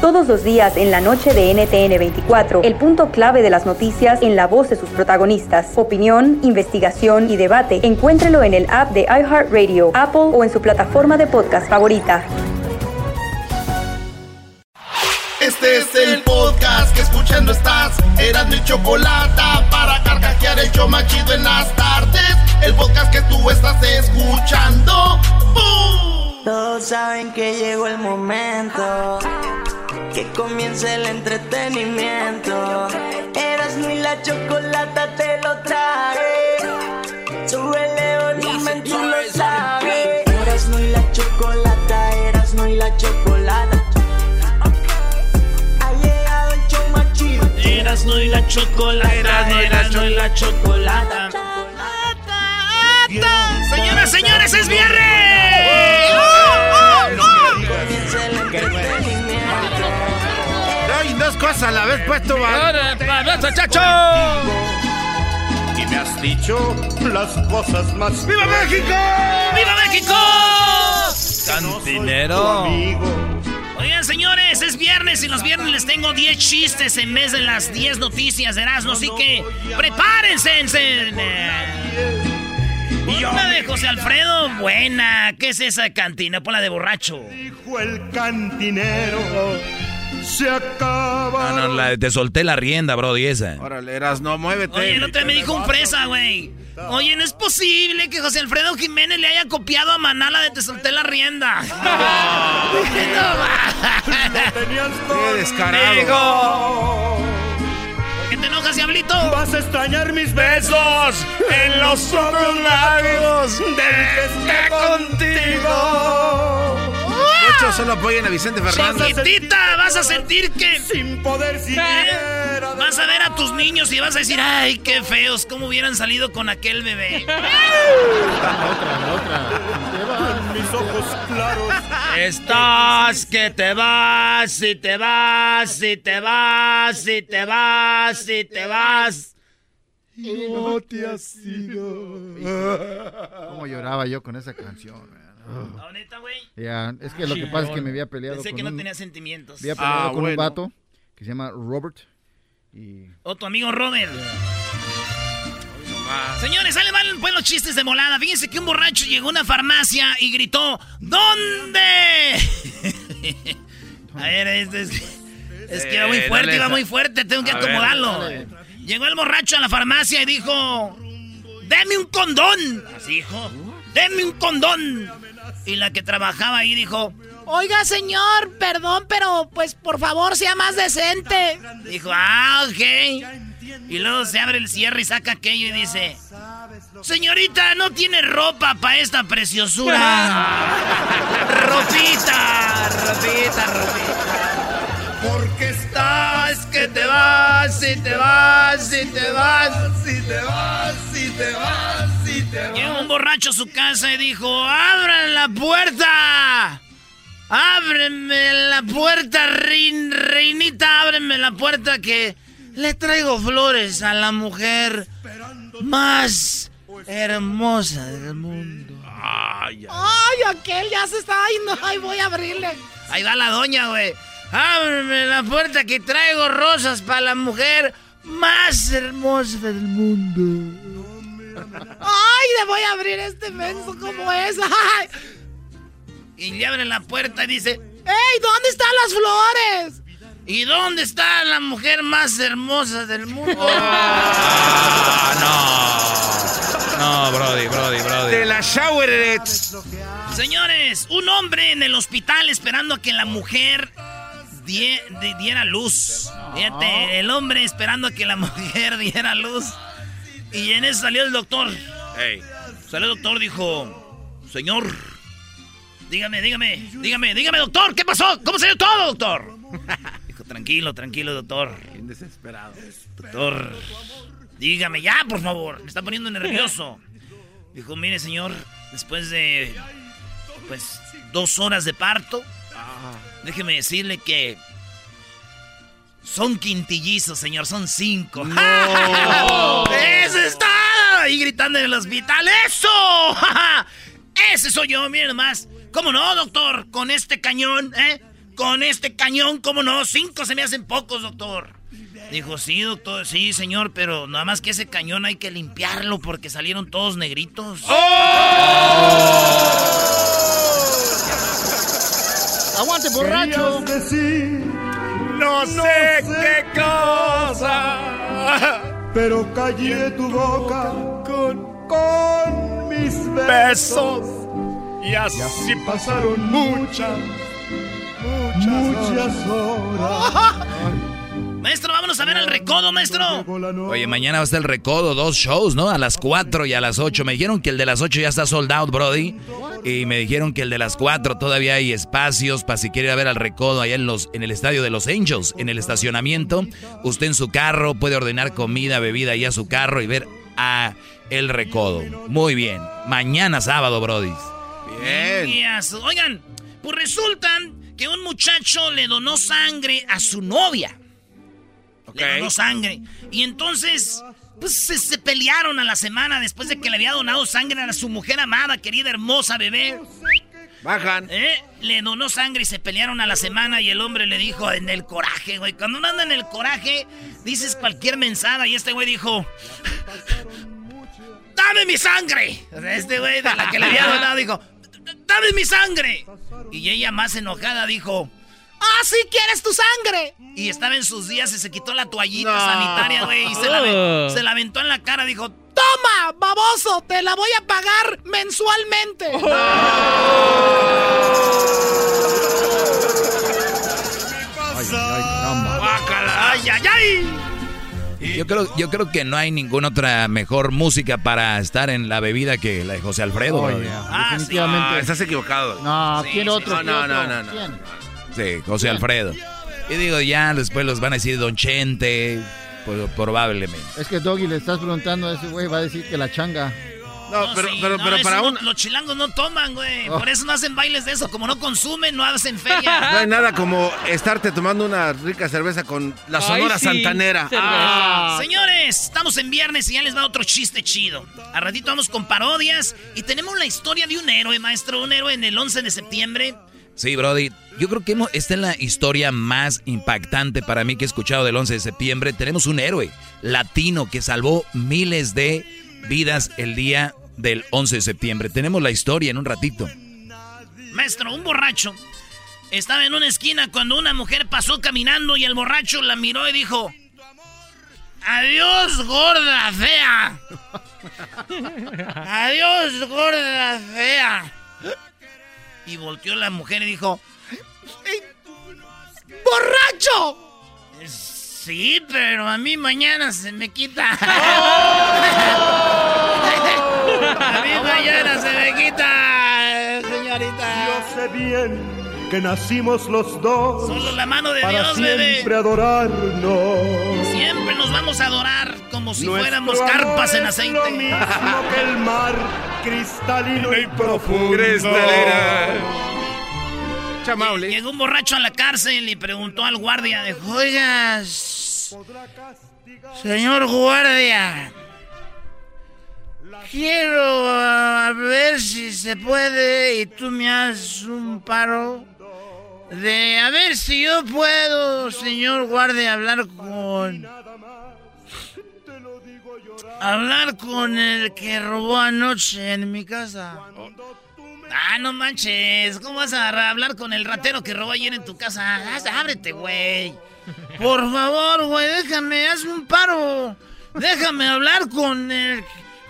Todos los días en la noche de NTN 24, el punto clave de las noticias en la voz de sus protagonistas. Opinión, investigación y debate. Encuéntrelo en el app de iHeartRadio, Apple o en su plataforma de podcast favorita. Este es el podcast que escuchando estás. Eran mi chocolate para carcajear el yo machido en las tardes. El podcast que tú estás escuchando. ¡Bum! Todos saben que llegó el momento que comience el entretenimiento. Eras ni la chocolata te lo trae. Súbele volumen, tú lo sabes. Eras no y la chocolata, eras no y la chocolata. Ha llegado el show más chido. Eras no y la chocolata, eras no y la chocolata. Señoras, señores, es viernes. Dos cosas a la vez puesto, va. chacho! Y me has dicho las cosas más. ¡Viva México! ¡Viva México! Cantinero. Oigan, señores, es viernes y los viernes les tengo 10 chistes en vez de las 10 noticias de Erasmo, así que prepárense. en- Y una de José Alfredo, buena. ¿Qué es esa cantina? Por la de borracho. Dijo el cantinero. Se acaba. No, no, la- te solté la rienda, bro, y esa. Órale, eras, no, muévete. Oye, el otro me dijo un fresa, güey. Oye, no es posible que José Alfredo Jiménez le haya copiado a Manala de Te solté la rienda. No, va. Tenías Qué descarado. ¿Por qué te enojas, diablito? Vas a extrañar mis besos en los otros labios del que esté contigo. Muchos solo apoyan a Vicente Fernández. Chiquitita, vas a sentir que Sin poder siquiera. vas a ver a tus niños y vas a decir, ay, qué feos, cómo hubieran salido con aquel bebé. Con mis ojos claros. Estás que te vas, y te vas, y te vas, y te vas, y te vas. No te has ido. ¿Cómo lloraba yo con esa canción? Neta, güey? Ya, es que lo que pasa es que me había peleado Pensé con que no un, tenía sentimientos. había peleado Ah, con bueno. un vato que se llama Robert y O tu amigo Robert. Señores, sale mal pues los chistes de volada. Fíjense que un borracho llegó a una farmacia y gritó, ¿Dónde? a ver, este es, es que iba muy Eh, fuerte, iba muy fuerte, tengo que acomodarlo. Llegó el borracho a la farmacia y dijo, ¡Deme un condón! Así dijo, ¡Deme un condón! Y la que trabajaba ahí dijo, Oiga, señor, perdón, pero pues por favor sea más decente. Dijo, ah, ok. Y luego se abre el cierre y saca aquello y dice, Señorita, no tiene ropa para esta preciosura. ropita, ropita, ropita. Porque estás que te vas, y te vas, y te vas. Si te vas, si te vas, si te vas. Llegó un borracho a su casa y dijo, ¡abran la puerta! ¡Ábreme la puerta, rein- reinita! ¡Ábreme la puerta que le traigo flores a la mujer más hermosa del mundo! Ay, ay. ¡Ay, aquel ya se está yendo! ¡Ay, voy a abrirle! Ahí va la doña, güey. ¡Ábreme la puerta que traigo rosas para la mujer más hermosa del mundo! ¡Ay, le voy a abrir este menso como es! ¡Ay! Y le abre la puerta y dice, ¡Ey, ¿dónde están las flores? ¿Y dónde está la mujer más hermosa del mundo? Ah, no. No, Brody, Brody, Brody. De la Shower Señores, un hombre en el hospital esperando a que la mujer die- di- diera luz. Fíjate, el hombre esperando a que la mujer diera luz. Y en eso salió el doctor. Salió el doctor, dijo, señor, Dígame, dígame, dígame, dígame, doctor, ¿qué pasó? ¿Cómo salió todo, doctor? Dijo, tranquilo, tranquilo, doctor. Bien desesperado. Doctor, dígame ya, por favor. Me está poniendo nervioso. Dijo, mire, señor, después de, pues, dos horas de parto, déjeme decirle que son quintillizos, señor, son cinco. ¡Eso está! Y gritando en el hospital, ¡eso! Ese soy yo, miren más. ¿Cómo no, doctor? Con este cañón, ¿eh? Con este cañón, ¿cómo no? Cinco se me hacen pocos, doctor. Dijo, sí, doctor, sí, señor, pero nada más que ese cañón hay que limpiarlo porque salieron todos negritos. ¡Aguante, borracho! No sé qué cosa. Pero callé tu boca con, con mis besos. Y así pasaron muchas, Muchas horas. Maestro, vámonos a ver al recodo, maestro. Oye, mañana va a estar el recodo, dos shows, ¿no? A las 4 y a las 8. Me dijeron que el de las 8 ya está sold out, Brody. Y me dijeron que el de las 4 todavía hay espacios para si quiere ir a ver al recodo allá en, los, en el estadio de los Angels, en el estacionamiento. Usted en su carro puede ordenar comida, bebida ahí a su carro y ver a el recodo. Muy bien. Mañana sábado, Brody. Días. Oigan, pues resulta que un muchacho le donó sangre a su novia. Le donó sangre. Y entonces, pues se, se pelearon a la semana después de que le había donado sangre a su mujer amada, querida, hermosa bebé. Bajan. ¿Eh? Le donó sangre y se pelearon a la semana y el hombre le dijo en el coraje, güey. Cuando uno anda en el coraje, dices cualquier mensada y este güey dijo... ¡Dame mi sangre! Este güey de la que le había donado dijo... ¡Dame mi sangre! Y ella más enojada dijo... ¡Ah, sí quieres tu sangre! Y estaba en sus días y se quitó la toallita sanitaria, güey, y se la, aven- se la aventó en la cara. Dijo, ¡Toma, baboso! Te la voy a pagar mensualmente. Ay, ay. ¡Ay! Yo creo, yo creo que no hay ninguna otra mejor música para estar en la bebida que la de José Alfredo. Oh, yeah. Ah, sí. Definitivamente. No, estás equivocado. No, ¿quién sí, otro? no, ¿Quién no, otro? no, no, no. ¿Quién? Sí, José Alfredo. Y digo, ya después los van a decir Don Chente, pues, probablemente. Es que Doggy le estás preguntando a ese güey, va a decir que la changa. No, No, pero, sí, pero, no, pero para no- un... Los chilangos no toman, güey. Oh. Por eso no hacen bailes de eso. Como no consumen, no hacen feria. No hay nada como estarte tomando una rica cerveza con la Ay, Sonora sí, Santanera. Ah. Señores, estamos en viernes y ya les va otro chiste chido. A ratito vamos con parodias y tenemos la historia de un héroe, maestro. Un héroe en el 11 de septiembre. Sí, Brody. Yo creo que hemos- esta es la historia más impactante para mí que he escuchado del 11 de septiembre. Tenemos un héroe latino que salvó miles de vidas el día del 11 de septiembre. Tenemos la historia en un ratito. Maestro, un borracho estaba en una esquina cuando una mujer pasó caminando y el borracho la miró y dijo: Adiós, gorda fea. Adiós, gorda fea. Y volteó la mujer y dijo: "Ey, ¡Borracho! Sí, pero a mí mañana se me quita. a mí mañana se me quita, señorita. Yo sé bien que nacimos los dos Solo la mano de para Dios, bebé. siempre adorarnos. Siempre nos vamos a adorar como si Nuestro fuéramos carpas en es aceite. Lo mismo que el mar cristalino y profundo. Chamauli. Llegó un borracho a la cárcel y preguntó al guardia, dijo, oiga, señor guardia, quiero ah, ver si se puede y tú me haces un paro de a ver si yo puedo, señor guardia, hablar con... Hablar con el que robó anoche en mi casa. Ah, no manches. ¿Cómo vas a hablar con el ratero que robó ayer en tu casa? Ábrete, güey. Por favor, güey, déjame, hazme un paro. Déjame hablar con el,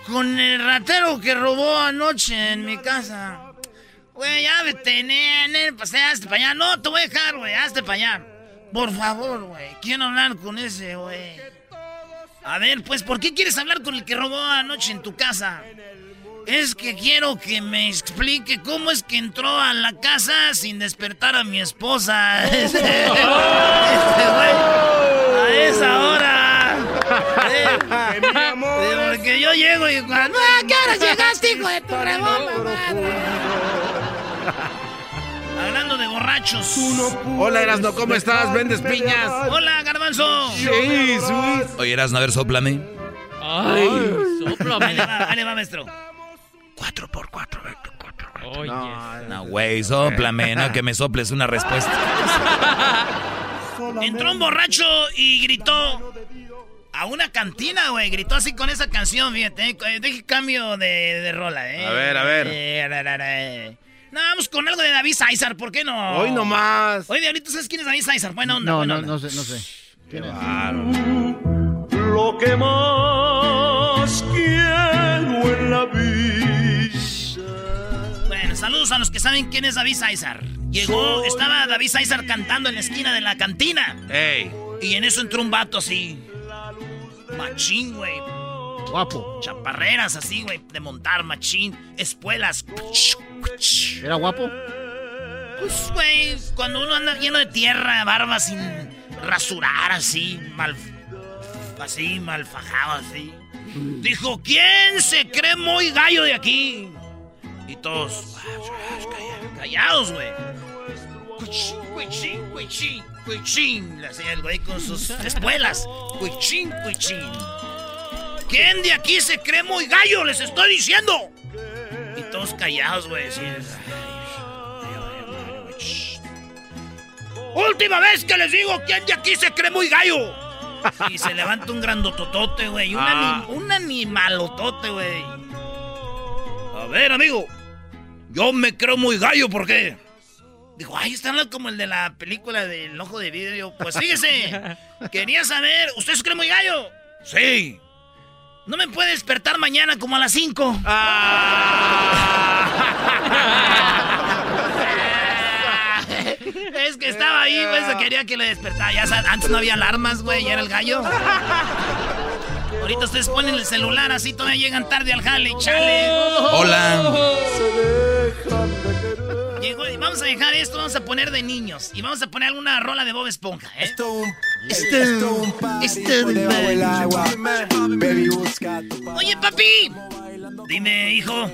con el ratero que robó anoche en mi casa. Güey, ábrete, nene, pues hazte para allá. No, te voy a dejar, güey, hazte para allá. Por favor, güey, quiero hablar con ese, güey. A ver, pues, ¿por qué quieres hablar con el que robó anoche en tu casa? es que quiero que me explique cómo es que entró a la casa sin despertar a mi esposa. Este, este güey, a esa hora. Eh, porque yo llego y cuando... ¿A qué hora llegaste, hijo de tu Hablando de borrachos. Hola, Erasno, ¿cómo estás? ¿Vendes piñas? Hola, Garbanzo. Sí, sí. Oye, Erasno, a ver, soplame. Ay, soplame. Ahí va, ahí le va, maestro. 4 por 4, 24. Oye. No, güey, soplame, no que me soples una respuesta. Entró un borracho y gritó a una cantina, güey. Gritó así con esa canción, fíjate. Eh, deje cambio de, de rola, ¿eh? A ver, a ver. No, vamos con algo de David César, ¿por qué no? Hoy nomás. Oye, Diablito, ¿sabes quién es David César? Buena onda, No, buena no, onda. no sé, no sé. ¿Quién es? Lo que más quiero en la vida. Bueno, saludos a los que saben quién es David César. Llegó, estaba David César cantando en la esquina de la cantina. Ey. Y en eso entró un vato así. Machín, güey. Guapo. Chaparreras así, güey. De montar, machín. Espuelas. ¿Era guapo? Pues, güey, cuando uno anda lleno de tierra, barba sin rasurar, así, mal. Así, mal fajado, así. Dijo, ¿quién se cree muy gallo de aquí? Y todos, callados, güey. Cuichín, cuichín, cuichín, cuichín. Le hacía el güey con sus espuelas. Cuichín, cuichín. ¿Quién de aquí se cree muy gallo? Les estoy diciendo. Y todos callados, güey. Última vez que les digo quién de aquí se cree muy gallo. Y se levanta un grandototote, güey. Un, Ah. un animalotote, güey. A ver, amigo. Yo me creo muy gallo, ¿por qué? Dijo, ay, están como el de la película del ojo de vidrio. Pues fíjese, quería saber, ¿usted se cree muy gallo? Sí. ¿No me puede despertar mañana como a las 5? Es que estaba ahí, güey, se quería que le despertara. Ya sabes, antes no había alarmas, güey, y era el gallo. Ahorita ustedes ponen el celular así, todavía llegan tarde al jale, chale. Hola. Vamos a dejar esto, vamos a poner de niños. Y vamos a poner alguna rola de Bob Esponja, ¿eh? Esto, Oye, papi. Dime, hijo.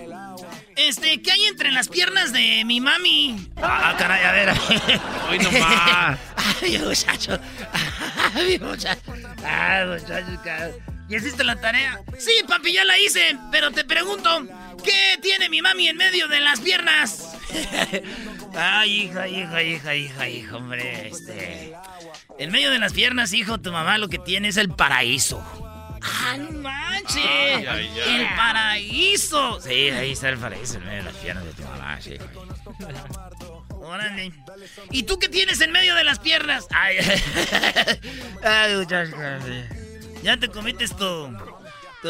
Este, ¿qué hay entre las piernas de mi mami? Ah, caray, a ver. Hoy nomás. Ay, muchacho. Ay, muchacho. Ay, muchacho. ca- ¿Ya hiciste la tarea? Sí, papi, ya la hice. Pero te pregunto, ¿qué tiene mi mami en medio de las piernas? Ay, hija, hija, hija, hija, hija, hombre. Este. En medio de las piernas, hijo, tu mamá lo que tiene es el paraíso. ¡Ah, no manches! Ay, ay, ay. ¡El paraíso! Sí, ahí está el paraíso en medio de las piernas de tu mamá, sí, hijo. Órale. ¿Y tú qué tienes en medio de las piernas? Ay, ay muchacho. Ya te comiste tu.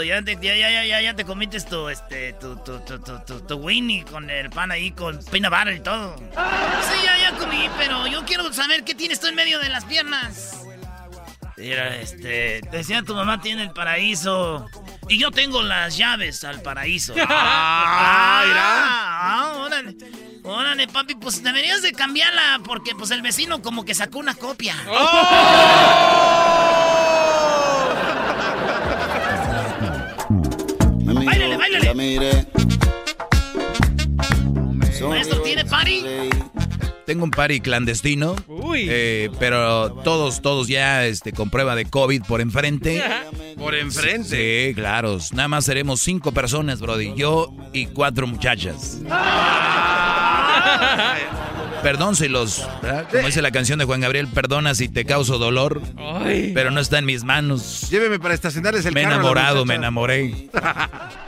Ya, te, ya, ya, ya, ya, te comiste tu, este, tu, tu, tu, tu, tu, Winnie con el pan ahí, con peanut butter y todo. Sí, ya, ya comí, pero yo quiero saber qué tienes tú en medio de las piernas. Mira, este, te decía tu mamá tiene el paraíso y yo tengo las llaves al paraíso. Ah, mira. Ah, órale. Órale, papi, pues deberías de cambiarla porque pues el vecino como que sacó una copia. Báilale, báilale. Maestro, ¿tiene party? Tengo un party clandestino. eh, pero todos, todos ya este, con prueba de COVID por enfrente. Por enfrente. Sí, claro. Nada más seremos cinco personas, Brody. Yo y cuatro muchachas. Perdón si los. ¿verdad? Como dice la canción de Juan Gabriel, perdona si te causo dolor. Pero no está en mis manos. Lléveme para estacionarles el Me he carro. enamorado, me enamoré.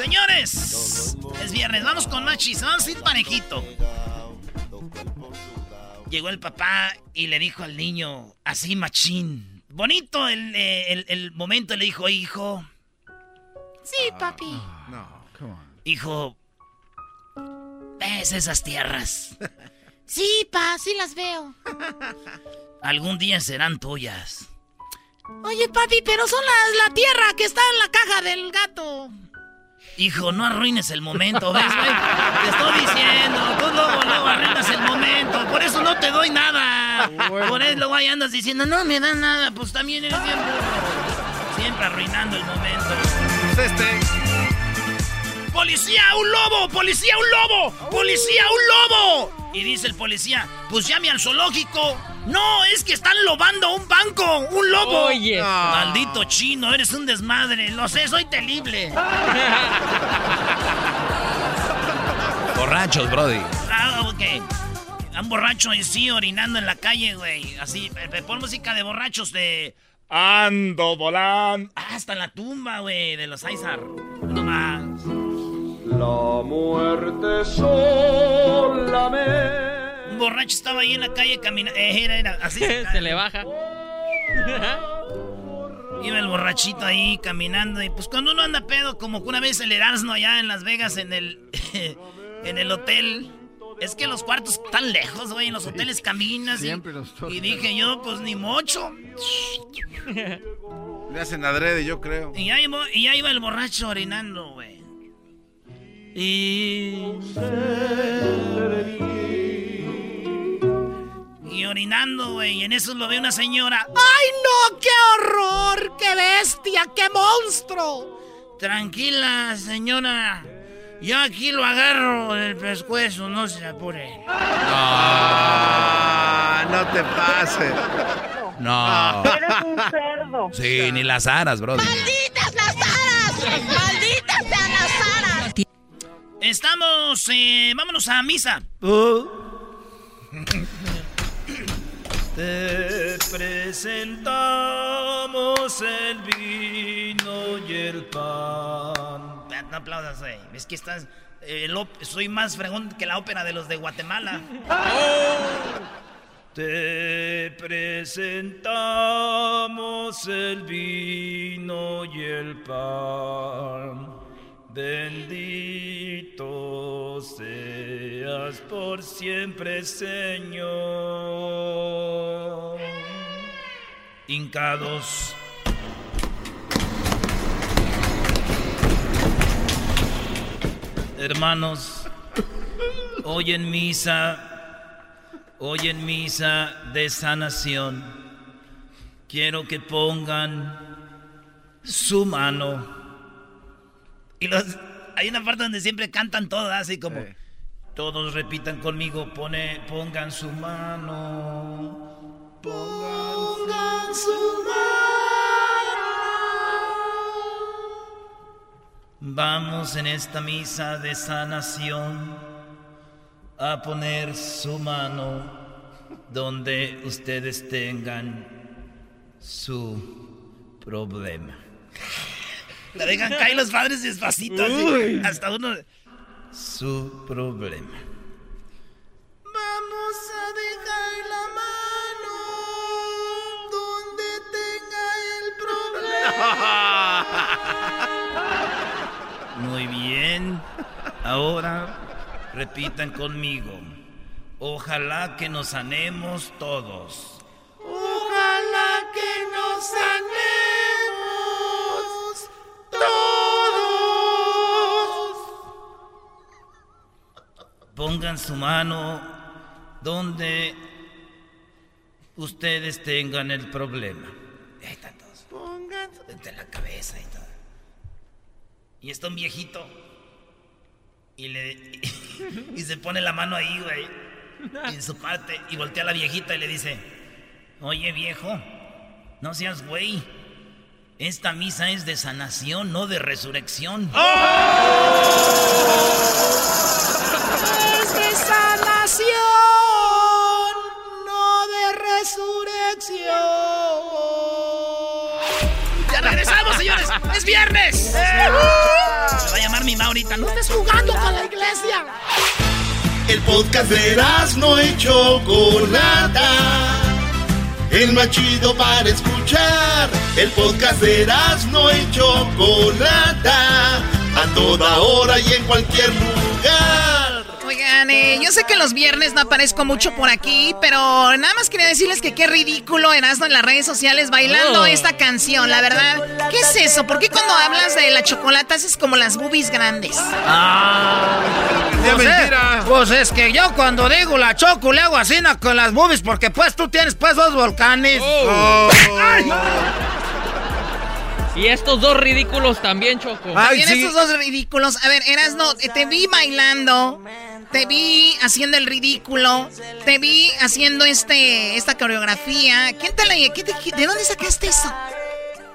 Señores, es viernes, vamos con machis, vamos a ir parejito. Llegó el papá y le dijo al niño, así machín. Bonito el, eh, el- el momento, le dijo, hijo. Sí, papi. No. Hijo, ¿ves esas tierras? Sí, pa, sí las veo. Algún día serán tuyas. Oye, papi, pero son las, la tierra que está en la caja del gato. Hijo, no arruines el momento, ¿ves, güey? Te estoy diciendo, tú luego, luego arruinas el momento. Por eso no te doy nada. Por eso luego ahí andas diciendo, no me dan nada. Pues también eres bien burro. Siempre arruinando el momento. Pues este. ¡Policía, un lobo! ¡Policía, un lobo! ¡Policía, un lobo! Y dice el policía, pues llame al zoológico. No, es que están lobando un banco, un lobo. Oye. Maldito chino, eres un desmadre. Lo sé, soy terrible. Borrachos, Brody. Ah, ok. Un borracho y sí orinando en la calle, güey. Así, pon música de borrachos de... Ando volando. Ah, hasta en la tumba, güey, de los Aizar. No más. La muerte solamente. Un borracho estaba ahí en la calle caminando. Eh, era, era, así. Se le baja. Iba el borrachito ahí caminando y pues cuando uno anda pedo, como que una vez el Erasmo allá en Las Vegas en el en el hotel, es que los cuartos están lejos, güey, en los hoteles caminas y, Siempre los tocan. y dije yo, pues ni mocho. Le hacen adrede, yo creo. Y ya iba, y ya iba el borracho orinando, güey. Y... Y orinando, güey. Y en eso lo ve una señora. ¡Ay, no! ¡Qué horror! ¡Qué bestia! ¡Qué monstruo! Tranquila, señora. Yo aquí lo agarro del pescuezo, no se apure. Ah, no te pases. No. Eres un cerdo. Sí, ni las aras, Brody. ¡Malditas las aras! ¡Malditas las aras! Estamos, eh, vámonos a misa. Te presentamos el vino y el pan. No aplaudas, güey. Es que estás. eh, el soy más fregón que la ópera de los de Guatemala. Te presentamos el vino y el pan. Bendito seas por siempre, Señor. Hincados. Hermanos, hoy en misa, hoy en misa de sanación, quiero que pongan su mano. Y los, hay una parte donde siempre cantan todos, así como todos repitan conmigo, pone, pongan su mano. Pongan su mano. Vamos en esta misa de sanación a poner su mano donde ustedes tengan su problema. La dejan caer los padres despacito, así, hasta uno. Su problema. Vamos a dejar la mano donde tenga el problema. Muy bien. Ahora repitan conmigo. Ojalá que nos sanemos todos. Ojalá que nos sanemos. Pongan su mano donde ustedes tengan el problema. Ahí están todos. Pongan entre la cabeza y todo. Y está un viejito. Y le y se pone la mano ahí, güey. En su parte. Y voltea a la viejita y le dice: Oye, viejo, no seas güey. Esta misa es de sanación, no de resurrección. Es de sanación, no de resurrección. ¡Ya regresamos, señores! ¡Es viernes! Me va a llamar mi Maurita. No estés Jugando con la iglesia. El podcast de no y Chocolata. El más chido para escuchar. El podcast de no y Chocolata. A toda hora y en cualquier lugar. Oigan, eh, yo sé que los viernes no aparezco mucho por aquí, pero nada más quería decirles que qué ridículo Erasmo en las redes sociales bailando Oh. esta canción, la verdad. ¿Qué es eso? ¿Por qué cuando hablas de la chocolate haces como las boobies grandes? Ah, pues, mentira. pues es que yo cuando digo la choco le hago así con las boobies porque pues tú tienes pues dos volcanes. Oh. Ay. Y estos dos ridículos también, Choco. También estos dos ridículos. A ver, Erasno, eh, te vi bailando, te vi haciendo el ridículo, te vi haciendo este esta coreografía. ¿Quién te la qué te- ¿De dónde sacaste eso?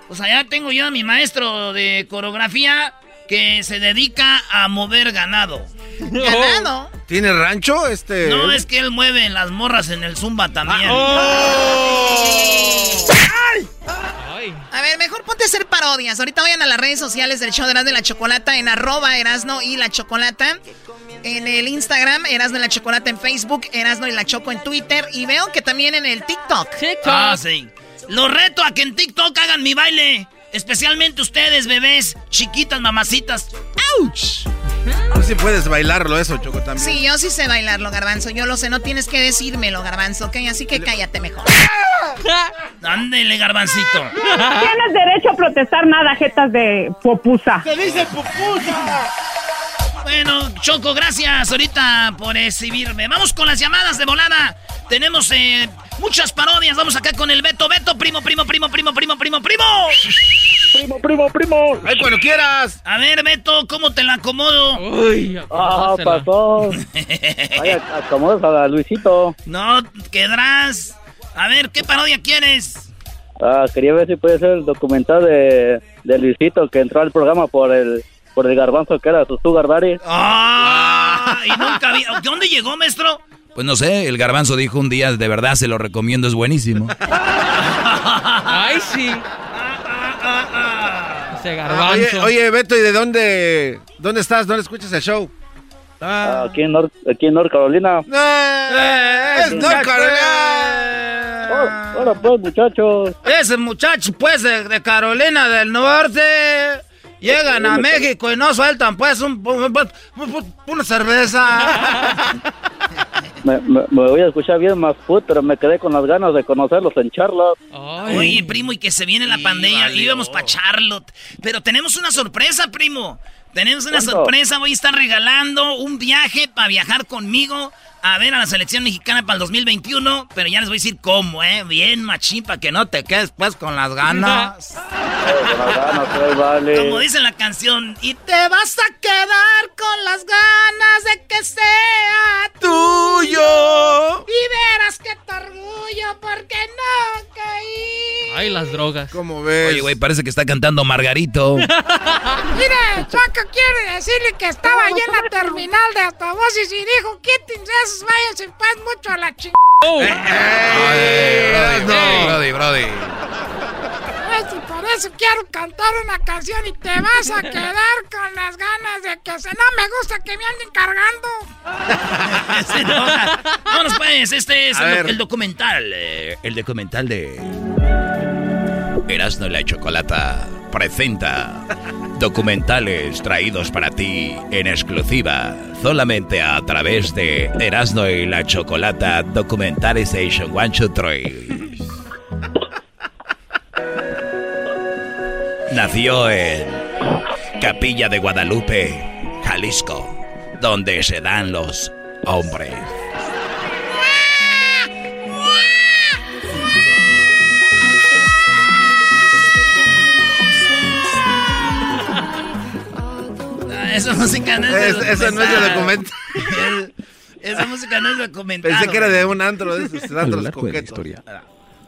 Pues allá tengo yo a mi maestro de coreografía que se dedica a mover ganado. ¿Ganado? ¿Tiene rancho este? No, es que él mueve las morras en el zumba también. A ver, mejor ponte a hacer parodias. Ahorita vayan a las redes sociales del show de Erasmo de la Chocolata en arroba Erasno y la Chocolata. En el Instagram, Erasno y la Chocolata en Facebook, Erasno y la Choco en Twitter. Y veo que también en el TikTok. Ah, sí. Los reto a que en TikTok hagan mi baile. Especialmente ustedes, bebés, chiquitas, mamacitas. ¡Auch! Ver si puedes bailarlo eso, Choco, también. Sí, yo sí sé bailarlo, Garbanzo. Yo lo sé, no tienes que decírmelo, Garbanzo, ¿ok? Así que cállate mejor. Ándele, garbancito. Tienes derecho a protestar nada, jetas de popusa. ¡Se dice pupusa! Bueno, Choco, gracias ahorita por exhibirme. Vamos con las llamadas de volada. Tenemos eh, muchas parodias. Vamos acá con el Beto. Beto, primo, primo, primo, primo, primo, primo, primo. Primo, primo, primo. Ay, cuando quieras. A ver, Beto, ¿cómo te la acomodo? Uy, Ah, pasó. Vaya, acomodas a Luisito. No, quedarás. A ver, ¿qué parodia quieres? Ah, quería ver si puede ser el documental de, de Luisito que entró al programa por el por el garbanzo que era su sugar daddy. ¡Ah! Y nunca vi. ¿Dónde llegó, maestro? Pues no sé, el garbanzo dijo un día, de verdad se lo recomiendo, es buenísimo. Ay, sí. Ese Ah, garbanzo. oye, oye, Beto, ¿y de dónde, dónde estás? ¿Dónde escuchas el show? Ah, aquí en North, aquí en North Carolina. Eh, es North Carolina. Oh, hola pues muchachos. Ese muchacho, pues, de, de Carolina del Norte. Llegan a México y no sueltan, pues, un, un- un- una cerveza. Me, me- me voy a escuchar bien más food, pero me quedé con las ganas de conocerlos en Charlotte. Oye, primo, y que se viene la pandemia. Íbamos para Charlotte. Pero tenemos una sorpresa, primo. Tenemos una ¿Cuándo? sorpresa. Voy a estar regalando un viaje para viajar conmigo a ver a la selección mexicana para el 2021. Pero ya les voy a decir cómo, ¿eh? Bien, machín, para que no te quedes pues con las ganas. Con las ganas, pues, vale. Como dice la canción. Y Te vas a quedar con las ganas de que sea tuyo. Y verás que te orgullo porque no caí. Ay, las drogas. ¿Cómo ves? Oye, güey, parece que está cantando Margarito. Mire, Choco quiere decirle que estaba allí en la terminal de autobuses y dijo, quítense esos, váyanse en paz mucho a la chingada. Ay, brody, brody, brody. Y por eso quiero cantar una canción y te vas a quedar con las ganas de que se... No me gusta que me anden cargando. Enoja. Vámonos pues, este es el, documental. eh, El documental de Erasmo y la Chocolata presenta documentales traídos para ti en exclusiva solamente a través de Erasmo y la Chocolata Documentalization 1, 2, 3. Nació en Capilla de Guadalupe, Jalisco, donde se dan los hombres. Esa música no es de Es- eso no es de documental. Esa música no es documental. Pensé que era de un antro de esos antros la coquetos. historia,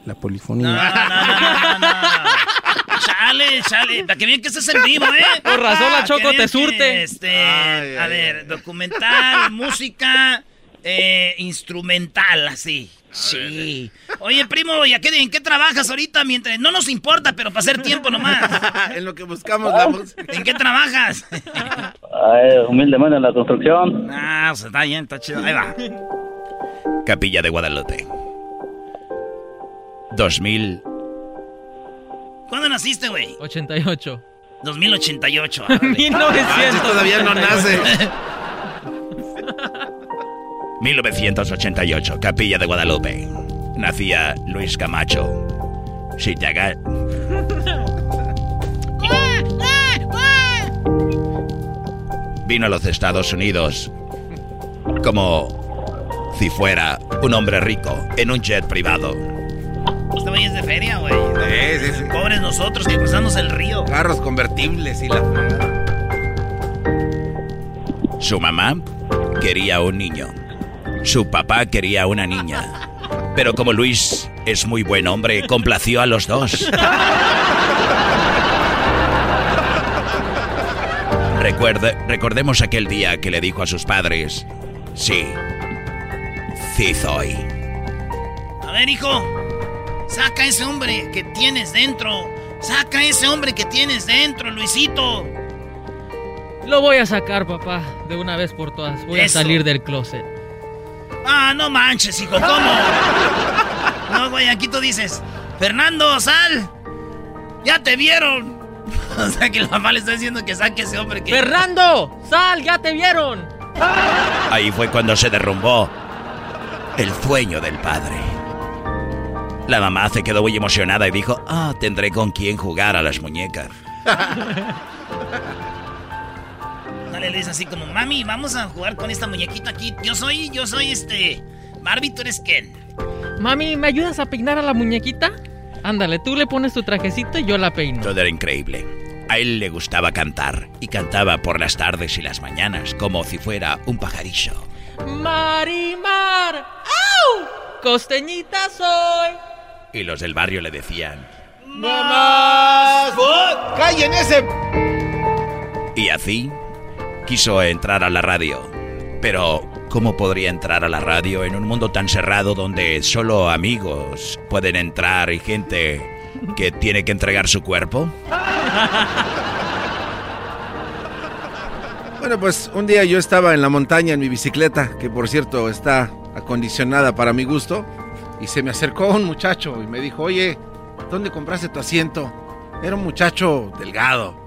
la polifonía. No, no, no, no, no. Chale, chale. Para que vean que estás en vivo, ¿eh? Por razón la Choco te que, surte. Este, a ver, documental, música, eh, instrumental, así. Sí. Oye, primo, ¿y a qué, en qué trabajas ahorita? Mientras no nos importa, pero para hacer tiempo nomás. en lo que buscamos la música. ¿En qué trabajas? Ay, humildemente en la construcción. Ah, pues está bien, está chido. Ahí va. Capilla de Guadalupe. 2000. ¿Cuándo naciste, güey? 88. 2088. 1900. Ah, todavía no nace. 1988, Capilla de Guadalupe. Nacía Luis Camacho. Chitaga. Vino a los Estados Unidos como si fuera un hombre rico en un jet privado. Este güey es de feria, güey. Sí, sí, sí. Pobres nosotros que cruzamos el río. Carros convertibles y la. Su mamá quería un niño. Su papá quería una niña. Pero como Luis es muy buen hombre, complació a los dos. Recuerde, recordemos aquel día que le dijo a sus padres, sí, sí soy. A ver, hijo. Saca ese hombre que tienes dentro. Saca ese hombre que tienes dentro, Luisito. Lo voy a sacar, papá, de una vez por todas. Voy Eso. a salir del closet. Ah, no manches, hijo, ¿cómo? No, güey, aquí tú dices, Fernando, sal. Ya te vieron. O sea que el mamá le está diciendo que saque ese hombre que... ¡Fernando! ¡Sal! ¡Ya te vieron! Ahí fue cuando se derrumbó el sueño del padre. La mamá se quedó muy emocionada y dijo, ah, tendré con quién jugar a las muñecas. Le dice así como, mami, vamos a jugar con esta muñequita aquí. Yo soy, yo soy este... Barbie, tú eres Ken. Mami, ¿me ayudas a peinar a la muñequita? Ándale, tú le pones tu trajecito y yo la peino. Todo era increíble. A él le gustaba cantar y cantaba por las tardes y las mañanas como si fuera un pajarillo. Marimar. ¡Au! Costeñita soy. Y los del barrio le decían, ¡Mamás! ¡Callen ese! y así quiso entrar a la radio. Pero, ¿cómo podría entrar a la radio en un mundo tan cerrado donde solo amigos pueden entrar y gente que tiene que entregar su cuerpo? Bueno, pues un día yo estaba en la montaña en mi bicicleta, que por cierto está acondicionada para mi gusto, y se me acercó un muchacho y me dijo, oye, ¿dónde compraste tu asiento? Era un muchacho delgado,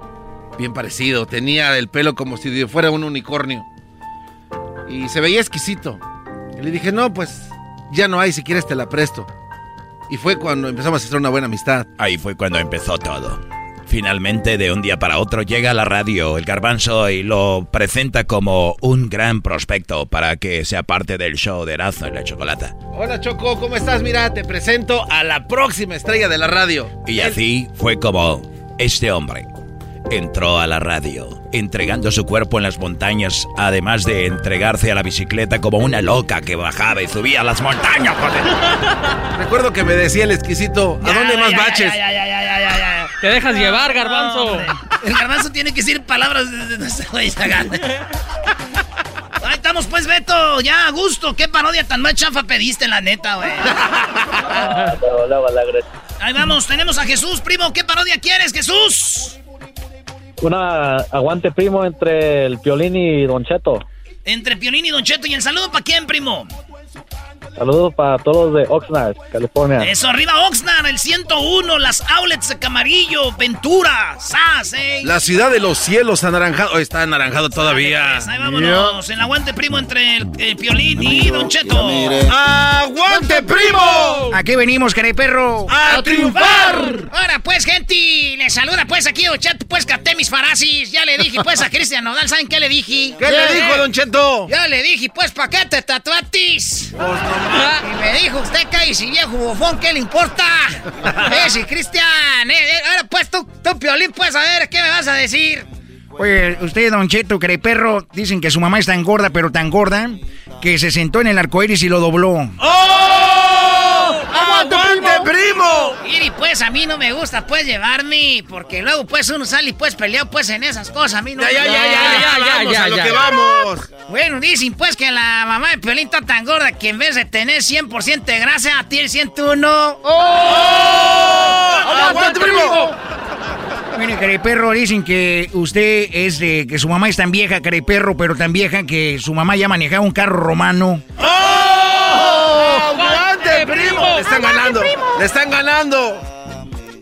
bien parecido, tenía el pelo como si fuera un unicornio, y se veía exquisito. Y le dije, no, pues ya no hay, si quieres te la presto. Y fue cuando empezamos a hacer una buena amistad. Ahí fue cuando empezó todo. Finalmente, de un día para otro, llega a la radio el garbanzo y lo presenta como un gran prospecto para que sea parte del show de Erazo y la Chocolata. Hola Choco, ¿cómo estás? Mira, te presento a la próxima estrella de la radio. Y así fue como este hombre entró a la radio, entregando su cuerpo en las montañas, además de entregarse a la bicicleta como una loca que bajaba y subía a las montañas. joder. Recuerdo que me decía el exquisito, ¿a dónde más ya, baches? Ya, ya, ya, ya, ya, ya. Te dejas llevar, garbanzo. El garbanzo tiene que decir palabras de. Ahí estamos pues, Beto. Ya, a gusto. ¿Qué parodia tan más chafa pediste, la neta, güey? Ahí vamos, tenemos a Jesús, primo. ¿Qué parodia quieres, Jesús? Una aguante primo entre el Piolín y Don Cheto. Entre Pionín y Don Cheto. ¿Y el saludo para quién, primo? Saludos para todos de Oxnard, California. Eso, arriba Oxnard, el 101, las outlets de Camarillo, Ventura, SAS, eh. La ciudad de los cielos anaranjado. Oh, está anaranjado todavía. Pues, ahí vámonos, el aguante primo entre el, el Piolín y Don Cheto. ¡Aguante, primo! Aquí venimos, perro. ¡A triunfar! Ahora pues, gente, le saluda pues aquí Don Cheto, pues capté mis farasis. Ya le dije pues a Cristian Nodal, ¿saben qué le dije? ¿Qué le dijo, Don Cheto? Ya le dije, pues, ¿pa' qué te tatuatis? Y me dijo, usted cállese, viejo bufón, ¿qué le importa? Eh, sí, Cristian, eh, eh, ahora pues tú, tú, Piolín, pues, a ver, ¿qué me vas a decir? Oye, usted, Don Cheto, perro, dicen que su mamá es tan gorda, pero tan gorda, que se sentó en el arcoíris y lo dobló. ¡Oh! ¡Aguante, primo! Y pues a mí no me gusta pues llevarme, porque luego pues uno sale y pues peleado pues en esas cosas, a mí no Ya, ya, me ya, ya, ya, ya, vamos ya, a lo ya. que vamos. Bueno, dicen pues que la mamá de Piolín está tan gorda que en vez de tener 100% de grasa, tiene 101. ¡Aguante, primo! Mire, perro, dicen que usted es de. que su mamá es tan vieja, perro, pero tan vieja que su mamá ya manejaba un carro romano. ¡Oh! Le están ganando. Le están ganando.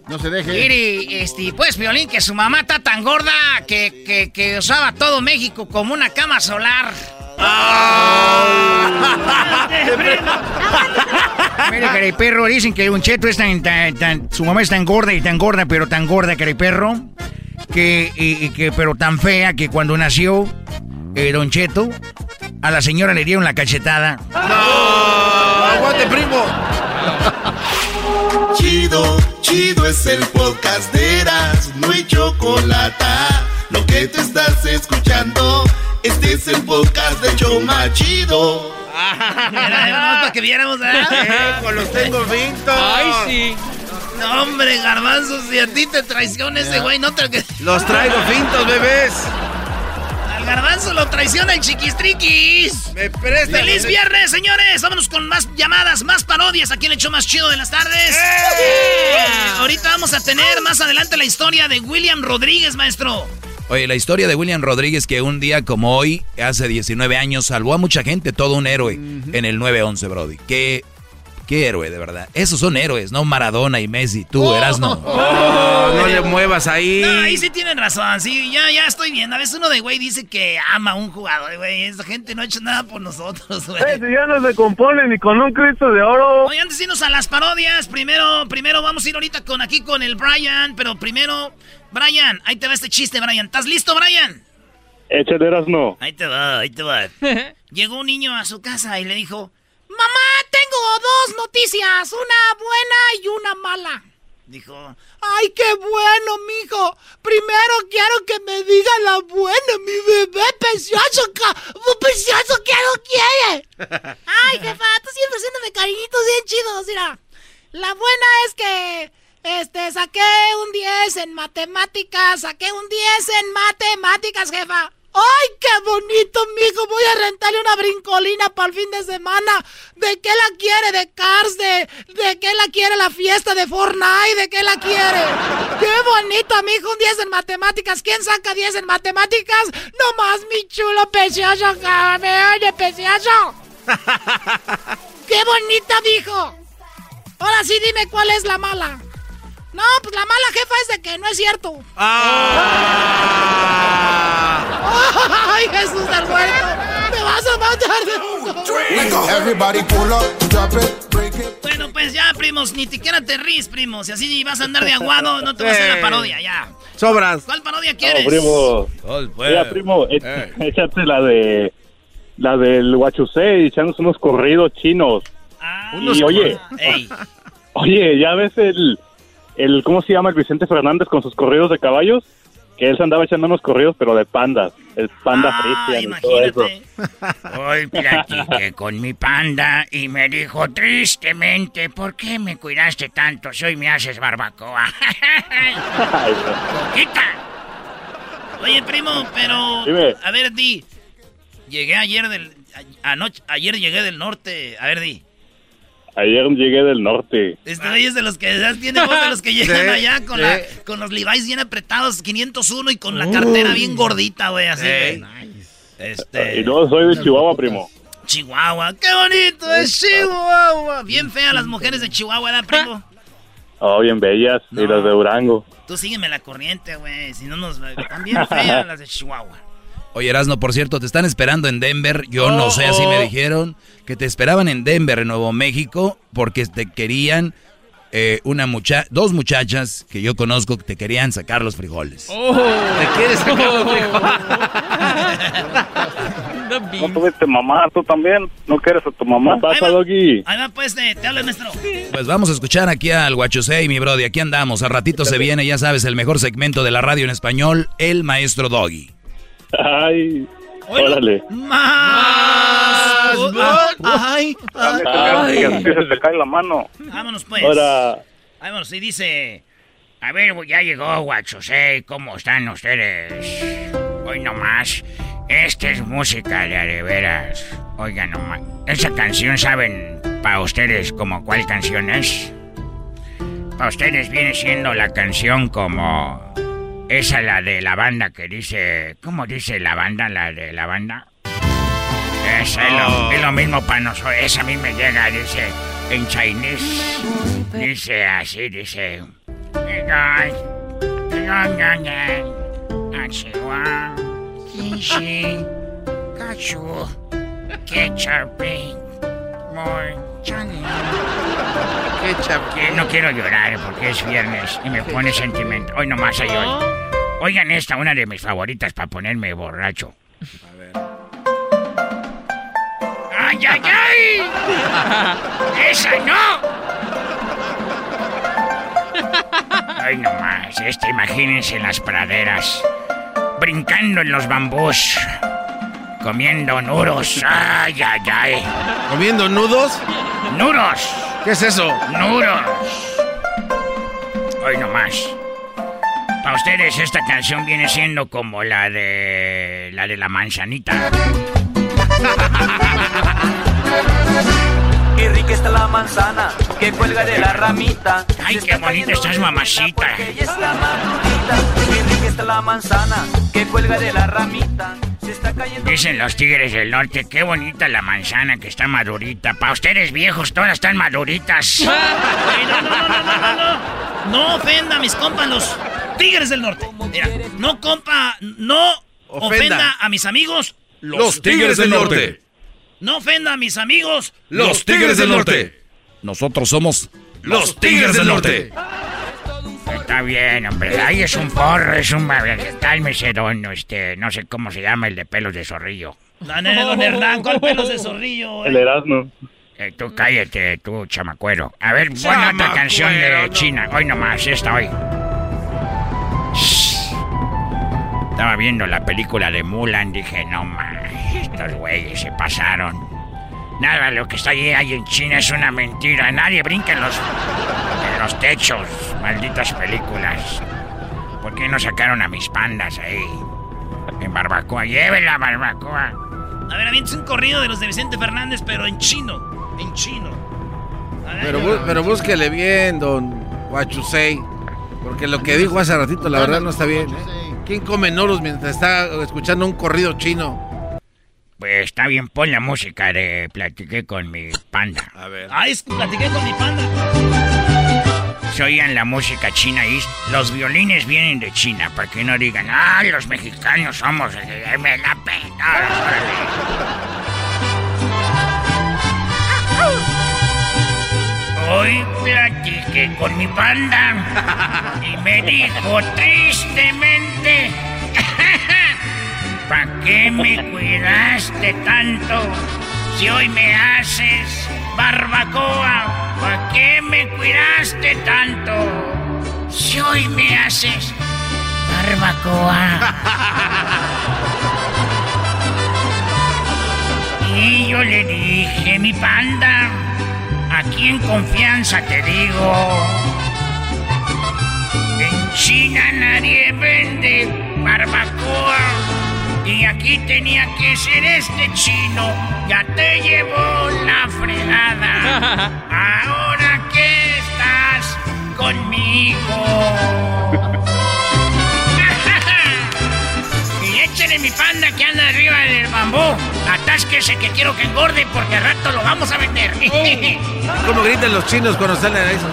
No se deje. Mire, este, pues Piolín, que su mamá está tan gorda que, que, que usaba todo México como una cama solar. Mira, perro, dicen que Don Cheto es tan, tan, Su mamá es tan gorda y tan gorda, pero tan gorda, perro, que, y, que, pero tan fea que cuando nació eh, Don Cheto, a la señora le dieron la cachetada. ¡No! ¡Aguante, primo! Chido, chido es el podcast de Eras, no hay chocolate. Lo que te estás escuchando, este es el podcast de Choma Chido. Era, para que viéramos, ¿eh? con los tengo vintos. Ay, sí. No, hombre, garbanzos, si a ti te traiciona ese güey, no te... Los traigo fintos, bebés. Garbanzo lo traiciona el chiquistriquis. Me presta. ¡Feliz viernes, señores! Vámonos con más llamadas, más parodias aquí en el hecho más chido de las tardes. ¡Eh! Ahorita vamos a tener más adelante la historia de William Rodríguez, maestro. Oye, la historia de William Rodríguez que un día como hoy, hace 19 años, salvó a mucha gente, todo un héroe en el 9-11, Brody. Que Qué héroe, de verdad. Esos son héroes, no Maradona y Messi. Tú, oh. eras no. Oh, no le muevas ahí. No, ahí sí tienen razón. Sí, ya, ya estoy viendo. A veces uno de güey dice que ama a un jugador, güey. Esa gente no ha hecho nada por nosotros, güey. Eh, si ya no se compone ni con un Cristo de oro. Oye, antes de irnos a las parodias, primero, primero vamos a ir ahorita con aquí con el Brian, pero primero, Brian, ahí te va este chiste, Brian. ¿Estás listo, Brian? Echaderas no. Ahí te va, ahí te va. Llegó un niño a su casa y le dijo, Mamá, tengo dos noticias, una buena y una mala. Dijo, ay, qué bueno, mijo. Primero quiero que me diga la buena, mi bebé precioso, precioso, ¿qué no quiere? ay, jefa, tú siempre haciéndome cariñitos bien chidos, mira. La buena es que, este, saqué un 10 en matemáticas, saqué un 10 en matemáticas, jefa. ¡Ay, qué bonito, mijo! Voy a rentarle una brincolina para el fin de semana. ¿De qué la quiere? ¿De Cars? ¿De, ¿De qué la quiere la fiesta de Fortnite? ¿De qué la quiere? ¡Qué bonito, mijo! Un 10 en matemáticas. ¿Quién saca 10 en matemáticas? No más, mi chulo precioso, me oye, precioso. ¡Qué bonita, mijo! Ahora sí, dime cuál es la mala. No, pues la mala jefa es de que no es cierto. Ah. ¡Ay, Jesús del muerto! ¡Me vas a matar de Bueno, pues ya, primos, ni siquiera te ríes, primos. Si así vas a andar de aguado, no te vas a hacer la parodia, ya. Sobras. ¿Cuál parodia quieres? No, primo. Mira, primo, eh. échate la de... La del Huachusei, echándose unos corridos chinos. Ah, y oye... Oye, ya ves el el, ¿cómo se llama? El Vicente Fernández con sus corridos de caballos, que él se andaba echando unos corridos, pero de pandas, el panda ah, y todo eso. Hoy platiqué con mi panda y me dijo tristemente, ¿por qué me cuidaste tanto? Soy me haces barbacoa. ¡Quita! Oye, primo, pero... A ver, di. Llegué ayer del... Anoche, ayer llegué del norte. A ver, di. Ayer llegué del norte. Este es de los que tiene voz de los que llegan allá con, la, con los Levi's bien apretados, 501 y con la cartera bien gordita, güey, así, Este... Y no, soy de Chihuahua, primo. Chihuahua, qué bonito es Chihuahua. Bien feas las mujeres de Chihuahua, ¿verdad, primo? Oh, bien bellas. Y las de Durango. Tú sígueme la corriente, güey. Si no nos... Están bien feas las de Chihuahua. Oye, Erasno, por cierto, te están esperando en Denver. Yo no sé, así me oh. dijeron que te esperaban en Denver, en Nuevo México, porque te querían eh, una mucha dos muchachas que yo conozco que te querían sacar los frijoles. Oh. ¿Te quieres sacar los frijoles? ¿No tuviste mamá tú también? ¿No quieres a tu mamá? Pasa, Doggy. Ahí va, pues, te, te hablo, maestro. Pues vamos a escuchar aquí al Guachosei, mi brody. Aquí andamos. A ratito se viene, ya sabes, el mejor segmento de la radio en español, el maestro Doggy. Ay, órale. Más. Ay, ay. ay. se te cae la mano. Vámonos pues. Ahora. Vámonos, y dice... A ver, ya llegó Guachosei, ¿cómo están ustedes? Hoy nomás. Esta es música de areveras. Oigan nomás. Esa canción, ¿saben para ustedes como cuál canción es? Para ustedes viene siendo la canción como esa la de la banda que dice... ¿Cómo dice la banda, la de la banda? Esa es, lo, mismo para nosotros. Esa a mí me llega, dice... En chinese. Dice así, dice... Ketchup Ketchup. Que no quiero llorar porque es viernes y me pone sentimiento. Hoy nomás hay hoy. Oigan esta, una de mis favoritas para ponerme borracho. A ver. ¡Ay, ay, ay! ¡Esa no! Ay, nomás, este, imagínense en las praderas, brincando en los bambús, comiendo nudos. ¡Ay, ay, ay! ¿Comiendo nudos? ¡Nudos! ¿Qué es eso? ¡Nudos! Hoy nomás. Para ustedes esta canción viene siendo como la de... la de la manzanita. Qué rica está la manzana que cuelga de la ramita. Ay, qué bonita estás, mamacita. Qué rica está la manzana que cuelga de la ramita. Dicen los tigres del norte, qué bonita la manzana que está madurita. Para ustedes viejos, todas están maduritas. Ay, no, no, no, no, no, no. No ofenda a mis compas los tigres del norte. Mira, no compa, no ofenda, Ofenda. a mis amigos Los Tigres del Norte. No ofenda a mis amigos Los Tigres del Norte. Nosotros somos Los Tigres del Norte. Está bien, hombre. Ahí es un porro, es un... Cálmese, don, este... No sé cómo se llama el de pelos de zorrillo. La nene, don Hernán, con pelos de zorrillo. El Erasmo. Eh, tú cállate, tú chamacuero. A ver, buena otra canción de China. Hoy nomás, esta hoy. Shh. Estaba viendo la película de Mulan, dije, no mames, estos güeyes se pasaron. Nada, lo que está ahí, ahí en China es una mentira. Nadie brinca en los, en los techos. Malditas películas. ¿Por qué no sacaron a mis pandas ahí? En barbacoa, lleven la barbacoa. A ver, avientes un corrido de los de Vicente Fernández, pero en chino. En chino. Ver, Pero, pero búsquele bien, don Huachusei. Porque lo que dijo hace ratito, la verdad, no está bien. ¿eh? ¿Quién come noros mientras está escuchando un corrido chino? Pues está bien, pon la música de Platiqué con mi panda. A ver. Ay, es que platiqué con mi panda. Se oían la música china y los violines vienen de China, para que no digan, ah, los mexicanos somos, eh, me la pena. Hoy platiqué con mi panda y me dijo tristemente, ¿para qué me cuidaste tanto si hoy me haces barbacoa? ¿Para qué me cuidaste tanto si hoy me haces barbacoa? Y yo le dije, mi panda, aquí en confianza te digo, en China nadie vende barbacoa. Y aquí tenía que ser este chino, ya te llevó la fregada. Ahora que estás conmigo. Y échale mi panda que anda arriba del bambú. Atásquese que quiero que engorde porque al rato lo vamos a vender. ¿Cómo gritan los chinos cuando salen a eso?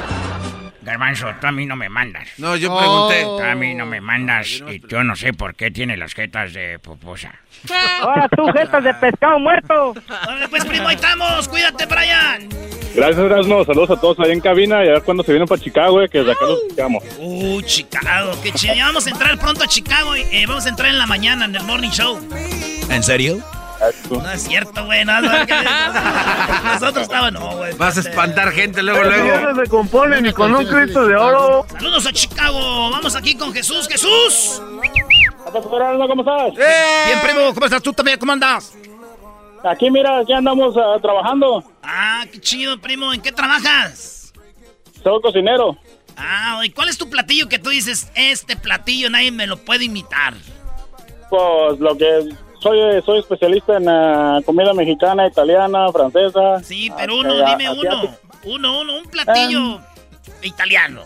Garbanzo, tú a mí no me mandas. No, yo pregunté. Tú a mí no me mandas y yo no sé por qué tiene las jetas de pupusa. Ahora tú, jetas de pescado muerto. Órale, pues, primo, ahí estamos. Cuídate, Brian. Gracias, Erasmo. Saludos a todos ahí en cabina y a ver cuándo se vienen para Chicago, eh, que desde acá los buscamos. Uh, Chicago, qué chido. Ya vamos a entrar pronto a Chicago y eh, vamos a entrar en la mañana en el morning show. ¿En serio? No es cierto, güey. No, nosotros estábamos, no, güey. Vas a espantar gente luego, luego. se componen y con un Cristo de oro. Saludos a Chicago. Vamos aquí con Jesús. ¡Jesús! ¿Cómo estás? Bien, primo. ¿Cómo estás tú también? ¿Cómo andas? Aquí, mira, aquí andamos ah, trabajando. Ah, qué chido, primo. ¿En qué trabajas? Soy cocinero. Ah, ¿y cuál es tu platillo que tú dices, este platillo nadie me lo puede imitar? Pues lo que soy, eh, soy especialista en ah, comida mexicana, italiana, francesa. Sí, pero ah, uno, ah, dime uno. Uno, uno, un platillo italiano.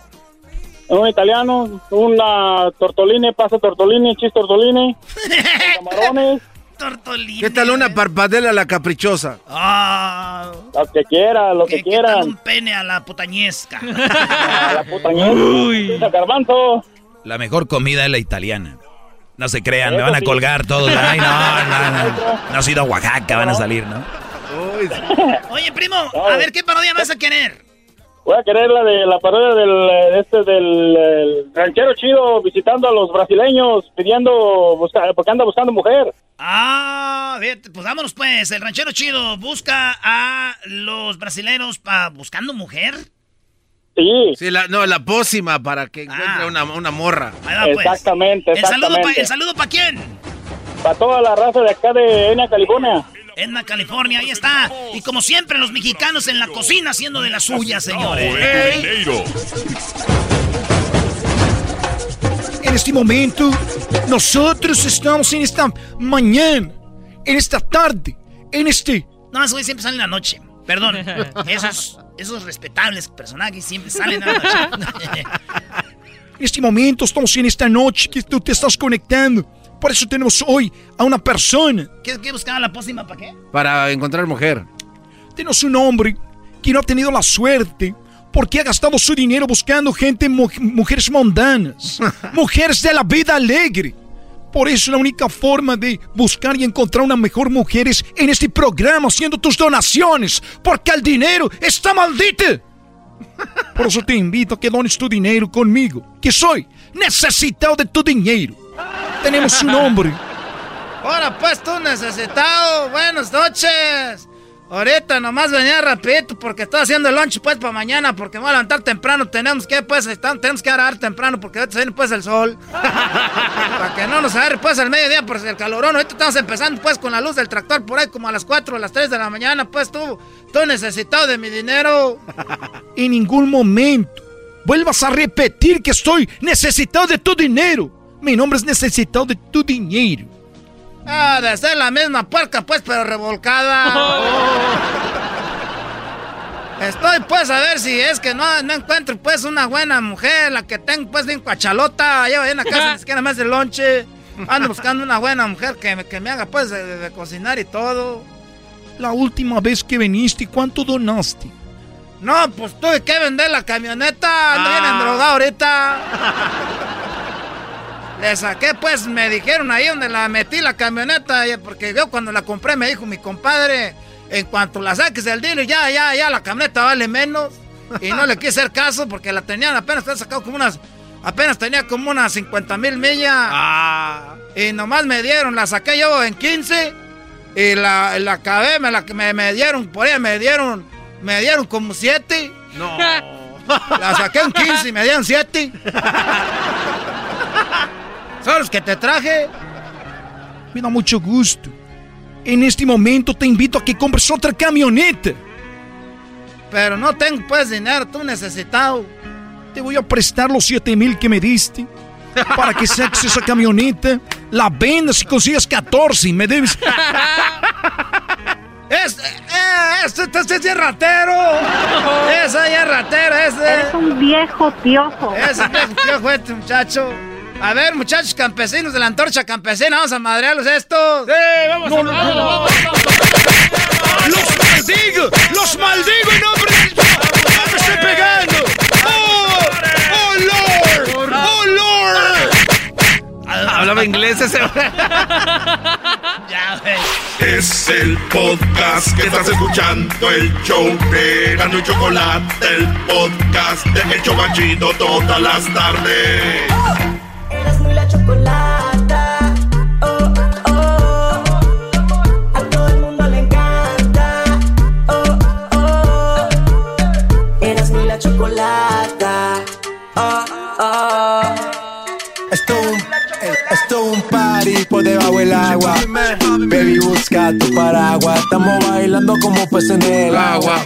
Un italiano, una tortolini, pasta tortolini, chis tortolini, camarones, Tortolini. ¿Qué tal una parpadela a la caprichosa? Ah, lo que quiera, lo que, ¿qué, qué tal quieran. un pene a la putañesca? A la puta ñez, garbanzo. La mejor comida es la italiana. No se crean, me van a colgar todos. Ay, no, no, no. No ha sido a Oaxaca, van a salir, ¿no? Oye, primo, a ver, ¿qué parodia vas a querer? Voy a querer la de la parodia del eh, este del el ranchero chido visitando a los brasileños pidiendo busca- porque anda buscando mujer. Ah, bien, pues vámonos pues. El ranchero chido busca a los brasileños pa buscando mujer. Sí. Sí, la, no, la pócima para que encuentre una, una morra. Va, pues. Exactamente, ¿El saludo, pa- exactamente. ¿El saludo para quién? Para toda la raza de acá de Ena, California. Edna, California, ahí está. Y como siempre, los mexicanos en la cocina haciendo de las suyas, señores. En este momento, nosotros estamos en esta mañana, en esta tarde, en este... No, güeyes siempre salen en la noche. Perdón. Esos, esos respetables personajes siempre salen en la noche. En este momento estamos en esta noche que tú te estás conectando. Por eso tenemos hoy a una persona. ¿Qué, qué buscaba la pócima para qué? Para encontrar mujer. Tenemos un hombre que no ha tenido la suerte porque ha gastado su dinero buscando gente, mu- mujeres mundanas, mujeres de la vida alegre. Por eso la única forma de buscar y encontrar una mejor mujer es en este programa haciendo tus donaciones, porque el dinero está maldito. Por eso te invito a que dones tu dinero conmigo, que soy necesitado de tu dinero. Tenemos un hombre Ahora pues tú necesitado, buenas noches. Ahorita nomás venía rapidito porque estoy haciendo el lunch pues para mañana porque me voy a levantar temprano. Tenemos que pues estar- tenemos que agarrar temprano porque ahorita se viene pues el sol. para que no nos agarre pues al mediodía por el calorón. Ahorita estamos empezando pues con la luz del tractor por ahí como a las 4 o las 3 de la mañana. Pues tú, tú necesitado de mi dinero. en ningún momento vuelvas a repetir que estoy necesitado de tu dinero. Mi nombre es necesitado de tu dinero. Ah, de ser la misma puerca pues pero revolcada. Estoy pues a ver si es que no, no encuentro pues una buena mujer, la que tengo pues bien cuachalota, llevo ahí en la casa ni siquiera más de lonche. Ando buscando una buena mujer que me, que me haga pues de, cocinar y todo. La última vez que viniste, ¿cuánto donaste? No, pues tuve que vender la camioneta, ando bien endrogado ahorita. Le saqué pues, me dijeron ahí donde la metí la camioneta, eh, porque yo cuando la compré me dijo mi compadre, en cuanto la saques del dealer ya, ya, ya la camioneta vale menos. Y no le quise hacer caso porque la tenían apenas, sacado como unas, apenas tenía como unas 50 mil millas. Y nomás me dieron, la saqué yo en 15 y la, la acabé, me, la, me, me dieron, por ahí me dieron, me dieron como 7. No. La saqué en 15 y me dieron 7. Son los que te traje. Me da mucho gusto. En este momento te invito a que compres otra camioneta. Pero no tengo pues dinero, tú necesitado. Te voy a prestar los 7 mil que me diste para que saques esa camioneta, la vendas y consigas 14 y me debes. Es, eh, este, este, este es ratero. Ese es ratero, ese. Eres un viejo piojo. Ese es viejo piojo este muchacho. A ver, muchachos campesinos de la antorcha campesina, vamos a madrearlos estos. Sí, vamos No, no, no, no. ¡Los maldigo! ¡Los maldigo en nombre del ¡Me estoy pegando! ¡Oh! ¡Oh, Lord! ¡Oh, Lord! Hablaba inglés ese. Ya, güey. Es el podcast que estás escuchando, el show de y Chocolate, el podcast de El Chobachito todas las tardes. Esto es un party por debajo del agua. Baby, busca tu paraguas. Estamos bailando como peces en el agua.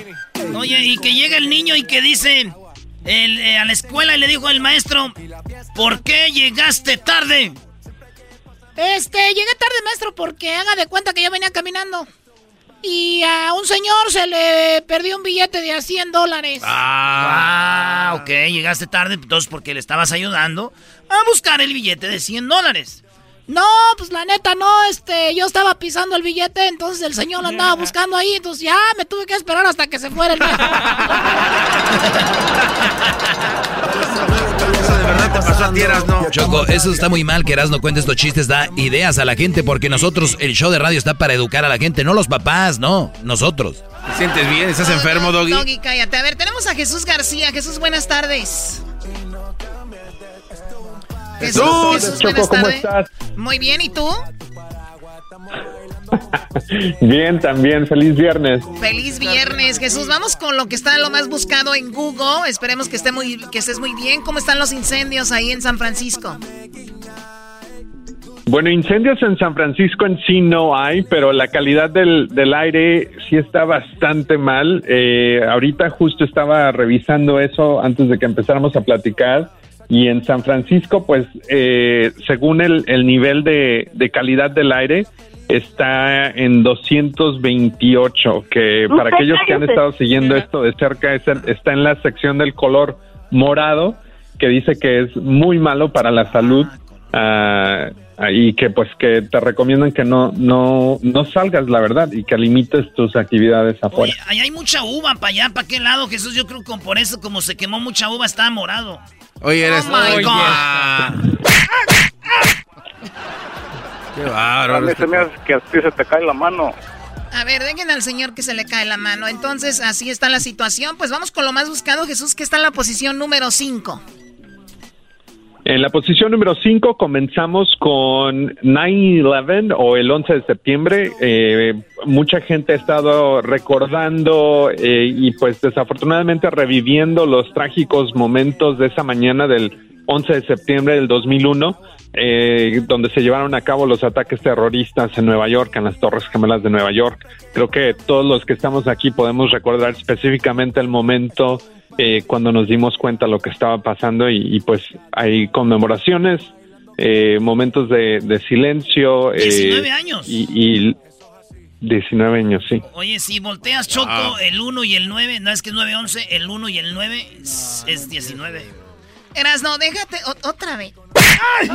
Oye, y que llega el niño y que dice el, eh, a la escuela y le dijo al maestro, ¿por qué llegaste tarde? Este, llegué tarde, maestro, porque haga de cuenta que yo venía caminando. Y a un señor se le perdió un billete de a 100 dólares. Ah, ok, llegaste tarde, entonces porque le estabas ayudando a buscar el billete de 100 dólares. No, pues la neta no, este, yo estaba pisando el billete, entonces el señor lo andaba buscando ahí, entonces ya me tuve que esperar hasta que se fuera el viejo. ¿Eso de verdad te pasó a ti, no. Choco, eso está muy mal que Erasno cuente estos chistes, da ideas a la gente, porque nosotros, el show de radio está para educar a la gente, no los papás, no, nosotros. ¿Te sientes bien? ¿Estás enfermo, Doggy? Doggy, cállate. A ver, tenemos a Jesús García. Jesús, buenas tardes. Jesús, Jesús Choco, ¿cómo estás? Muy bien, ¿y tú? Bien, también. Feliz viernes. Feliz viernes, Jesús. Vamos con lo que está lo más buscado en Google. Esperemos que esté muy, que estés muy bien. ¿Cómo están los incendios ahí en San Francisco? Bueno, incendios en San Francisco en sí no hay, pero la calidad del, del aire sí está bastante mal. Eh, ahorita justo estaba revisando eso antes de que empezáramos a platicar y en San Francisco, pues, eh, según el, el nivel de, de, calidad del aire, está en 228, que para aquellos que han estado siguiendo esto de cerca, está en la sección del color morado, que dice que es muy malo para la salud. Uh, y que pues que te recomiendan que no no no salgas la verdad y que limites tus actividades afuera. Oye, ahí hay mucha uva para allá, para qué lado, Jesús, yo creo que por eso como se quemó mucha uva está morado. Oye, eres. Oh my God. Qué bárbaro. se me hace que a ti se te cae la mano. A ver, dejen al señor que se le cae la mano. Entonces, así está la situación. Pues vamos con lo más buscado, Jesús, que está en la posición número 5. En la posición número 5 comenzamos con 9-11 o el 11 de septiembre. Eh, mucha gente ha estado recordando eh, y pues desafortunadamente reviviendo los trágicos momentos de esa mañana del 11 de septiembre del 2001, eh, donde se llevaron a cabo los ataques terroristas en Nueva York, en las Torres Gemelas de Nueva York. Creo que todos los que estamos aquí podemos recordar específicamente el momento eh, cuando nos dimos cuenta lo que estaba pasando y, pues hay conmemoraciones, eh, momentos de, de silencio. 19 años. Y, y, 19 años, sí. Oye, si volteas Choco, el 1 y el 9, no es que es 9-11, el 1 y el 9 es, es 19. Eras, no, déjate otra vez. ¡Ay!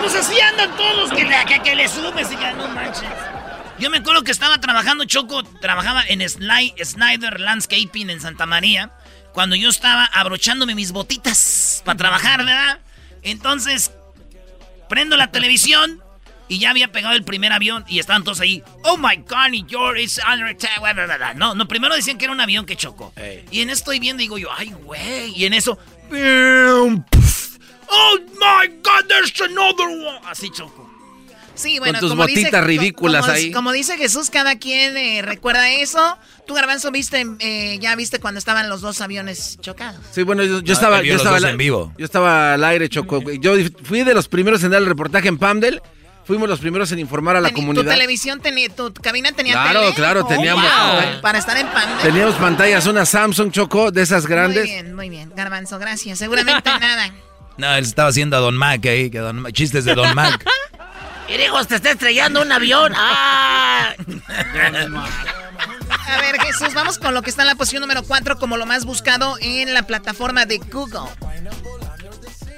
Pues así andan todos, que, que, que le subes y ya no manches. Yo me acuerdo que estaba trabajando, Choco, trabajaba en Snyder Landscaping en Santa María cuando yo estaba abrochándome mis botitas para trabajar, ¿verdad? Entonces, prendo la televisión y ya había pegado el primer avión y estaban todos ahí. Oh my God, you're is under attack. No, no, primero decían que era un avión que chocó. Y en eso estoy viendo y digo yo, ay, güey. Y en eso, oh my God, there's another one. Así chocó. Sí, bueno, Con tus como botitas dice, ridículas como, ahí. Como dice Jesús, cada quien eh, recuerda eso. Tú, Garbanzo, viste, eh, ya viste cuando estaban los dos aviones chocados. Sí, bueno, yo, yo estaba, yo estaba, en vivo. yo estaba al aire, Choco. Yo fui de los primeros en dar el reportaje en Pamdel. Fuimos los primeros en informar a la comunidad. ¿Tu televisión, tenía, tu cabina tenía Claro, tele? claro, Oh, teníamos. wow, Para estar en Pamdel. Teníamos pantallas, una Samsung Choco de esas grandes. Muy bien, muy bien. Garbanzo, gracias. Seguramente nada. No, él estaba haciendo a Don Mac ahí, que Don Mac- chistes de Don Mac. Hijos, te está estrellando un avión. ¡Ah! A ver, Jesús, vamos con lo que está en la posición número 4 como lo más buscado en la plataforma de Google.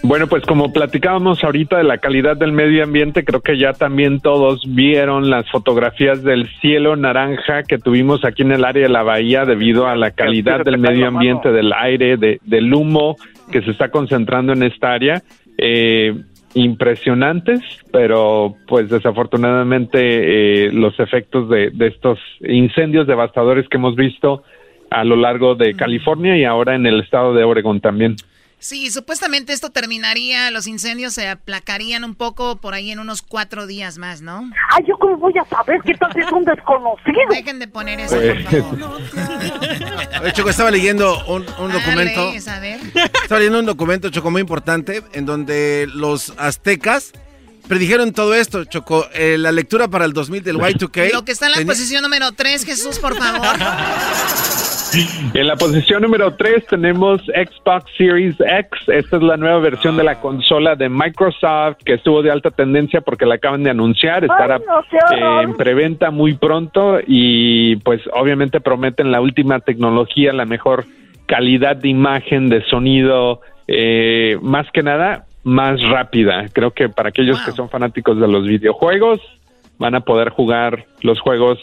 Bueno, pues como platicábamos ahorita de la calidad del medio ambiente, creo que ya también todos vieron las fotografías del cielo naranja que tuvimos aquí en el área de la bahía debido a la calidad del medio ambiente, del aire, de, del humo que se está concentrando en esta área. Eh, impresionantes, pero pues desafortunadamente eh, los efectos de, de estos incendios devastadores que hemos visto a lo largo de California y ahora en el estado de Oregon también. Sí, supuestamente esto terminaría, los incendios se aplacarían un poco por ahí en unos cuatro días más, ¿no? Ay, ¿yo cómo voy a saber qué tal es un desconocido? Dejen de poner eso, por favor. Oye, Choco, estaba leyendo un, un documento. lees, a ver. Estaba leyendo un documento, Choco, muy importante, en donde los aztecas predijeron todo esto, Choco. Eh, la lectura para el 2000 del Y2K. Lo que está en la posición número 3, Jesús, por favor. En la posición número 3 tenemos Xbox Series X. Esta es la nueva versión de la consola de Microsoft que estuvo de alta tendencia porque la acaban de anunciar. Estará no, eh, en preventa muy pronto y pues obviamente prometen la última tecnología, la mejor calidad de imagen, de sonido, eh, más que nada más rápida. Creo que para aquellos que son fanáticos de los videojuegos van a poder jugar los juegos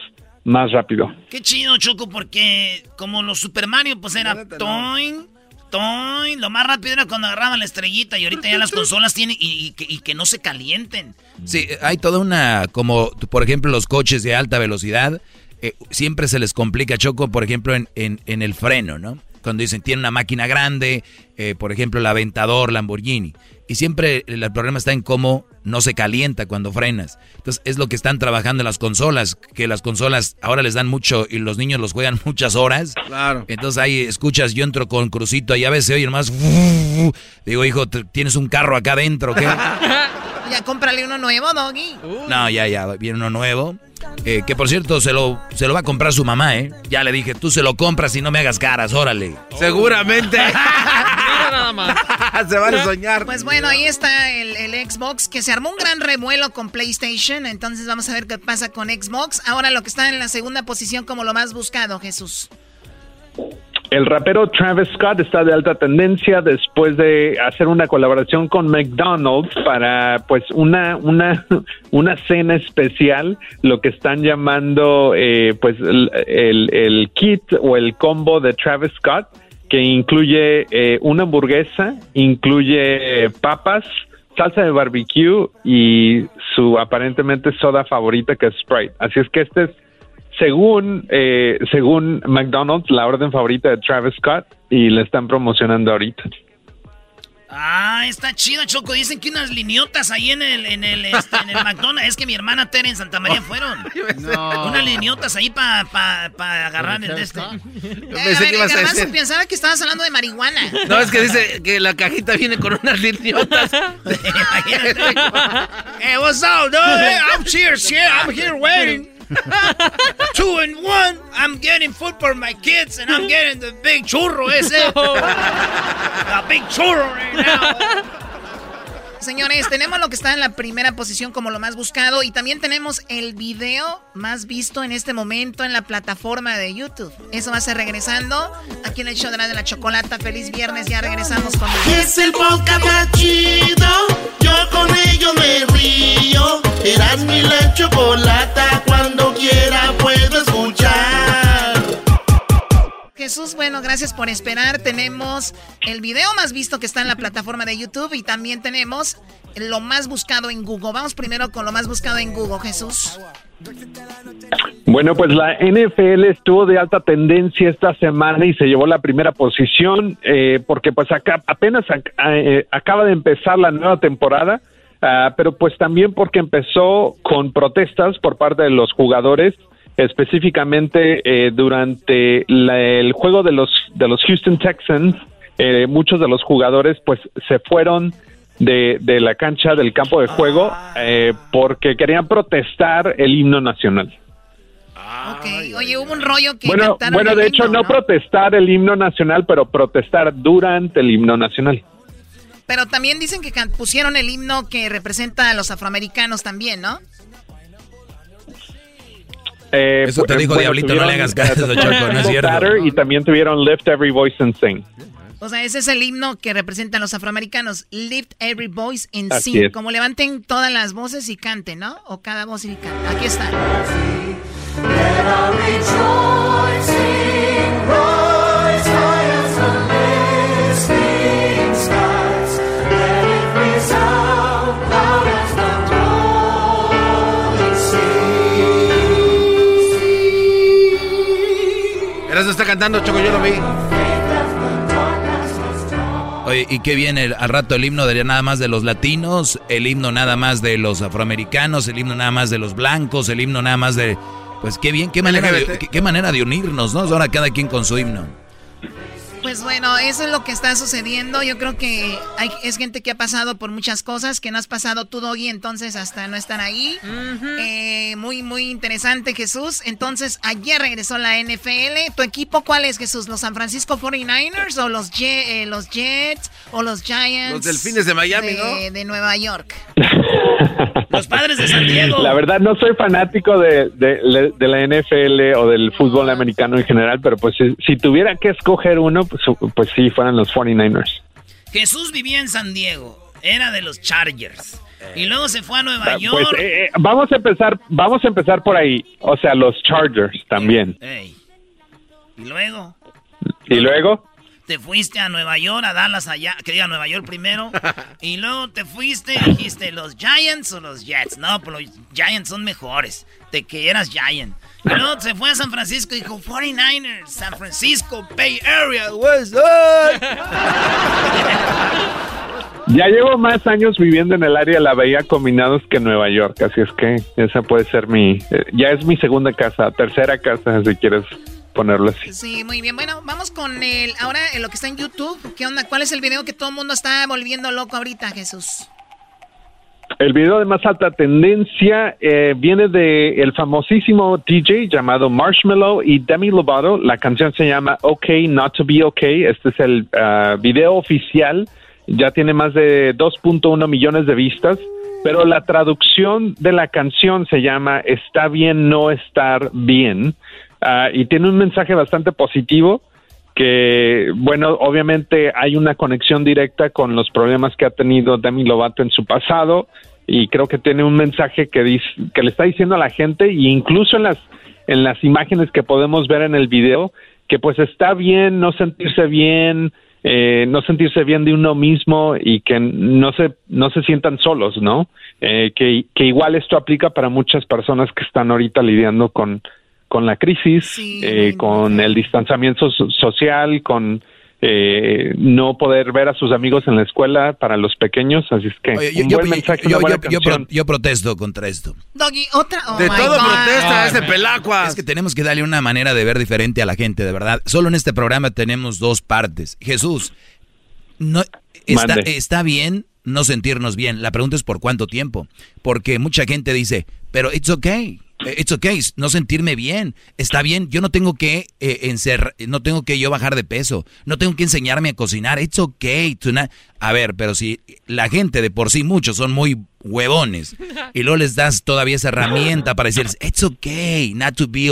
más rápido. Qué chido, Choco, porque como los Super Mario, pues era toing, toy. Lo más rápido era cuando agarraban la estrellita y ahorita ya las consolas tienen y, que, no se calienten. Sí, hay toda una, como por ejemplo los coches de alta velocidad, eh, siempre se les complica, Choco, por ejemplo, en, en, el freno, ¿no? Cuando dicen tiene una máquina grande, eh, por ejemplo, el Aventador, Lamborghini. Y siempre el problema está en cómo no se calienta cuando frenas. Entonces es lo que están trabajando en las consolas, que las consolas ahora les dan mucho y los niños los juegan muchas horas. Claro. Entonces ahí escuchas, yo entro con Crucito y a veces oye más... Digo, hijo, ¿tienes un carro acá adentro? ¿qué? Ya cómprale uno nuevo, Doggy. No, ya, ya, viene uno nuevo. Eh, que por cierto, se lo, se lo va a comprar su mamá, ¿eh? Ya le dije, tú se lo compras y no me hagas caras, órale. Seguramente. Mira nada más. se van a soñar. Pues bueno, ahí está el, el, Xbox, que se armó un gran revuelo con PlayStation. Entonces vamos a ver qué pasa con Xbox. Ahora lo que está en la segunda posición como lo más buscado, Jesús. El rapero Travis Scott está de alta tendencia después de hacer una colaboración con McDonald's para pues una una una cena especial, lo que están llamando eh, pues el, el, kit o el combo de Travis Scott que incluye eh, una hamburguesa, incluye papas, salsa de barbecue y su aparentemente soda favorita que es Sprite. Así es que este es según, eh, según McDonald's, la orden favorita de Travis Scott y le están promocionando ahorita. Ah, está chido, Choco. Dicen que unas liniotas ahí en el, en el, este, en el McDonald's. Es que mi hermana Tere en Santa María fueron. No. Unas liniotas ahí para pa, pa agarrar el de este. Eh, a ver, pensaba que estabas hablando de marihuana. No, es que dice que la cajita viene con unas liniotas. hey, what's up, dude? I'm here, I'm here waiting. Two and one. I'm getting food for my kids and I'm getting the big churro ese. the big churro right now. Señores, tenemos lo que está en la primera posición como lo más buscado y también tenemos el video más visto en este momento en la plataforma de YouTube. Eso va a ser regresando aquí en el show de la, de la chocolata. Feliz viernes, ya regresamos con... Es el podcast yo con ello me río. Eras mi la chocolata, cuando quiera puedo escuchar. Jesús, bueno, gracias por esperar. Tenemos el video más visto que está en la plataforma de YouTube y también tenemos lo más buscado en Google. Vamos primero con lo más buscado en Google, Jesús. Bueno, pues la NFL estuvo de alta tendencia esta semana y se llevó la primera posición eh, porque pues acá apenas eh, acaba de empezar la nueva temporada, ah, pero pues también porque empezó con protestas por parte de los jugadores específicamente eh, durante el juego de los de los Houston Texans eh, muchos de los jugadores pues se fueron de, de la cancha del campo de juego eh, porque querían protestar el himno nacional. Oye, hubo un rollo que bueno, bueno, de hecho no, protestar el himno nacional, pero protestar durante el himno nacional. Pero también dicen que pusieron el himno que representa a los afroamericanos también, ¿no? Eh, Eso te dijo Diablito, no le hagas caso, Choco, no es cierto. Y también tuvieron Lift Every Voice and Sing. O sea, ese es el himno que representan los afroamericanos. Lift every voice and sing. Como levanten todas las voces y canten, ¿no? O cada voz y cante. Aquí está. Cantando, Choco, yo lo vi. Oye, ¿y qué viene al rato el himno? ¿Daría nada más de los latinos? ¿El himno nada más de los afroamericanos? ¿El himno nada más de los blancos? ¿El himno nada más de...? Pues qué bien, qué manera de, qué manera de unirnos, ¿no? Ahora cada quien con su himno. Pues bueno, eso es lo que está sucediendo. Yo creo que hay, es gente que ha pasado por muchas cosas que no has pasado tú, Doggy, entonces hasta no están ahí. Eh, muy, muy interesante, Jesús. Entonces, ayer regresó la NFL. ¿Tu equipo cuál es, Jesús? ¿Los San Francisco 49ers o los, eh, los Jets o los Giants? Los Delfines de Miami, ¿no? De Nueva York. los padres de San Diego. La verdad, no soy fanático de, la NFL o del fútbol americano en general, pero pues si, tuviera que escoger uno, pues, pues, sí, fueran los 49ers. Jesús vivía en San Diego, era de los Chargers. Y luego se fue a Nueva ah, pues, York. Eh, eh, vamos a empezar, vamos a empezar por ahí. O sea, los Chargers también. ¿Y luego? ¿Y luego? Te fuiste a Nueva York, a Dallas allá, que diga Nueva York primero, y luego te fuiste y dijiste, ¿los Giants o los Jets? No, pues los Giants son mejores, te que eras Giant. Y luego se fue a San Francisco y dijo, 49ers, San Francisco, Bay Area, what's up? Ya llevo más años viviendo en el área de la Bahía Combinados que en Nueva York, así es que esa puede ser mi, eh, ya es mi segunda casa, tercera casa, si quieres ponerlo así. Sí, muy bien. Bueno, vamos con el, ahora en lo que está en YouTube. ¿Qué onda? ¿Cuál es el video que todo el mundo está volviendo loco ahorita, Jesús? El video de más alta tendencia eh, viene de el famosísimo DJ llamado Marshmallow y Demi Lovato. La canción se llama OK Not to Be OK. Este es el ah, video oficial ya tiene más de 2.1 millones de vistas, pero la traducción de la canción se llama Está bien no estar bien ah, y tiene un mensaje bastante positivo que, bueno, obviamente hay una conexión directa con los problemas que ha tenido Demi Lovato en su pasado y creo que tiene un mensaje que, dice, que le está diciendo a la gente e incluso en las, en las imágenes que podemos ver en el video que pues está bien no sentirse bien, eh, no sentirse bien de uno mismo y que no se, no se sientan solos, ¿no? Eh, que, que, igual esto aplica para muchas personas que están ahorita lidiando con, con la crisis, eh, con el distanciamiento social, con eh, no poder ver a sus amigos en la escuela para los pequeños, así es que un buen mensaje, yo, protesto contra esto. Doggy, otra. Oh de todo protesta ese pelacua. Es que tenemos que darle una manera de ver diferente a la gente, de verdad. Solo en este programa tenemos dos partes. Jesús, no está, está bien no sentirnos bien. La pregunta es por cuánto tiempo. Porque mucha gente dice, pero it's okay. It's okay, no sentirme bien. Está bien, yo no tengo que eh, no tengo que yo bajar de peso, no tengo que enseñarme a cocinar. It's okay. a ver, pero si la gente de por sí muchos son muy huevones y luego les das todavía esa herramienta para decirles, it's okay, not to be.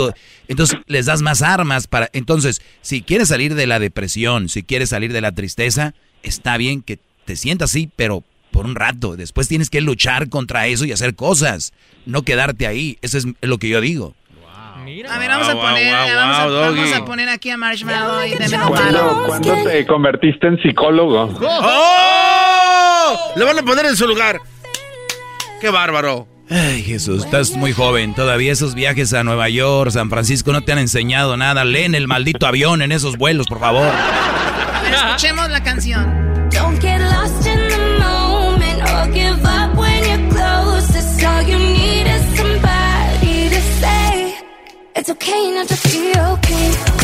Entonces les das más armas para. Entonces, si quieres salir de la depresión, si quieres salir de la tristeza, está bien que te sientas así, pero por un rato. Después tienes que luchar contra eso y hacer cosas. No quedarte ahí. Eso es lo que yo digo. A ver, vamos a poner, vamos, a, poner aquí a Marshmallow y ¿Cuándo, te convertiste en psicólogo? ¡Oh! Le van a poner en su lugar. ¡Qué bárbaro! Ay, Jesús, estás muy joven. Todavía esos viajes a Nueva York, San Francisco no te han enseñado nada. Leen el maldito avión en esos vuelos, por favor. escuchemos la canción. It's okay not to be okay.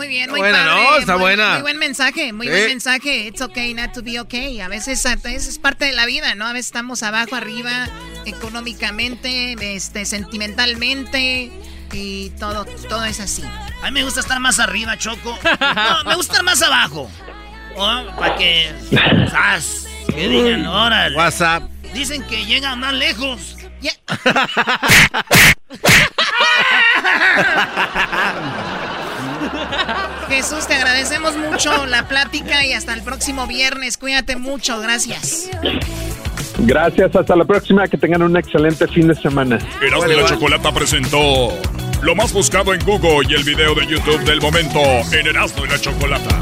Muy bien, muy buena, padre, ¿no? Está muy, buena. Muy buen mensaje, muy buen mensaje. It's okay not to be okay. A veces, a veces es parte de la vida, ¿no? A veces estamos abajo, arriba económicamente, este, sentimentalmente y todo, todo es así. A mí me gusta estar más arriba, Choco. No, me gusta estar más abajo. Oh, para que... Que digan, órale. WhatsApp. Dicen que llegan más lejos. Jesús, te agradecemos mucho la plática y hasta el próximo viernes. Cuídate mucho, gracias. Gracias, hasta la próxima, que tengan un excelente fin de semana. Erasmo y la Chocolata presentó lo más buscado en Google y el video de YouTube del momento en Erasmo y la Chocolata.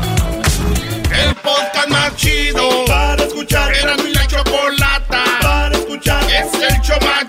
El podcast más chido para escuchar. Erasmo y la Chocolata para escuchar. Es el show más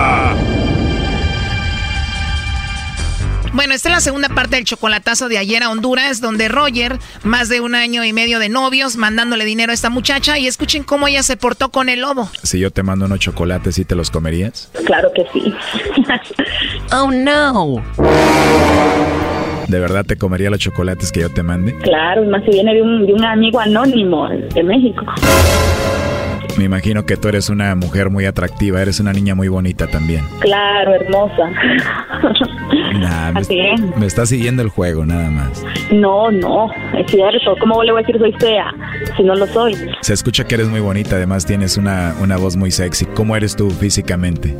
Bueno, esta es la segunda parte del chocolatazo de ayer a Honduras, donde Roger, más de un año y medio de novios, mandándole dinero a esta muchacha y escuchen cómo ella se portó con el lobo. Si yo te mando unos chocolates, ¿sí te los comerías? Claro que sí. oh no. ¿De verdad te comería los chocolates que yo te mande? Claro, más si viene de un, de un amigo anónimo de México. Me imagino que tú eres una mujer muy atractiva, eres una niña muy bonita también. Claro, hermosa. Nah, me, Así es. me está siguiendo el juego, nada más. No, no, es cierto. ¿Cómo le voy a decir soy fea si no lo soy? Se escucha que eres muy bonita, además tienes una, una voz muy sexy. ¿Cómo eres tú físicamente?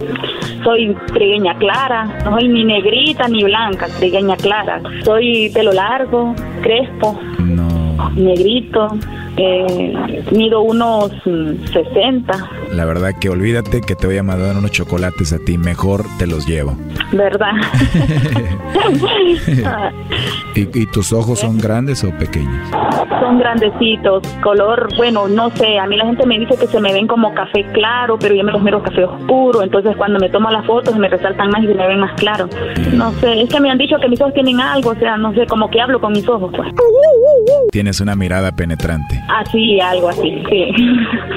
Soy trigueña clara, no soy ni negrita ni blanca, trigueña clara. Soy pelo largo, crespo, negrito, eh, mido unos mm, 60, La verdad que olvídate que te voy a mandar unos chocolates a ti, mejor te los llevo. ¿verdad? ¿Y, y tus ojos son grandes o pequeños? Son grandecitos, color, bueno, no sé, a mí la gente me dice que se me ven como café claro, pero yo me los miro café oscuro, entonces cuando me tomo las fotos me resaltan más y se me ven más claros. No sé, es que me han dicho que mis ojos tienen algo, o sea, no sé, como que hablo con mis ojos, pues. Tienes una mirada penetrante. Así, algo así, sí.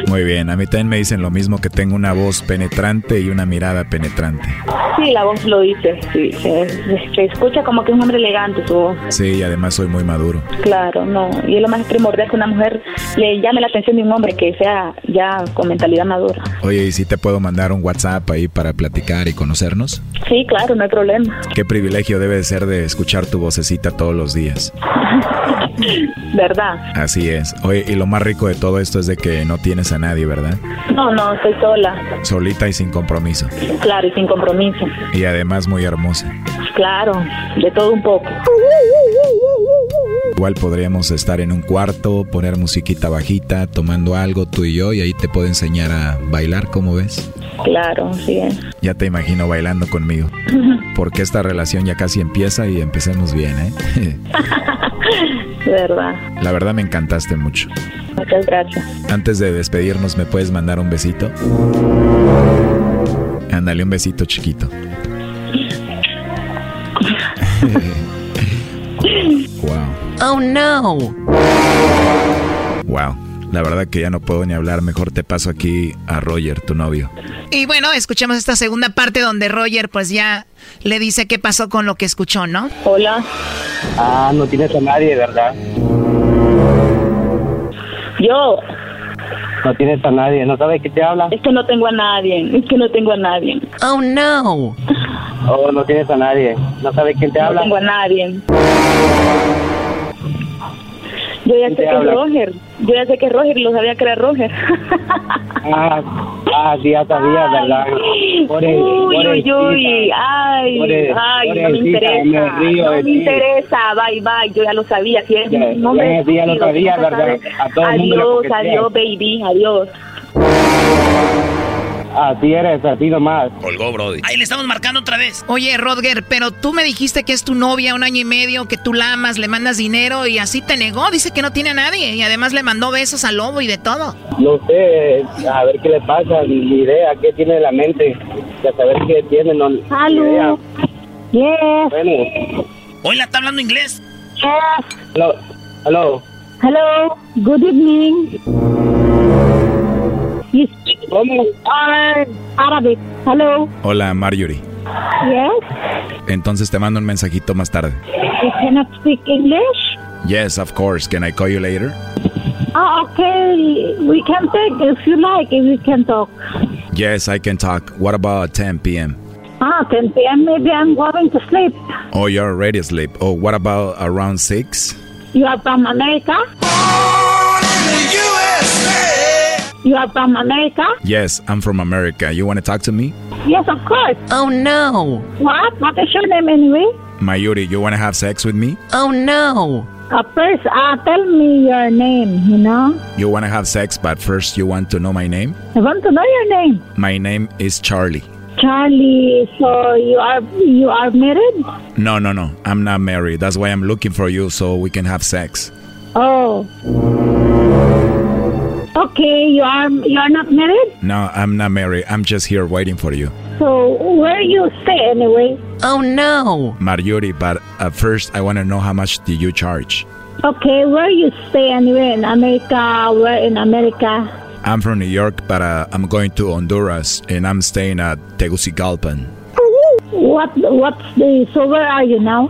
Muy bien, a mí también me dicen lo mismo que tengo una voz penetrante y una mirada penetrante. Sí, la voz lo dice, sí, se, escucha como que es un hombre elegante su voz. Sí, y además soy muy maduro. Claro, no, y es lo más primordial que una mujer le llame la atención de un hombre que sea ya con mentalidad madura. Oye, ¿y si te puedo mandar un WhatsApp ahí para platicar y conocernos? Sí, claro, no hay problema. Qué privilegio debe de ser de escuchar tu vocecita todos los días. ¿Verdad? Así es. Oye, y lo más rico de todo esto es de que no tienes a nadie, ¿verdad? No, no, estoy sola. Solita y sin compromiso. Claro, y sin compromiso. Y además muy hermosa. Claro, de todo un poco. Igual podríamos estar en un cuarto, poner musiquita bajita, tomando algo tú y yo, y ahí te puedo enseñar a bailar, ¿cómo ves? Claro, sí. Ya te imagino bailando conmigo. Porque esta relación ya casi empieza y empecemos bien, ¿eh? ¿Verdad? La verdad me encantaste mucho. Muchas gracias. Antes de despedirnos, ¿me puedes mandar un besito? Ándale, un besito chiquito. wow. Oh no. Wow. La verdad que ya no puedo ni hablar. Mejor te paso aquí a Roger, tu novio. Y bueno, escuchemos esta segunda parte donde Roger pues ya le dice qué pasó con lo que escuchó, ¿no? Hola. Ah, no tienes a nadie, ¿verdad? Yo, No tienes a nadie, ¿no sabes qué te habla? es que no tengo a nadie, es que no tengo a nadie. Oh no. Oh, no tienes a nadie, ¿no sabes quién te No habla? tengo a nadie. Yo ya sé que es? Roger. Yo ya sé que es Roger y lo sabía que era Roger. Ah, ah, sí, ya sabía, ¿verdad? Pobre- uy, uy, uy. Ay, ay, no me interesa. me río no me interesa. Bye, bye. Yo ya lo sabía. Si es Ya, hombre ya, sí, ya lo sabía, no ¿verdad? A todo mundo Adiós, coqueteas. adiós, baby. Adiós. Así eres, así nomás. Colgó, Brody. Ahí le estamos marcando otra vez. Oye, Rodger, pero tú me dijiste que es tu novia un año y medio, que tú la amas, le mandas dinero y así te negó. Dice que no tiene a nadie y además le mandó besos al lobo y de todo. No sé, a ver qué le pasa, ni idea, qué tiene en la mente. De saber qué tiene, no idea. Yes. Bueno, Hoy la está hablando inglés. Yes. hello, hello. Hello. Good evening. Arabic. Hello. Hola, Marjorie. Yes. Entonces te mando un mensajito más tarde. You cannot speak English? Yes, of course. Can I call you later? Oh, okay. We can take if you like. If we can talk. Yes, I can talk. What about 10 p.m.? Ah, 10 p.m. Maybe I'm going to sleep. Oh, you're already asleep. Oh, what about around 6? You are from America? You are from America? Yes, I'm from America. You want to talk to me? Yes, of course. Oh no. What? What is your name anyway? Mayuri, you want to have sex with me? Oh no. Uh, first, uh, tell me your name, you know? You want to have sex, but first you want to know my name? I want to know your name. My name is Charlie. Charlie, so you are you are married? No, no, no. I'm not married. That's why I'm looking for you so we can have sex. Oh. Okay, you are you are not married? No, I'm not married. I'm just here waiting for you. So where you stay anyway? Oh no. Marjorie, but at first I want to know how much do you charge? Okay, where you stay anyway in America? Where in America? I'm from New York, but uh, I'm going to Honduras and I'm staying at Tegucigalpan. What what's the so where are you now?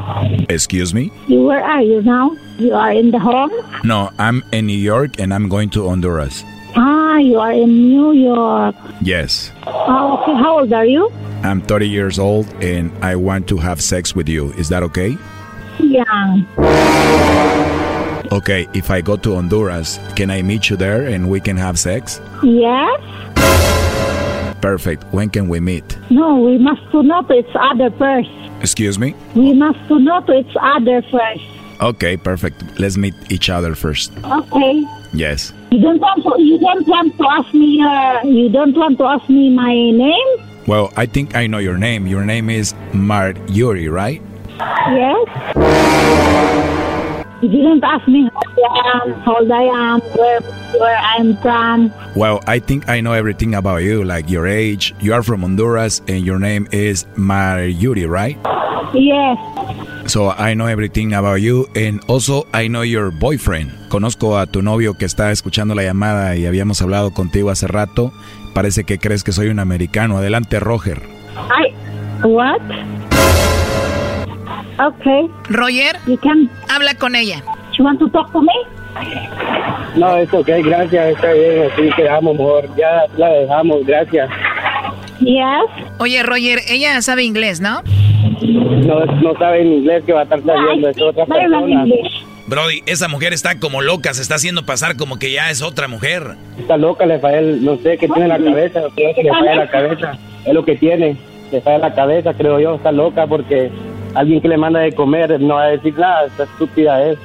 Excuse me? You where are you now? You are in the home? No, I'm in New York and I'm going to Honduras. Ah, you are in New York. Yes. Oh, okay. How old are you? I'm 30 years old and I want to have sex with you. Is that okay? Yeah. Okay, if I go to Honduras, can I meet you there and we can have sex? Yes. Perfect. When can we meet? No, we must to know each other first. Excuse me? We must to know each other first. Okay, perfect. Let's meet each other first. Okay. Yes. You don't want to. You don't want to ask me. Uh, you don't want to ask me my name. Well, I think I know your name. Your name is Mart Yuri, right? Yes. You didn't ask me how I am, how old I am, where where I'm from. Well, I think I know everything about you, like your age. You are from Honduras and your name is Marjorie, right? Yes. So I know everything about you and also I know your boyfriend. Conozco a tu novio que está escuchando la llamada y habíamos hablado contigo hace rato. Parece que crees que soy un americano. Adelante, Roger. I what? Okay. Roger, You can. habla con ella. You want to talk to me? No, es ok, gracias, está bien, así quedamos mejor. Ya la dejamos, gracias. Yes. Oye, Roger, ella sabe inglés, ¿no? No, no sabe en inglés que va a estar sabiendo, es otra persona. Brody, esa mujer está como loca, se está haciendo pasar como que ya es otra mujer. Está loca, le falla, el- no sé qué tiene en la cabeza, creo que le falla la cabeza. Es lo que tiene, le falla la cabeza, creo yo, está loca porque alguien que le manda de comer no va a decir nada, esta estúpida es.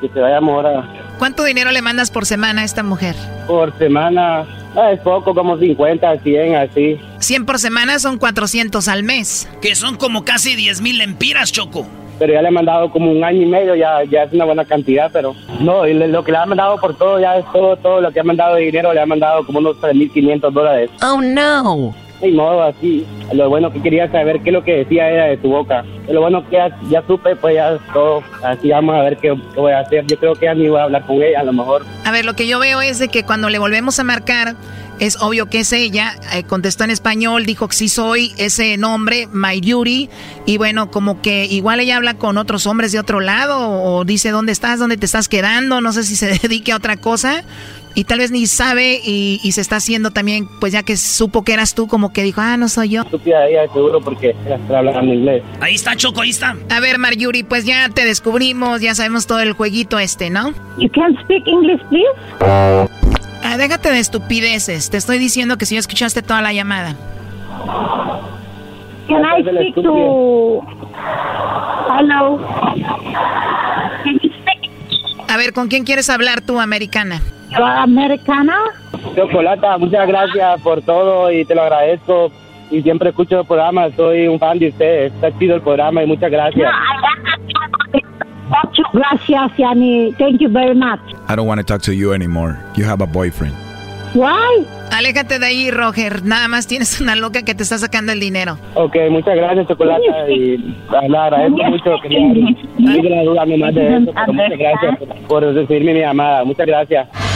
Que se vaya mejor a- ¿Cuánto dinero le mandas por semana a esta mujer? por semana, ah, es poco, como 50, 100, así. 100 por semana son 400 al mes. Que son como casi 10 mil lempiras, Choco. Pero ya le he mandado como un año y medio, ya, ya es una buena cantidad, pero no, y le- lo que le ha mandado por todo, ya es todo, todo lo que ha mandado de dinero, le ha mandado como unos 3.500 dólares. Oh no. Y modo así, lo bueno que quería saber qué es lo que decía ella de tu boca. Lo bueno que ya, supe, pues ya todo, así vamos a ver qué, qué voy a hacer. Yo creo que ya ni voy a hablar con ella, a lo mejor. A ver, lo que yo veo es de que cuando le volvemos a marcar, es obvio que es ella. eh, contestó en español, dijo que sí soy ese nombre, Mayuri. Y bueno, como que igual ella habla con otros hombres de otro lado, o dice dónde estás, dónde te estás quedando, no sé si se dedique a otra cosa. Y tal vez ni sabe y, y se está haciendo también, pues ya que supo que eras tú, como que dijo, ah, no soy yo. Estúpida ella, seguro, porque está hablando inglés. Ahí está, Choco, ahí está. A ver, Marjorie, pues ya te descubrimos, ya sabemos todo el jueguito este, ¿no? You can speak English, please. Ah, déjate de estupideces. Te estoy diciendo que si ya escuchaste toda la llamada. Can I speak to? Hello. Can you speak? A ver, ¿con quién quieres hablar tú, americana? Americana? Chocolata, muchas gracias por todo y te lo agradezco. Y siempre escucho el programa, soy un fan de usted. Está chido el programa y muchas gracias. Muchas gracias, Yani. Thank you very much. I don't want to talk to you anymore. You have a boyfriend. Why? Aléjate de ahí, Roger. Nada más tienes una loca que te está sacando el dinero. Ok, muchas gracias, Chocolata. Y le agradezco mucho que me tengo una duda nomás de eso. Pero muchas gracias por recibirme mi llamada. Muchas gracias.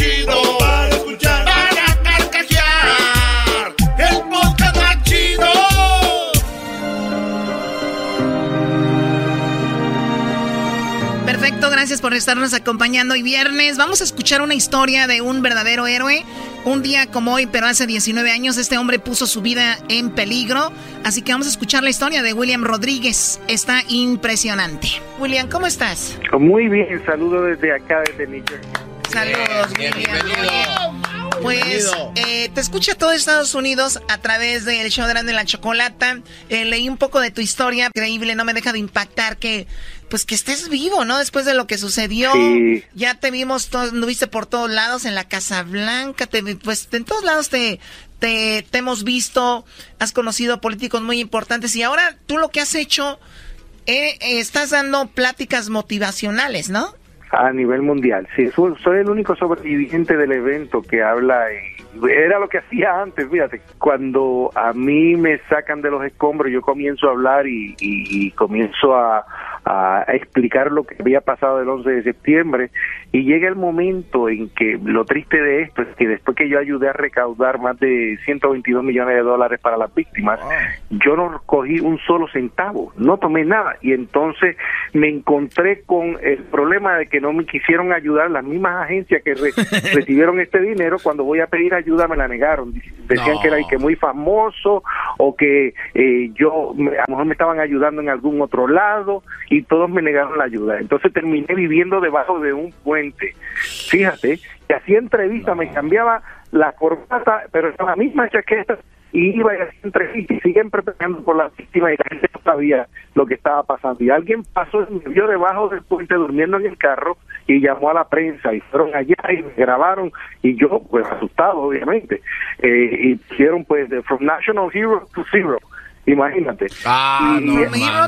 gracias por estarnos acompañando hoy viernes. Vamos a escuchar una historia de un verdadero héroe. Un día como hoy, pero hace 19 años, este hombre puso su vida en peligro. Así que vamos a escuchar la historia de William Rodríguez. Está impresionante. William, ¿cómo estás? Muy bien, saludo desde acá, desde New Jersey. Saludos, William. Pues eh, te escucha todo Estados Unidos a través del show de la Chocolata. Eh, leí un poco de tu historia, increíble, no me deja de impactar que pues que estés vivo, ¿no? Después de lo que sucedió, ya te vimos, todo, viste por todos lados en la Casa Blanca, te, pues en todos lados te, te, te hemos visto, has conocido políticos muy importantes y ahora tú lo que has hecho, eh, estás dando pláticas motivacionales, ¿no? A nivel mundial, sí. Soy, el único sobreviviente del evento que habla. Era lo que hacía antes, fíjate. Cuando a mí me sacan de los escombros, yo comienzo a hablar y comienzo a, a, explicar lo que había pasado el 11 de septiembre y llega el momento en que lo triste de esto es que después que yo ayudé a recaudar más de 122 millones de dólares para las víctimas, yo no cogí un solo centavo, no tomé nada y entonces me encontré con el problema de que no me quisieron ayudar las mismas agencias que recibieron este dinero cuando voy a pedir ayuda me la negaron, decían que era que muy famoso o que eh, yo a lo mejor me estaban ayudando en algún otro lado y todos me negaron la ayuda. Entonces terminé viviendo debajo de un puente. Fíjate, que hacía entrevista, me cambiaba la corbata, pero era la misma chaqueta y iba entrevistas y siempre peleando por la víctima y la gente no sabía lo que estaba pasando. Y alguien pasó y me vio debajo del puente durmiendo en el carro y llamó a la prensa y fueron allá y me grabaron y yo pues asustado obviamente eh, y hicieron pues de From National Hero to Zero Imagínate. Ah, y, no,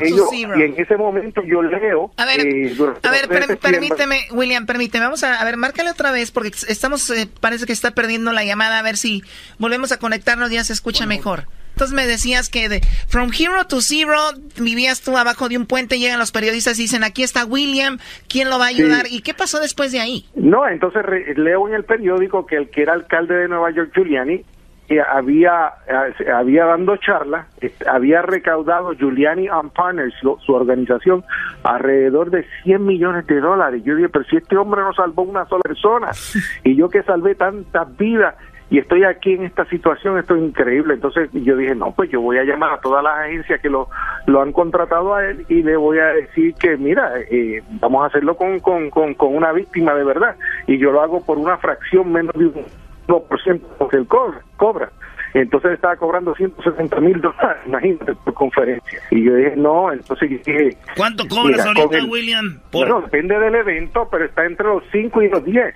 y en ese momento yo leo. A ver, eh, a ver permíteme, William, permíteme. Vamos a, a ver, márcale otra vez porque estamos, eh, parece que está perdiendo la llamada. A ver si volvemos a conectarnos, ya se escucha mejor. Entonces me decías que de From Hero to Zero vivías tú abajo de un puente, llegan los periodistas y dicen, aquí está William, ¿quién lo va a ayudar? ¿Y qué pasó después de ahí? No, entonces leo en el periódico que el que era alcalde de Nueva York, Giuliani, había, eh, había dando charlas, había recaudado Giuliani and Partners, su organización, alrededor de 100 millones de dólares. Yo dije, pero si este hombre no salvó una sola persona, y yo que salvé tantas vidas, y estoy aquí en esta situación, esto es increíble. Entonces yo dije, no, pues yo voy a llamar a todas las agencias que lo, lo han contratado a él y le voy a decir que, mira, eh, vamos a hacerlo con, con, con, con una víctima de verdad. Y yo lo hago por una fracción menos de un 1% que él cobra, cobra. Entonces estaba cobrando 160 mil dólares, imagínate, por conferencia. Y yo dije, no, entonces dije... ¿Cuánto cobras ahorita, William? Bueno, depende del evento, pero está entre los 5 y los 10.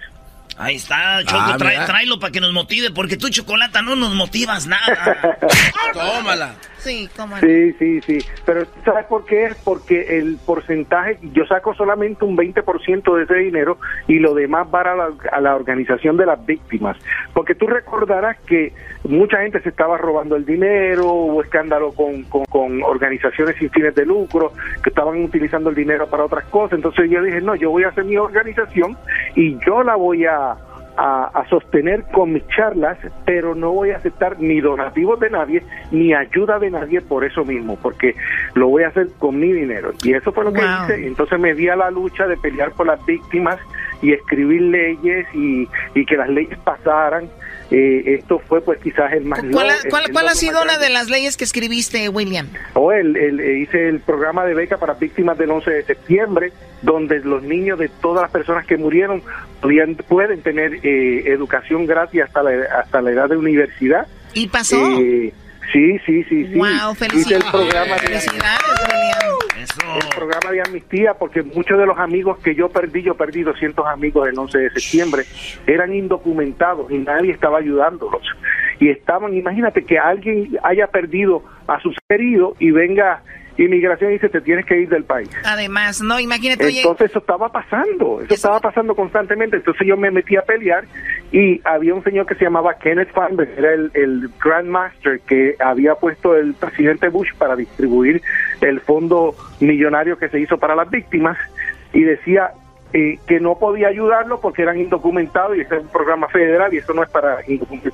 Ahí está, Choco, ah, tráelo para que nos motive, porque tú, Chocolata, no nos motivas nada. Tómala. Sí, Sí, sí, sí. Pero ¿sabes por qué? Es porque el porcentaje, yo saco solamente un 20% de ese dinero y lo demás va a la, a la organización de las víctimas. Porque tú recordarás que mucha gente se estaba robando el dinero, hubo escándalo con, con, con organizaciones sin fines de lucro que estaban utilizando el dinero para otras cosas. Entonces yo dije, no, yo voy a hacer mi organización y yo la voy a a, sostener con mis charlas, pero no voy a aceptar ni donativos de nadie, ni ayuda de nadie por eso mismo, porque lo voy a hacer con mi dinero. Y eso fue lo que hice. Entonces me di a la lucha de pelear por las víctimas y escribir leyes y, y que las leyes pasaran. Eh, esto fue pues quizás el más... ¿Cuál, cuál, ha sido una de las leyes que escribiste, William? Oh, el, eh, hice el programa de beca para víctimas del 11 de septiembre, donde los niños de todas las personas que murieron podían, pueden tener eh, educación gratis hasta la, hasta la edad de universidad. ¿Y pasó? Sí, sí, sí, sí. Wow, felicidades. El programa de, El programa de amnistía, porque muchos de los amigos que yo perdí, yo perdí 200 amigos el 11 de septiembre, eran indocumentados y nadie estaba ayudándolos. Y estaban, imagínate que alguien haya perdido a sus queridos y venga inmigración dice te tienes que ir del país. Además, no, imagínate. Entonces eso estaba pasando, eso, estaba pasando constantemente. Entonces yo me metí a pelear y había un señor que se llamaba Kenneth Feinberg, era el, el Grand Master que había puesto el presidente Bush para distribuir el fondo millonario que se hizo para las víctimas y decía eh, que no podía ayudarlo porque eran indocumentados y este es un programa federal y eso no es para,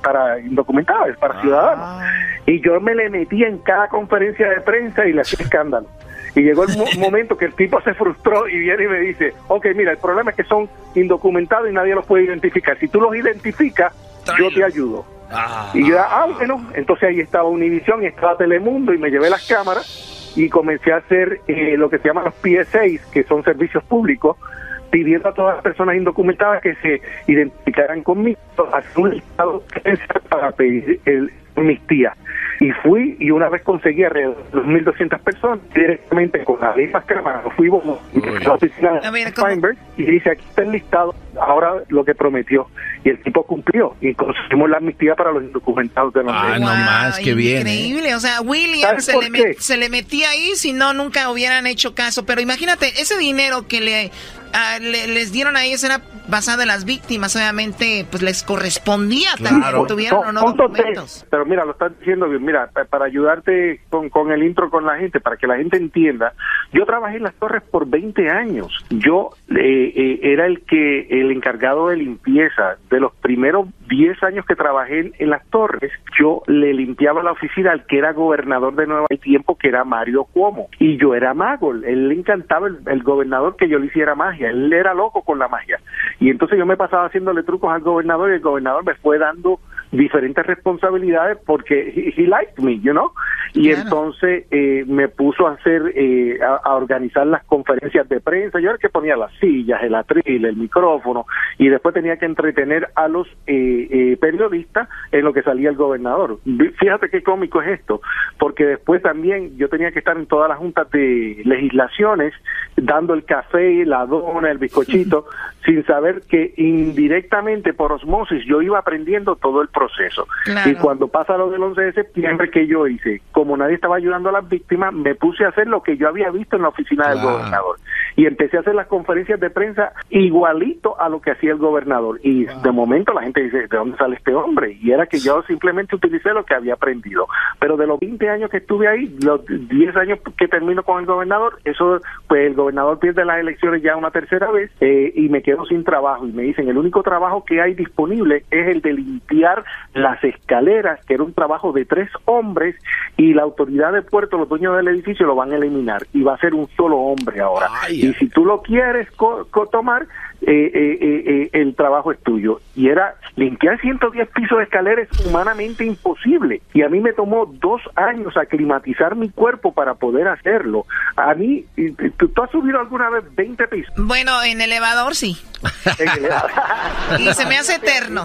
para indocumentados, es para ah. ciudadanos. Y yo me le metí en cada conferencia de prensa y le hacía escándalo. Y llegó el momento que el tipo se frustró y viene y me dice, ok, mira, el problema es que son indocumentados y nadie los puede identificar. Si tú los identificas, yo te ayudo. Ah. y yo, ah, bueno, entonces ahí estaba Univision y estaba Telemundo y me llevé las cámaras y comencé a hacer eh, lo que se llama los PSAs, que son servicios públicos, pidiendo a todas las personas indocumentadas que se identificaran conmigo, hacer un listado para pedir el amnistía. Y fui y una vez conseguí alrededor de 2.200 personas directamente con las mismas cámaras. Fuimos a la oficina de Feinberg y dice, aquí está el listado, ahora lo que prometió. Y el tipo cumplió y conseguimos la amnistía para los indocumentados de los Ah, no más, qué bien. ¿eh? Increíble, o sea, William se le, met- se le metía ahí si no, nunca hubieran hecho caso. Pero imagínate, ese dinero que le, ah, le- les dieron a ellos era basado en las víctimas, obviamente, pues les correspondía también, tuvieron o no documentos. Pero mira, lo estás diciendo bien. Mira, pa- para ayudarte con, con el intro con la gente, para que la gente entienda, yo trabajé en las torres por 20 años. Yo eh, eh, era el que el encargado de limpieza de los primeros 10 años que trabajé en, en las torres. Yo le limpiaba la oficina al que era gobernador de Nueva York, tiempo que era Mario Cuomo. Y yo era mago. Él le encantaba el, el gobernador que yo le hiciera magia. Él era loco con la magia. Y entonces yo me pasaba haciéndole trucos al gobernador y el gobernador me fue dando diferentes responsabilidades porque he, he liked me, you know. Y entonces eh, me puso a hacer, eh, a, a organizar las conferencias de prensa. Yo era el que ponía las sillas, el atril, el micrófono, y después tenía que entretener a los eh, eh, periodistas en lo que salía el gobernador. Fíjate qué cómico es esto, porque después también yo tenía que estar en todas las juntas de legislaciones dando el café, la dona, el bizcochito, sin saber que indirectamente por osmosis yo iba aprendiendo todo el proceso. Claro. Y cuando pasa lo del 11 de septiembre que yo hice, como nadie estaba ayudando a las víctimas, me puse a hacer lo que yo había visto en la oficina del gobernador. Y empecé a hacer las conferencias de prensa igualito a lo que hacía el gobernador. Y de momento la gente dice, ¿de dónde sale este hombre? Y era que yo simplemente utilicé lo que había aprendido. Pero de los 20 años que estuve ahí, los 10 años que termino con el gobernador, eso, pues el gobernador pierde las elecciones ya una tercera vez eh, y me quedo sin trabajo. Y me dicen, el único trabajo que hay disponible es el de limpiar las escaleras, que era un trabajo de tres hombres, y la autoridad de puerto, los dueños del edificio, lo van a eliminar. Y va a ser un solo hombre ahora. y si tú lo quieres co- co- tomar, eh, eh, eh, eh, el trabajo es tuyo. Y era limpiar 110 pisos de escaleras es humanamente imposible. Y a mí me tomó dos años aclimatizar mi cuerpo para poder hacerlo. A mí, ¿tú, tú has subido alguna vez 20 pisos? Bueno, en elevador sí. En Y se me hace eterno.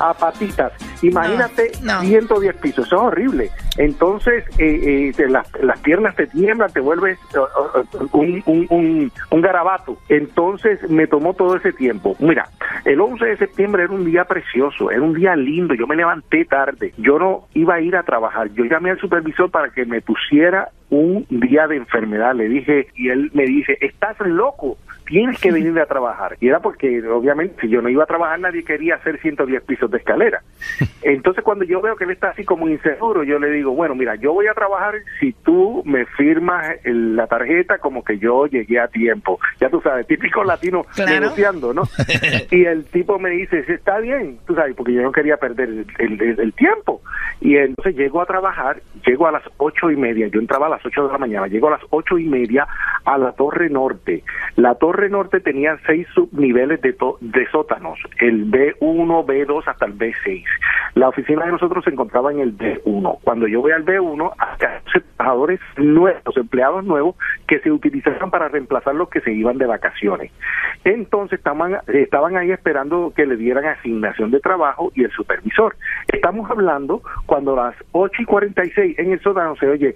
a patitas. Imagínate 110 pisos, eso es horrible. Entonces, eh, eh, te- las, las piernas te tiemblan, te vuelves un, un, un, un garabato. Entonces, me tomó todo ese tiempo. Mira, el 11 de septiembre era un día precioso, era un día lindo. Yo me levanté tarde, yo no iba a ir a trabajar. Yo llamé al supervisor para que me pusiera un día de enfermedad. Le dije, y él me dice, estás loco, tienes que venir a trabajar. Y era porque, obviamente, si yo no iba a trabajar, nadie quería hacer 110 pisos de escalera. Entonces, cuando yo veo que él está así como inseguro, yo le digo, bueno, mira, yo voy a trabajar si tú me firmas el- la tarjeta como que yo llegué a tiempo. Ya tú sabes, típico latino Claro. negociando, ¿no? y el tipo me dice, sí, está bien, tú sabes, porque yo no quería perder el, el- el- el tiempo. Y entonces llego a trabajar, llego a las ocho y media, yo entraba a las ocho de la mañana, llego a las ocho y media a la Torre Norte. La Torre Norte tenía seis subniveles de, to- de sótanos, el B1, B2 hasta el B6. La oficina de nosotros se encontraba en el B1. Cuando yo voy al B1, acá trabajadores nuevos, empleados nuevos que se utilizaban para reemplazar los que se iban de vacaciones. Entonces estaban, estaban ahí esperando que le dieran asignación de trabajo y el supervisor. Estamos hablando cuando a las 8 y 46 en el sótano se oye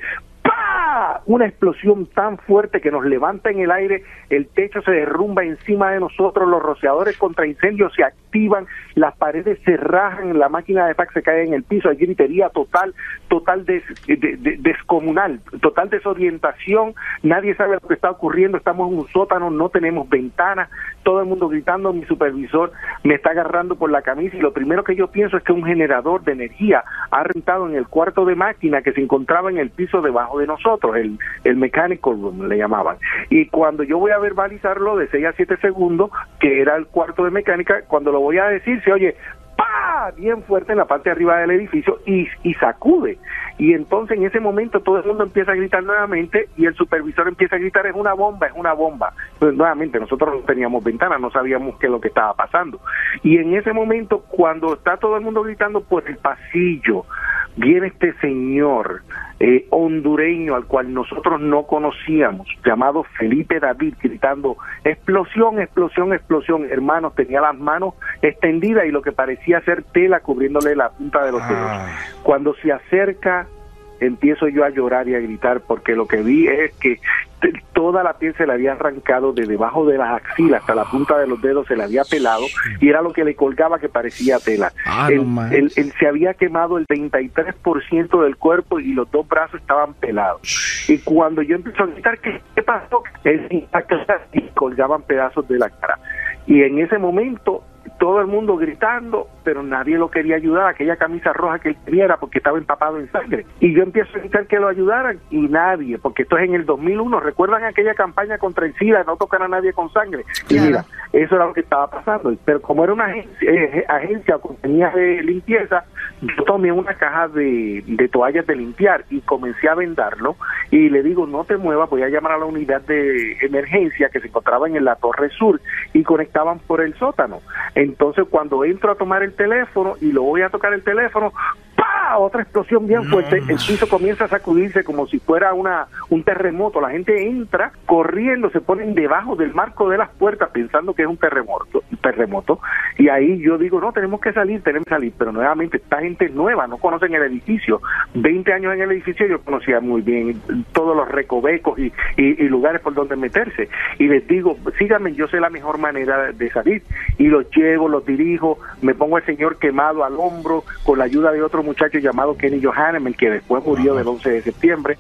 una explosión tan fuerte que nos levanta en el aire, el techo se derrumba encima de nosotros, los rociadores contra incendios se activan, las paredes se rajan, la máquina de fax se cae en el piso, hay gritería total, total de- descomunal, total desorientación, nadie sabe lo que está ocurriendo, estamos en un sótano, no tenemos ventanas, todo el mundo gritando, mi supervisor me está agarrando por la camisa y lo primero que yo pienso es que un generador de energía ha rentado en el cuarto de máquina que se encontraba en el piso debajo de nosotros, el, el mechanical room le llamaban. Y cuando yo voy a verbalizarlo de 6 a 7 segundos, que era el cuarto de mecánica, cuando lo voy a decir se oye ¡pa! bien fuerte en la parte de arriba del edificio y, y sacude. Y entonces en ese momento todo el mundo empieza a gritar nuevamente y el supervisor empieza a gritar, es una bomba, es una bomba. Pues nuevamente nosotros no teníamos ventanas, no sabíamos qué es lo que estaba pasando. Y en ese momento, cuando está todo el mundo gritando por el pasillo, viene este señor eh, hondureño al cual nosotros no conocíamos, llamado Felipe David, gritando, explosión, explosión, explosión. Hermanos, tenía las manos extendidas y lo que parecía ser tela cubriéndole la punta de los dedos. Ah. Cuando se acerca, empiezo yo a llorar y a gritar porque lo que vi es que toda la piel se le había arrancado de debajo de las axilas hasta la punta de los dedos se le había pelado y era lo que le colgaba que parecía tela. Ah, él, no él- él se había quemado el 33% del cuerpo y los dos brazos estaban pelados. Y cuando yo empecé a gritar, ¿qué, qué pasó? Él y colgaban pedazos de la cara. Y en ese momento todo el mundo gritando, pero nadie lo quería ayudar. Aquella camisa roja que él tenía era porque estaba empapado en sangre. Y yo empiezo a gritar que lo ayudaran y nadie, porque esto es en el 2001. ¿Recuerdan aquella campaña contra el SIDA, no tocar a nadie con sangre? Y mira, eso era lo que estaba pasando. Pero como era una agencia, eh, agencia o compañía de limpieza, yo tomé una caja de, de toallas de limpiar y comencé a vendarlo. Y le digo, no te muevas, voy a llamar a la unidad de emergencia que se encontraba en la Torre Sur y conectaban por el sótano. Entonces, cuando entro a tomar el teléfono y lo voy a tocar el teléfono, ¡pa! Otra explosión bien fuerte. El piso comienza a sacudirse como si fuera una un terremoto. La gente entra corriendo, se ponen debajo del marco de las puertas pensando que es un terremoto. Terremoto. Y ahí yo digo, no, tenemos que salir, tenemos que salir. Pero nuevamente, esta gente es nueva, no conocen el edificio. 20 años en el edificio yo conocía muy bien todos los recovecos y, y- y lugares por donde meterse. Y les digo, síganme, yo sé la mejor manera de salir. Y los llevo, los dirijo, me pongo al señor quemado al hombro con la ayuda de otro muchacho llamado Kenny Johanneman, que después murió del 11 de septiembre.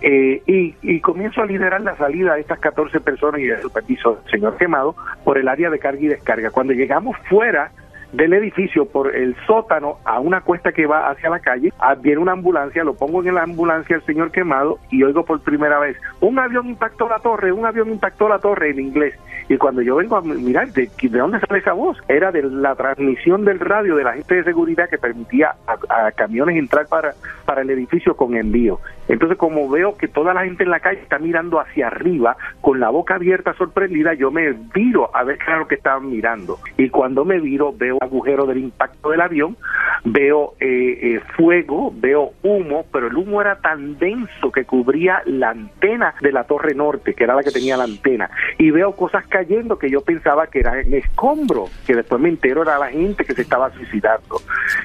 Eh, y, y comienzo a liderar la salida de estas 14 personas y el supervisor, el señor quemado, por el área de carga y descarga. Cuando llegamos fuera del edificio por el sótano a una cuesta que va hacia la calle, ah, viene una ambulancia, lo pongo en la ambulancia al señor quemado y oigo por primera vez, un avión impactó la torre, un avión impactó la torre en inglés. Y cuando yo vengo a mirar de, de dónde sale esa voz, era de la transmisión del radio de la gente de seguridad que permitía a, camiones entrar para, para el edificio con envío. Entonces, como veo que toda la gente en la calle está mirando hacia arriba, con la boca abierta sorprendida, yo me viro a ver lo que estaban mirando. Y cuando me viro, veo agujero del impacto del avión, veo eh, eh, fuego, veo humo, pero el humo era tan denso que cubría la antena de la torre norte, que era la que tenía la antena. Y veo cosas cayendo que yo pensaba que eran escombros, que después me entero era la gente que se estaba suicidando.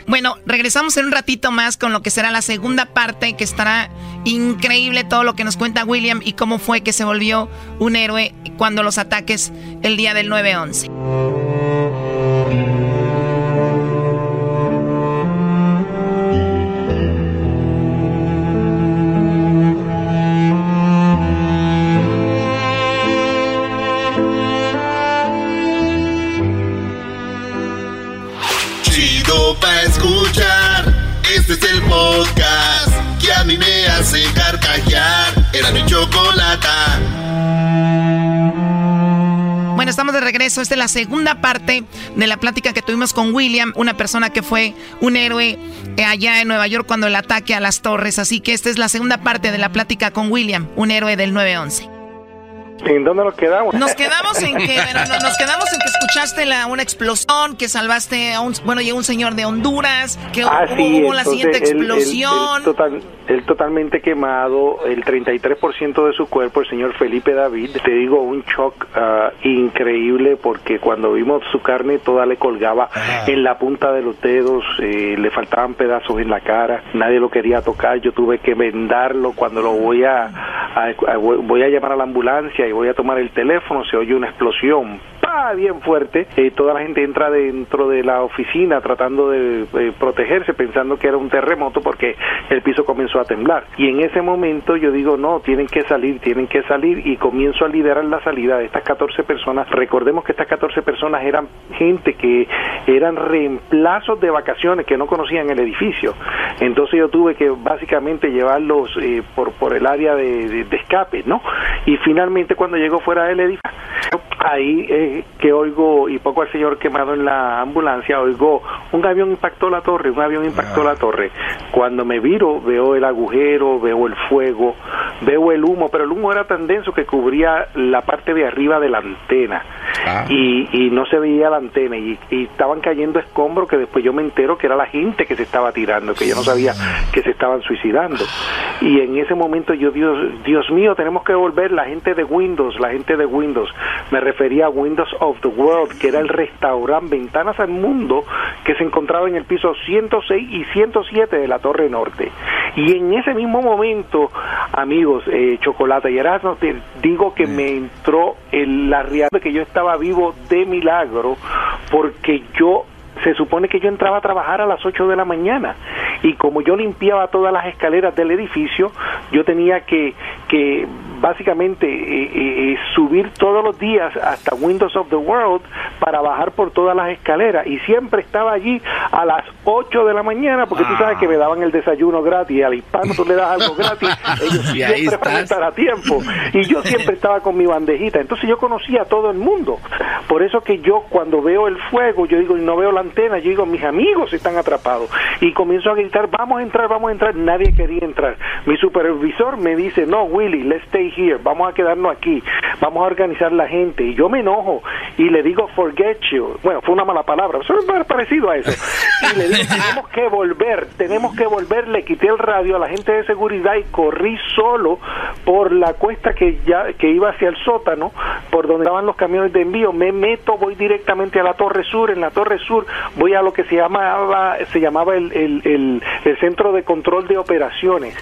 Bueno, regresamos en un ratito más con lo que será la segunda parte, que estará increíble todo lo que nos cuenta William y cómo fue que se volvió un héroe cuando los ataques el día del 9-11. Chocolata. Bueno, estamos de regreso. Esta es la segunda parte de la plática que tuvimos con William, una persona que fue un héroe eh, allá en Nueva York cuando el ataque a las torres. Así que esta es la segunda parte de la plática con William, un héroe del 911. ¿En dónde nos quedamos? Nos quedamos en que, bueno, nos quedamos en que escuchaste la, una explosión, que salvaste a un, bueno, llegó un señor de Honduras, que Ah, hubo, sí, hubo la siguiente explosión. total- él totalmente quemado, el 33% de su cuerpo, el señor Felipe David, te digo, un shock ah, increíble porque cuando vimos su carne toda le colgaba en la punta de los dedos, eh, le faltaban pedazos en la cara, nadie lo quería tocar, yo tuve que vendarlo cuando lo voy a, a- a- voy a llamar a la ambulancia voy a tomar el teléfono, se oye una explosión, bien fuerte, eh, toda la gente entra dentro de la oficina tratando de eh, protegerse pensando que era un terremoto porque el piso comenzó a temblar. Y en ese momento yo digo no, tienen que salir, tienen que salir y comienzo a liderar la salida de estas 14 personas, recordemos que estas 14 personas eran gente que eran reemplazos de vacaciones que no conocían el edificio, entonces yo tuve que básicamente llevarlos eh, por, por el área de, de- de escape, ¿no? Y finalmente cuando llegó fuera del edificio, ahí eh, que oigo, y poco al señor quemado en la ambulancia, oigo, un avión impactó la torre, un avión impactó la torre. Cuando me viro, veo el agujero, veo el fuego, veo el humo, pero el humo era tan denso que cubría la parte de arriba de la antena. y, y no se veía la antena y, y estaban cayendo escombros que después yo me entero que era la gente que se estaba tirando, que yo no sabía que se estaban suicidando. Y en ese momento yo, Dios, Dios mío, tenemos que volver la gente de Windows, la gente de Windows. Me refería a Windows of the World, que era el restaurante Ventanas al Mundo que se encontraba en el piso 106 y 107 de la Torre Norte. Y en ese mismo momento, amigos, eh, Chocolate y Erasmo, te digo que me entró el, la realidad de que yo estaba vivo de milagro porque yo se supone que yo entraba a trabajar a las 8 de la mañana y como yo limpiaba todas las escaleras del edificio, yo tenía que, que básicamente eh, eh, subir todos los días hasta Windows of the World para bajar por todas las escaleras y siempre estaba allí a las 8 de la mañana porque tú sabes que me daban el desayuno gratis al hispano tú le das algo gratis ellos Y ahí siempre van a estar a tiempo y yo siempre estaba con mi bandejita. Entonces yo conocía a todo el mundo. Por eso que yo cuando veo el fuego yo digo y no veo la antena yo digo mis amigos están atrapados. Y comienzo a gritar vamos a entrar vamos a entrar. Nadie quería entrar. Mi supervisor me dice no Willy let's stay here. Vamos a quedarnos aquí. Vamos a organizar la gente. Y yo me enojo y le digo forget you. Bueno fue una mala palabra. Eso es parecido a eso. Y le digo tenemos que volver tenemos que volver. Le quité el radio a la gente de seguridad y corrí solo por la cuesta que ya que iba hacia el sótano por donde estaban los camiones de envío. Me meto voy directamente a la torre sur. En la torre sur voy a lo que se llamaba se llamaba el, el, el- centro de control de operaciones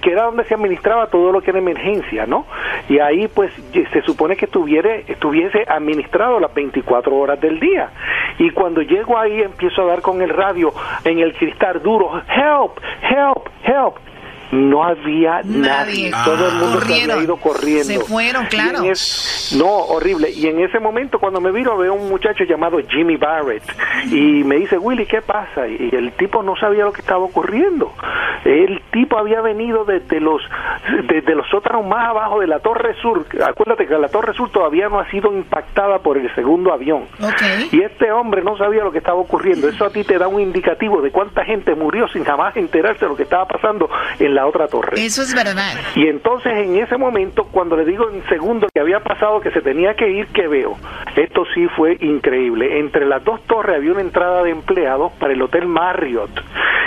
que era donde se administraba todo lo que era emergencia no y ahí pues se supone que estuviera estuviese administrado las 24 horas del día. Y cuando llego ahí empiezo a dar con el radio en el cristal duro help help help no había nadie, Nadie. todo el mundo se había ido corriendo Se fueron, claro. es- no, horrible. Y en ese momento, cuando me viro, veo un muchacho llamado Jimmy Barrett. Y me dice, Willy, ¿qué pasa? Y el tipo no sabía lo que estaba ocurriendo. El tipo había venido desde los, desde los sótanos más abajo de la Torre Sur. Acuérdate que la Torre Sur todavía no ha sido impactada por el segundo avión. Y este hombre no sabía lo que estaba ocurriendo. Eso a ti te da un indicativo de cuánta gente murió sin jamás enterarse de lo que estaba pasando en la otra torre. Eso es verdad. Y entonces en ese momento, cuando le digo en segundo que había pasado, que se tenía que ir, que veo? Esto sí fue increíble. Entre las dos torres había una entrada de empleados para el Hotel Marriott.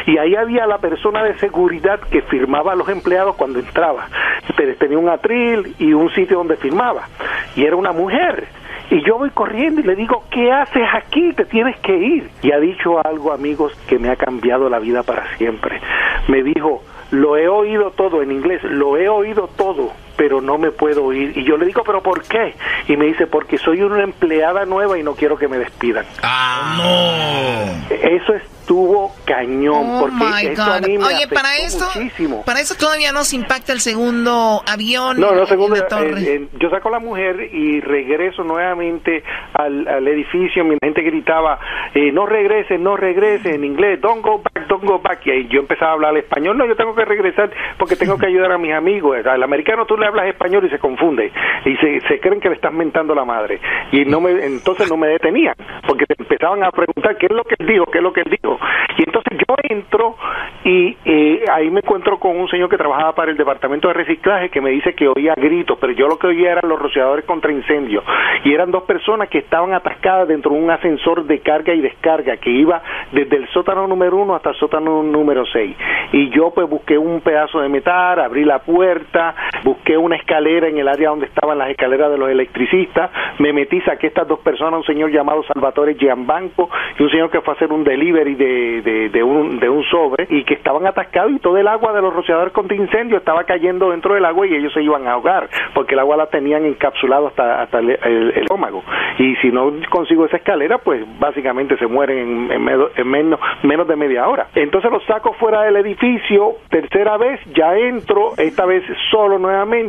Y ahí había la persona de seguridad que firmaba a los empleados cuando entraba. Pero tenía un atril y un sitio donde firmaba. Y era una mujer. Y yo voy corriendo y le digo, ¿qué haces aquí? Te tienes que ir. Y ha dicho algo, amigos, que me ha cambiado la vida para siempre. Me dijo, lo he oído todo en inglés, lo he oído todo, pero no me puedo ir. Y yo le digo, ¿pero por qué? Y me dice, porque soy una empleada nueva y no quiero que me despidan. Ah, no. Eso estuvo cañón, Oh porque my eso a God. mí me Oye, para esto, muchísimo. para eso todavía no se impacta el segundo avión. No, no, segundo, eh, eh, yo saco a la mujer y regreso nuevamente al, al edificio. Mi gente gritaba, eh, no regrese, no regrese, en inglés, don't go back, don't go back. Y ahí yo empezaba a hablar español, no, yo tengo que regresar porque tengo que ayudar a mis amigos. Al americano tú le hablas español y se confunde y se, creen que le estás mentando la madre. Y no me, entonces no me detenían porque empezaban a preguntar qué es lo que él dijo, qué es lo que él dijo. Y entonces yo entro y eh, ahí me encuentro con un señor que trabajaba para el departamento de reciclaje que me dice que oía gritos, pero yo lo que oía eran los rociadores contra incendios. Y eran dos personas que estaban atascadas dentro de un ascensor de carga y descarga que iba desde el sótano número uno hasta el sótano número seis. Y yo pues busqué un pedazo de metal, abrí la puerta, busqué una escalera en el área donde estaban las escaleras de los electricistas, me metí, saqué estas dos personas, un señor llamado Salvatore Gianbanco y un señor que fue a hacer un delivery de, de, un, de un sobre y que estaban atascados y todo el agua de los rociadores contra incendio estaba cayendo dentro del agua y ellos se iban a ahogar porque el agua la tenían encapsulado hasta, hasta el estómago. Y si no consigo esa escalera pues básicamente se mueren en, en medo- en menos, menos de media hora. Entonces los saco fuera del edificio tercera vez ya entro esta vez solo nuevamente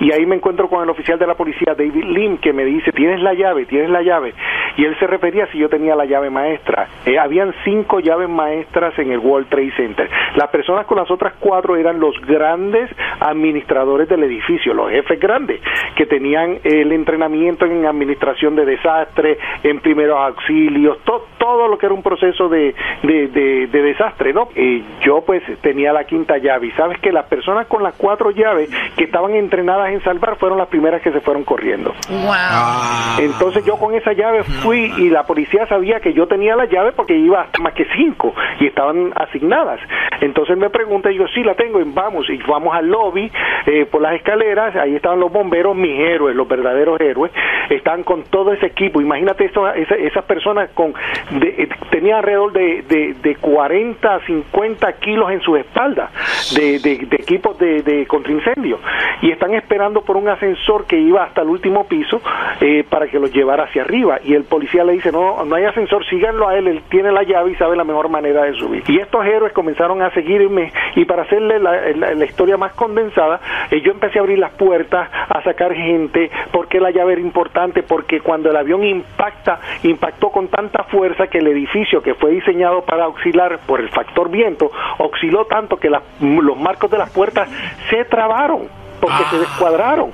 y ahí me encuentro con el oficial de la policía David Lim que me dice tienes la llave tienes la llave y él se refería si yo tenía la llave maestra Eh, habían cinco llaves maestras en el World Trade Center. Las personas con las otras cuatro eran los grandes administradores del edificio, los jefes grandes, que tenían el entrenamiento en administración de desastres, en primeros auxilios, todo lo que era un proceso de, de, desastre, ¿no? Y yo pues tenía la quinta llave y sabes que las personas con las cuatro llaves que estaban entrenadas en salvar fueron las primeras que se fueron corriendo. Wow. Entonces yo con esa llave fui y la policía sabía que yo tenía la llave porque iba hasta más que cinco y estaban asignadas. Entonces me pregunta y yo sí la tengo y vamos y vamos al lobby eh, por las escaleras, ahí estaban los bomberos, mis héroes, los verdaderos héroes, están con todo ese equipo. Imagínate eso, esas personas con de, tenía alrededor de, de, de 40, 50 kilos en su espalda de, de, equipos de, de contraincendio y están esperando por un ascensor que iba hasta el último piso eh, para que los llevara hacia arriba y el policía le dice no, no hay ascensor, síganlo a él, él tiene la llave y sabe la mejor manera de subir. Y estos héroes comenzaron a seguirme y para hacerle la, la, historia más condensada, eh, yo empecé a abrir las puertas, a sacar gente, porque la llave era importante, porque cuando el avión impacta, impactó con tanta fuerza que el edificio que fue diseñado para oscilar por el factor viento, osciló tanto que los marcos de las puertas se trabaron porque se ah. descuadraron.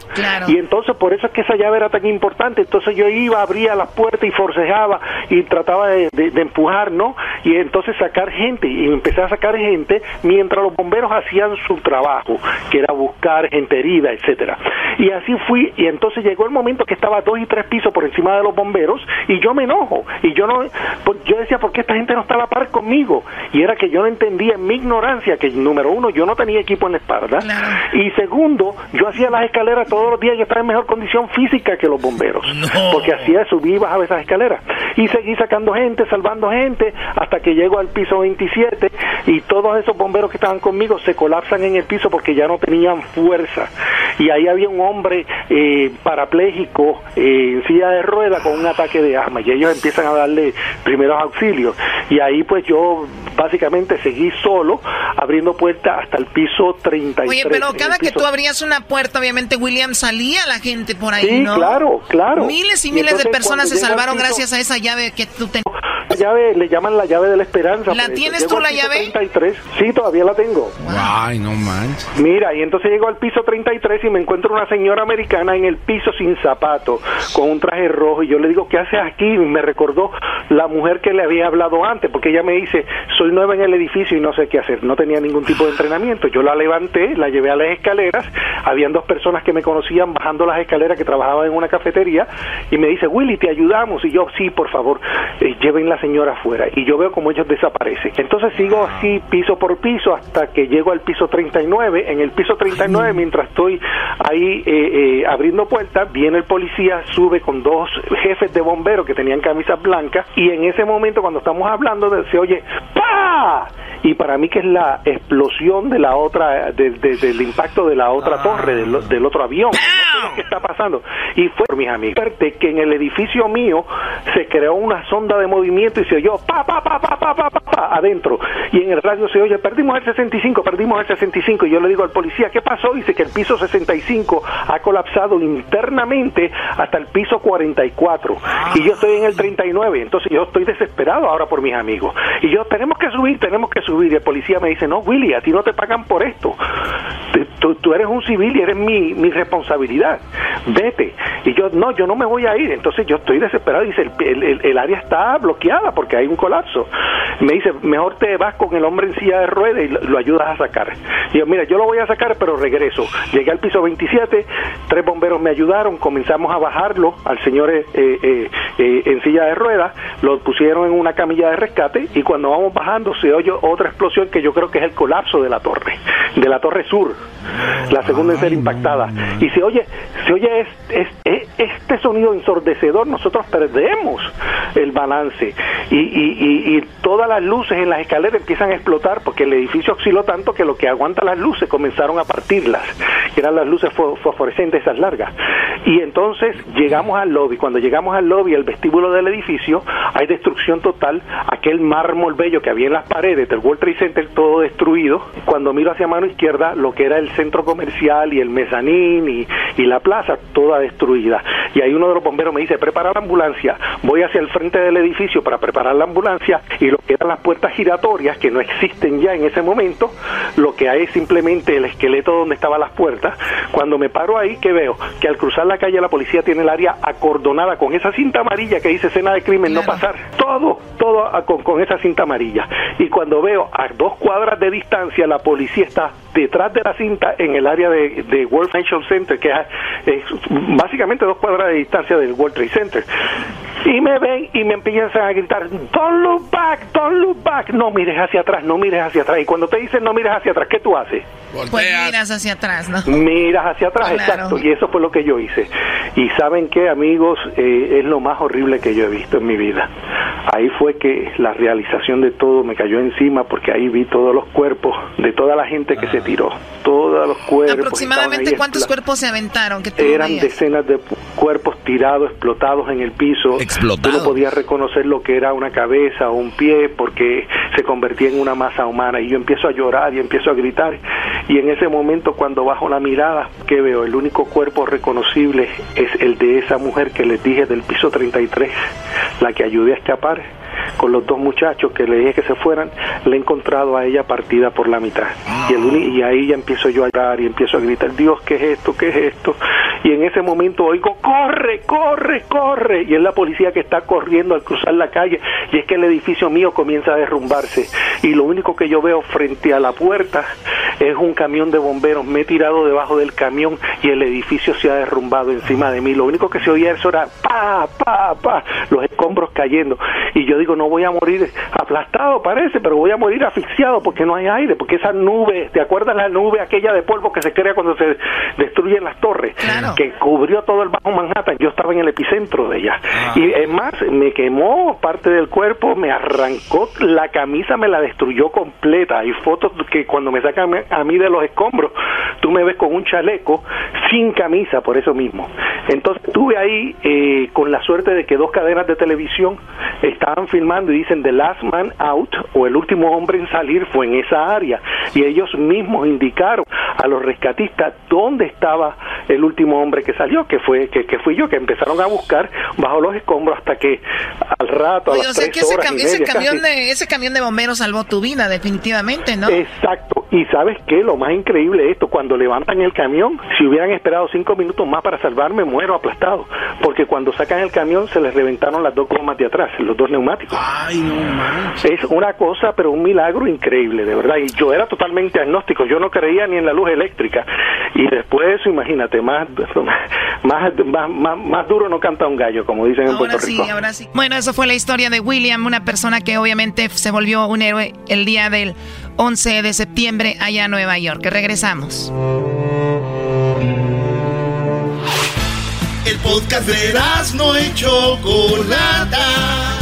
Y entonces por eso es que esa llave era tan importante. Entonces yo iba, abría la puerta y forcejaba y trataba de, empujar, ¿no? Y entonces sacar gente. Y empecé a sacar gente mientras los bomberos hacían su trabajo, que era buscar gente herida, etcétera. Y así fui. Y entonces llegó el momento que estaba dos y tres pisos por encima de los bomberos y yo me enojo. Y yo no, pues, yo decía, ¿por qué esta gente no estaba a par conmigo? Y era que yo no entendía en mi ignorancia que, número uno, yo no tenía equipo en la espalda. Y segundo, yo hacía las escaleras todos los días, yo estaba en mejor condición física que los bomberos, porque hacía subir y bajaba esas escaleras. Y seguí sacando gente, salvando gente, hasta que llego al piso 27 y todos esos bomberos que estaban conmigo se colapsan en el piso porque ya no tenían fuerza. Y ahí había un hombre eh, parapléjico eh, en silla de rueda con un ataque de asma y ellos empiezan a darle primeros auxilios. Y ahí pues yo básicamente seguí solo abriendo puertas hasta el piso 33. Oye, pero cada que tú abrías una puerta, obviamente, William, salía la gente por ahí, sí, claro, claro. Miles y, miles de personas se salvaron gracias a esa llave que tú tenías. La llave, le llaman la llave de la esperanza. ¿La tienes tú la llave? 33. Sí, todavía la tengo. Ay, no manches. Mira, y entonces llego al piso 33 y me encuentro una señora americana en el piso sin zapato, con un traje rojo, y yo le digo, ¿qué haces aquí? Y me recordó la mujer que le había hablado antes, porque ella me dice, soy nueva en el edificio y no sé qué hacer. No tenía ningún tipo de entrenamiento. Yo la levanté, la llevé a las escaleras, habían dos personas que me conocían bajando las escaleras que trabajaban en una cafetería y me dice, Willy, te ayudamos. Y yo, sí, por favor, eh, lleven la señora afuera. Y yo veo como ellos desaparecen. Entonces sigo así piso por piso hasta que llego al piso 39. En el piso 39, mientras estoy ahí eh, eh, abriendo puertas, viene el policía, sube con dos jefes de bomberos que tenían camisas blancas y en ese momento cuando estamos hablando se oye ¡pa! y para mí que es la explosión de la otra, del impacto de la otra torre, del, otro avión. No sé qué está pasando. Y fue, mis amigos, que en el edificio mío se creó una sonda de movimiento y se oyó pa, pa, pa, pa, pa, pa, pa, adentro. Y en el radio se oye, perdimos el 65, perdimos el 65. Y yo le digo al policía, ¿qué pasó? Dice que el piso 65 ha colapsado internamente hasta el piso 44. Y yo estoy en el 39. Entonces yo estoy desesperado ahora por mis amigos. Y yo, tenemos que subir, tenemos que subir y el policía me dice, no, Willy, a ti no te pagan por esto. Tú, eres un civil y eres mi, mi, responsabilidad. Vete. Y yo, no, yo no me voy a ir. Entonces yo estoy desesperado. Dice, el, el, área está bloqueada porque hay un colapso. Me dice, mejor te vas con el hombre en silla de ruedas y lo, ayudas a sacar. Y yo, mira, yo lo voy a sacar, pero regreso. Llegué al piso 27, tres bomberos me ayudaron, comenzamos a bajarlo al señor eh, eh, eh, en silla de ruedas, lo pusieron en una camilla de rescate y cuando vamos bajando se oye otra explosión que yo creo que es el colapso de la torre, de la torre sur, la segunda en ser impactada. Y se oye, se oye este sonido ensordecedor, nosotros perdemos el balance y, y, todas las luces en las escaleras empiezan a explotar porque el edificio osciló tanto que lo que aguanta las luces comenzaron a partirlas, que eran las luces fosforescentes esas largas. Y entonces llegamos al lobby, cuando llegamos al lobby, el vestíbulo del edificio, hay destrucción total, aquel mármol bello que había en las paredes del World Trade Center todo destruido. Cuando miro hacia mano izquierda, lo que era el centro comercial y el mezanín y la plaza, toda destruida. Y ahí uno de los bomberos me dice, prepara la ambulancia, voy hacia el frente del edificio para preparar la ambulancia y lo que eran las puertas giratorias, que no existen ya en ese momento, lo que hay es simplemente el esqueleto donde estaban las puertas. Cuando me paro ahí, ¿qué veo? Que al cruzar la calle la policía tiene el área acordonada con esa cinta amarilla que dice escena de crimen, no pasar. Todo, todo con, con esa cinta amarilla. Y cuando veo a dos cuadras de distancia, la policía está detrás de la cinta en el área de, de World Financial Center, que es, básicamente dos cuadras de distancia del World Trade Center. Y me ven y me empiezan a gritar, don't look back, don't look back, no mires hacia atrás, no mires hacia atrás. Y cuando te dicen no mires hacia atrás, ¿qué tú haces? Pues miras hacia atrás, ¿no? Miras hacia atrás, exacto. Y eso fue lo que yo hice. Y saben qué, amigos, eh, es lo más horrible que yo he visto en mi vida. Ahí fue que la realización de todo me cayó encima porque ahí vi todos los cuerpos de toda la gente que se tiró. Todos los cuerpos. ¿Aproximadamente cuántos cuerpos se aventaron? Eran decenas de cuerpos tirados, explotados en el piso. Explotado. no podía reconocer lo que era una cabeza o un pie porque se convertía en una masa humana. Y yo empiezo a llorar y empiezo a gritar. Y en ese momento, cuando bajo la mirada, ¿qué veo? El único cuerpo reconocible es el de esa mujer que les dije del piso 33, la que ayudé a escapar con los dos muchachos que le dije que se fueran, le he encontrado a ella partida por la mitad. Y, el y ahí ya empiezo yo a llorar y empiezo a gritar, Dios, ¿qué es esto? ¿Qué es esto? Y en ese momento oigo, corre, corre, corre. Y es la policía que está corriendo al cruzar la calle. Y es que el edificio mío comienza a derrumbarse. Y lo único que yo veo frente a la puerta es un camión de bomberos. Me he tirado debajo del camión y el edificio se ha derrumbado encima de mí. Lo único que se oía eso era pa, pa, pa, los escombros cayendo. Y yo digo, no voy a morir aplastado, parece, pero voy a morir asfixiado porque no hay aire, porque esa nube, ¿te acuerdas la nube aquella de polvo que se crea cuando se destruyen las torres? Que cubrió todo el Bajo Manhattan. Yo estaba en el epicentro de ella. Ah. Y es más, me quemó parte del cuerpo, me arrancó la camisa, me la destruyó completa. Hay fotos que cuando me sacan a mí de los escombros, tú me ves con un chaleco sin camisa, por eso mismo. Entonces estuve ahí eh, con la suerte de que dos cadenas de televisión estaban filmando y dicen The Last Man Out o el último hombre en salir fue en esa área y ellos mismos indicaron a los rescatistas dónde estaba el último hombre que salió, que fue que, que fui yo, que empezaron a buscar bajo los escombros hasta que al rato a las que ese, camión de ese camión de bomberos salvó tu vida definitivamente, ¿no? Exacto. Y sabes qué, lo más increíble es esto, cuando levantan el camión, si hubieran esperado cinco minutos más para salvarme, muero aplastado, porque cuando sacan el camión se les reventaron las dos gomas de atrás, los dos neumáticos. Ay, no Es una cosa, pero un milagro increíble, de verdad. Y yo era totalmente agnóstico, yo no creía ni en la luz eléctrica. Y después de eso, imagínate, más, más, más, más, duro no canta un gallo, como dicen en Puerto Rico. Ahora sí. Bueno, eso fue la historia de William, una persona que obviamente se volvió un héroe el día del 11 de septiembre allá en Nueva York. Regresamos. El podcast de no hecho Chocolata.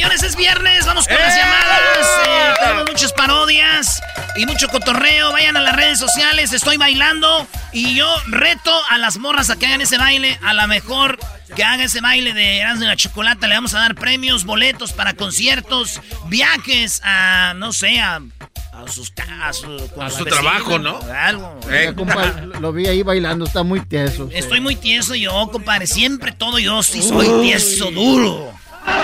Señores, es viernes, vamos con las ¡Eh! llamadas. Eh, tenemos muchas parodias y mucho cotorreo. Vayan a las redes sociales, estoy bailando y yo reto a las morras a que hagan ese baile. A la mejor que haga ese baile de Erasmo y la Chocolata. Le vamos a dar premios, boletos para conciertos, viajes a, no sé, a, sus casas. A su trabajo, ¿no? Algo. Eh, lo vi ahí bailando, está muy tieso. Estoy muy tieso yo, compadre. Siempre todo yo sí soy tieso, duro.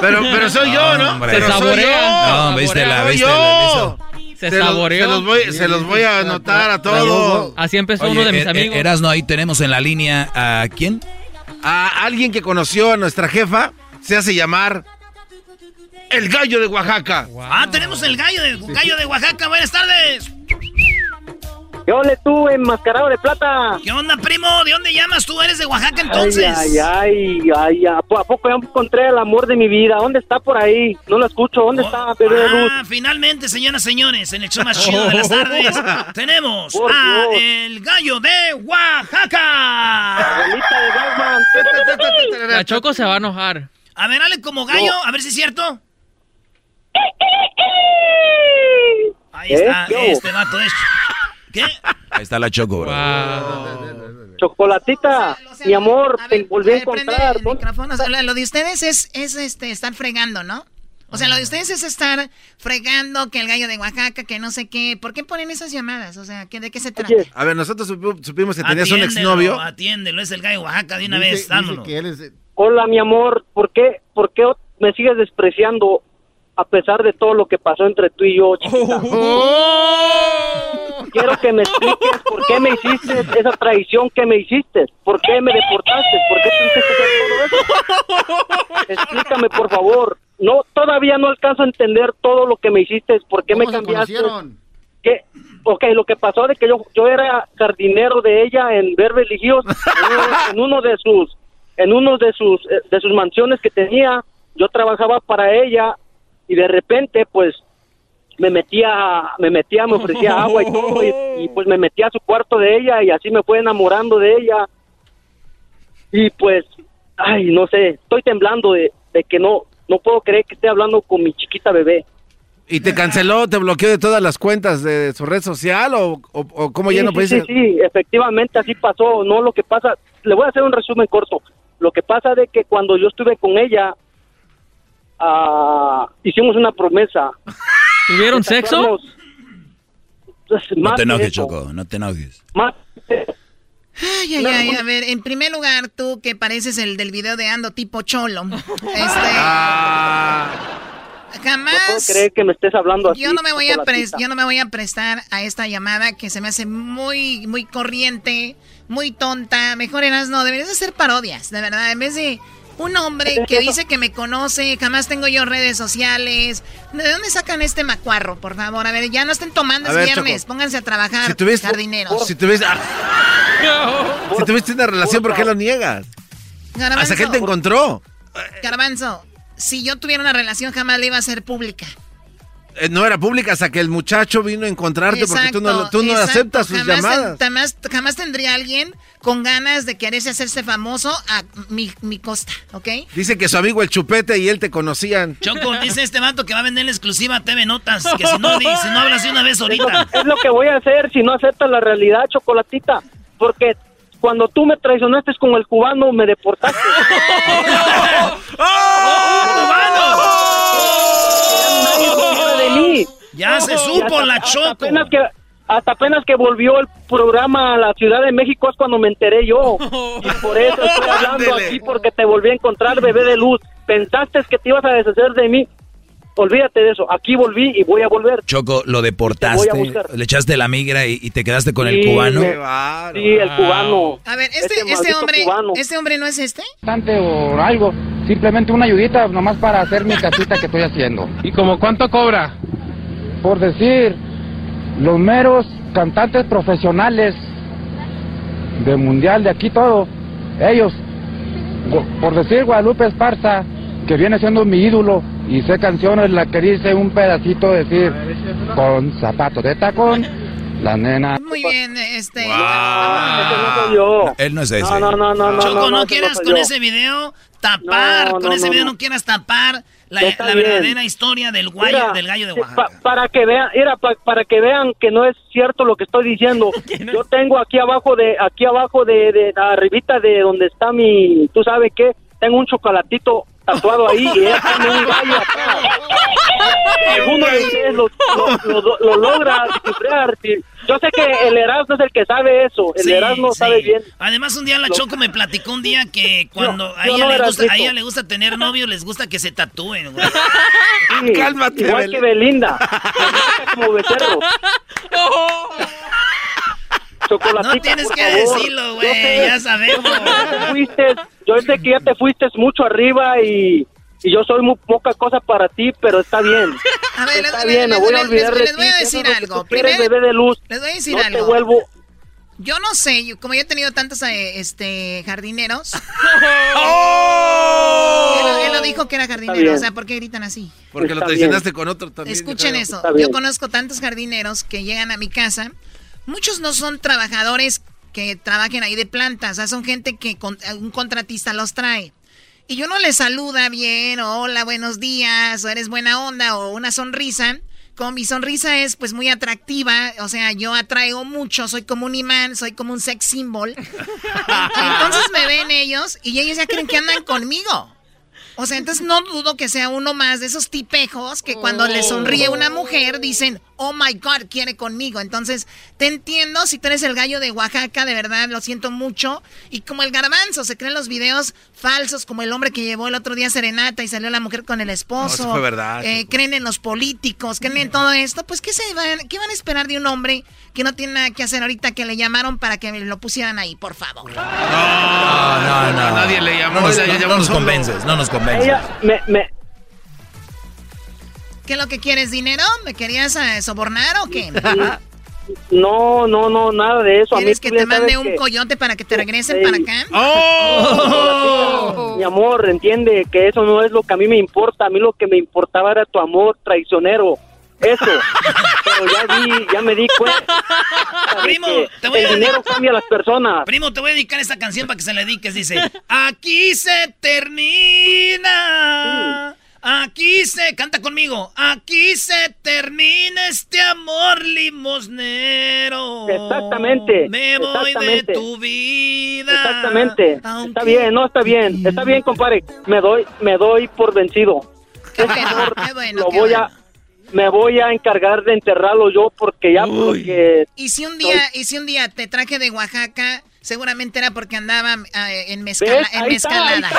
Pero, pero soy yo, ¿no? Se saborea. No, viste la, viste la, Se, saboreó. Se los, voy, se los voy a anotar a todos. Así empezó uno de mis eh, eh, amigos. Erasno, ahí tenemos en la línea a quién? A alguien que conoció a nuestra jefa. Se hace llamar el gallo de Oaxaca. Ah, tenemos el gallo de, gallo de Oaxaca. Buenas tardes. ¿Qué onda tú, enmascarado de plata? ¿Qué onda, primo? ¿De dónde llamas? ¿Tú eres de Oaxaca entonces? Ay, ay, ay, ¿a poco ya encontré el amor de mi vida? ¿Dónde está por ahí? No lo escucho. ¿Dónde está, bebé de luz? Ah, finalmente, señoras y señores, en el show más chido de las tardes, tenemos a el gallo de Oaxaca. La Choco se va a enojar. A ver, dale como gallo, a ver si es cierto. Ahí está, este vato es... ¿Qué? Ahí está la Choco, bro. Chocolatita, mi amor, te volví a encontrar. El micrófono, o sea, lo de ustedes es, es este, estar fregando, ¿no? O sea, lo de ustedes es estar fregando que el gallo de Oaxaca, que no sé qué. ¿Por qué ponen esas llamadas? O sea, ¿que ¿de qué se trata? A ver, nosotros supi- supimos que tenías un exnovio. Atiéndelo, es el gallo de Oaxaca de una Dice- vez, dice dámelo. Hola, mi amor, ¿por qué, ¿por qué me sigues despreciando a pesar de todo lo que pasó entre tú y yo, chiquita? Quiero que me expliques por qué me hiciste esa traición que me hiciste. ¿Por qué me deportaste? ¿Por qué tuviste que hacer todo eso? Explícame, por favor. No, todavía no alcanzo a entender todo lo que me hiciste. ¿Por qué me ¿Cómo se cambiaste? que ok lo que pasó de que yo yo era jardinero de ella en Beverly Hills en uno, en uno de sus en uno de sus eh, de sus mansiones que tenía yo trabajaba para ella y de repente pues me metía me metía me ofrecía agua y todo y, y, pues me metía a su cuarto de ella y así me fue enamorando de ella y pues ay no sé estoy temblando de, de que no no puedo creer que esté hablando con mi chiquita bebé ¿Y te canceló, te bloqueó de todas las cuentas de su red social o, o, o cómo ya no sí, puedes sí, sí, efectivamente así pasó. No, lo que pasa, le voy a hacer un resumen corto. Lo que pasa de que cuando yo estuve con ella, ah, hicimos una promesa. ¿Tuvieron sexo? No te enojes, Choco, no te enojes. Más, Ay, ay, ay, a ver, en primer lugar, tú que pareces el del video de Ando tipo cholo. Este. no puedo Jamás. creer que me estés hablando así. Yo no me voy a yo no me voy a prestar a esta llamada que se me hace muy muy corriente, muy tonta. Mejor eras no, deberías hacer parodias, de verdad, en vez de un hombre que dice que me conoce, jamás tengo yo redes sociales. ¿De dónde sacan este macuarro, por favor? A ver, ya no estén tomando es ver, viernes, Choco. pónganse a trabajar, Si tuviste, jardineros. si tuviste, si tuviste una relación, ¿por qué lo niegas? Garbanzo. ¿Hasta que él te encontró? Garbanzo, si yo tuviera una relación jamás la iba a hacer pública. Eh, no era pública hasta que el muchacho vino a encontrarte porque tú no, tú no aceptas sus Jamás ten- llamadas. jamás, jamás tendría alguien con ganas de quererse hacerse famoso a mi, mi costa, ¿ok? Dice que su amigo el chupete y él te conocían. Choco, dice este vato que va a vender la exclusiva a TV Notas. Que si no, di- si no hablas de una vez ahorita. Es lo que voy a hacer si no aceptas la realidad, chocolatita. Porque cuando tú me traicionaste con el cubano, me deportaste. de Ya se supo hasta- la hasta Choco. apenas que hasta apenas que volvió el programa a la Ciudad de México es cuando me enteré yo. Y por eso estoy hablando aquí porque te volví a encontrar, bebé de luz. Pensaste que te ibas a deshacer de mí. Olvídate de eso. Aquí volví y voy a volver. Choco, lo voy deportaste, a le echaste la migra y, y te quedaste con el cubano. me- Sí, el cubano. A ver, este, este maldito hombre, cubano. este hombre no es este. bastante o algo, simplemente una ayudita nomás para hacer mi casita que estoy haciendo. ¿Y como cuánto cobra? Por decir, los meros cantantes profesionales de mundial de aquí todo, ellos, por decir Guadalupe Esparza, que viene siendo mi ídolo, y sé canciones la que dice un pedacito decir, con zapatos de tacón, la nena... Muy bien, este. yo. Él no es ese. No, no, no, no, no. Choco, no, no, quieras con yo. ese video tapar, No, con no, ese no, video no. no, quieras tapar la, la verdadera historia del, guayo, Mira, del gallo de Oaxaca. pa- para que vean, mira, pa- para que vean que no es cierto lo que estoy diciendo. Yo tengo aquí abajo de, aquí abajo de, de arribita de donde está mi, tú sabes qué, tengo un chocolatito tatuado ahí y es como un gallo atrás. Alguno de ustedes lo, lo, lo- lo logra descifrar. Sí. Yo sé que el Erasmo es el que sabe eso. El Sí, Erasmo sí. sabe bien. Además, un día la Lo- Choco me platicó un día que cuando a, ella no le gusta, a ella le gusta tener novio, les gusta que se tatúen, güey. Sí, Cálmate, Igual Bel- que Belinda. como becerro. Chocolatita, No tienes por que favor. decirlo, Yo güey, sé- ya sabemos. Yo sé que ya te fuiste, yo sé que ya te fuiste mucho arriba y, y yo soy muy poca cosa para ti, pero está bien. A ver, está les- bien, me les- voy a olvidar les- de les voy a decir algo. Primero- bebé de luz. Les voy a decir no algo. te vuelvo... Yo no sé, yo- como yo he tenido tantos eh, este jardineros. Él, lo- él lo dijo que era jardinero, o sea, ¿por qué gritan así? Porque lo traicionaste con otro también. Escuchen eso. Yo conozco tantos jardineros que llegan a mi casa. Muchos no son trabajadores que trabajen ahí de plantas. O sea, son gente que con- un contratista los trae. Y yo no les saluda bien, o hola, buenos días, o eres buena onda, o una sonrisa. con mi sonrisa es pues muy atractiva, o sea, yo atraigo mucho, soy como un imán, soy como un sex symbol. Entonces me ven ellos y ellos ya creen que andan conmigo. O sea, entonces no dudo que sea uno más de esos tipejos que cuando le sonríe una mujer dicen, oh my God, quiere conmigo. Entonces, te entiendo, si tú eres el gallo de Oaxaca, de verdad, lo siento mucho. Y como el garbanzo, se creen los videos falsos, como el hombre que llevó el otro día serenata y salió la mujer con el esposo. No, fue verdad. Eh, creen en los políticos, creen en todo esto. Pues, ¿qué, se van, ¿qué van a esperar de un hombre que no tiene nada que hacer ahorita que le llamaron para que lo pusieran ahí, por favor? No, no, no. Nadie le llamó. No nos, no nos convences, no nos convences. Ella me, me, ¿Qué es lo que quieres, dinero? ¿Me querías eh, sobornar o qué? no, no, no, nada de eso. A mí ¿Quieres que te mande un que- coyote para que te regresen para acá? Mi amor, entiende que eso no es lo que a mí me importa. A mí lo que me importaba era tu amor traicionero. Eso. Pero ya vi, ya me di cuenta. Primo, te voy a el dinero cambia a las personas. Primo, te voy a dedicar esta canción para que se la dediques. Dice: Aquí se termina. Aquí se. Canta conmigo. Aquí se termina este amor limosnero. Exactamente, Me voy exactamente. de tu vida. Exactamente. Está bien, no está bien. Está bien, compadre. Me doy, me doy por vencido. Ese amor lo voy a, me voy a encargar de enterrarlo yo porque ya porque Y si un día, y si un día te traje de Oaxaca, seguramente era porque andaba eh, en, mezcala- en está, mezcalada.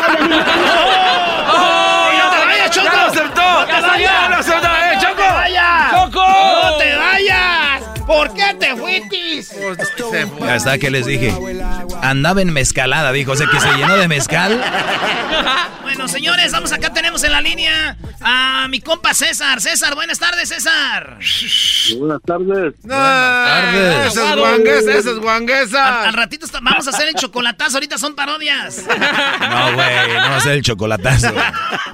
¡Oh! ¡No te vayas, Choco! ¡Ya lo aceptó! ¡No te ¡Ya vayas! lo aceptó! ¡Eh, ¡No Choco! te vayas! ¡Choco! ¡No te vayas! ¿Por qué te fuiste? Ya está que les dije. Andaba en mezcalada, dijo. O sea que se llenó de mezcal. Bueno, señores, vamos acá, tenemos en la línea a mi compa César. César, buenas tardes, César. Buenas tardes. tardes. Esas guanguesas, esas guanguesas. Al, al ratito está- vamos a hacer el chocolatazo, ahorita son parodias. No, güey, no va a ser el chocolatazo.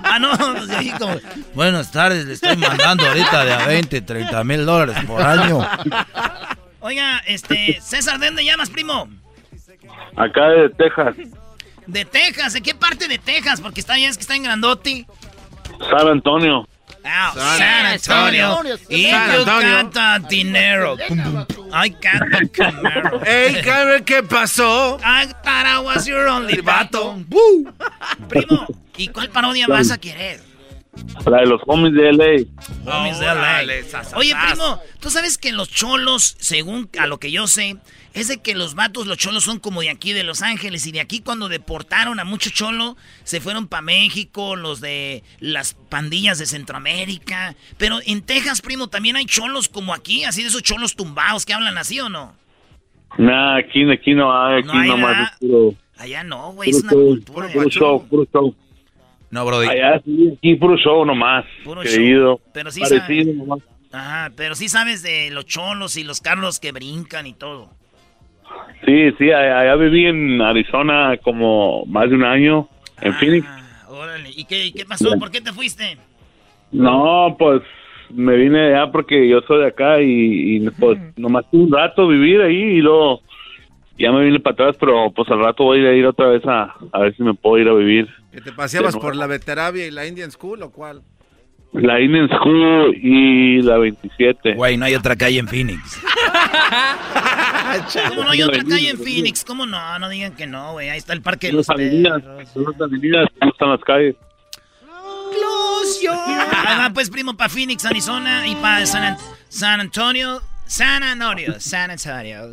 Ah, no, pues, como- Buenas tardes, le estoy mandando ahorita de a 20, 30 mil dólares por año. Oiga, este, César, ¿de dónde llamas, primo? Acá de Texas, De Texas, ¿de qué parte de Texas? Porque está ya es que está en Grandotti. San Antonio. Ah, San San Antonio. Antonio. Y San Antonio. got the dinero. Got the Camaro. Ey, Carmen, ¿qué pasó? I thought I was your only vato. Primo, ¿y cuál parodia vas a querer? La de los homies de LA. Homies de LA. Oye, primo, tú sabes que los cholos, según a lo que yo sé, es de que los vatos, los cholos son como de aquí de Los Ángeles y de aquí cuando deportaron a mucho cholo, se fueron para México, los de las pandillas de Centroamérica. Pero en Texas, primo, también hay cholos como aquí, así de esos cholos tumbados que hablan así o no. Nah, aquí, aquí no hay, aquí No hay, nomás puro, Allá no, güey, es una show, cultura. puro show, puro show. No, Brody. Allá sí, aquí puro show nomás. Puro querido. show. Pero sí Parecido sabe- nomás. Ajá, pero sí sabes de los cholos y los carros que brincan y todo. Sí, sí, allá, allá viví en Arizona como más de un año, en Ah. Phoenix. Órale, ¿y qué, qué pasó? ¿Por qué te fuiste? No, pues me vine de allá porque yo soy de acá y, y, pues nomás un rato vivir ahí y luego ya me vine para atrás, pero pues al rato voy a ir otra vez a, a ver si me puedo ir a vivir. ¿Que te paseabas por la Veteravia y la Indian School o cuál? La School y la 27. Güey, no hay otra calle en Phoenix. ¿Cómo no hay otra calle en Phoenix? ¿Cómo no? No digan que no, güey. Ahí está el parque de Las los avenidas, las avenidas, me gustan las calles. Close your Ahí va, pues, primo, para Phoenix, Arizona y para San, An- San Antonio. San Antonio, San Antonio.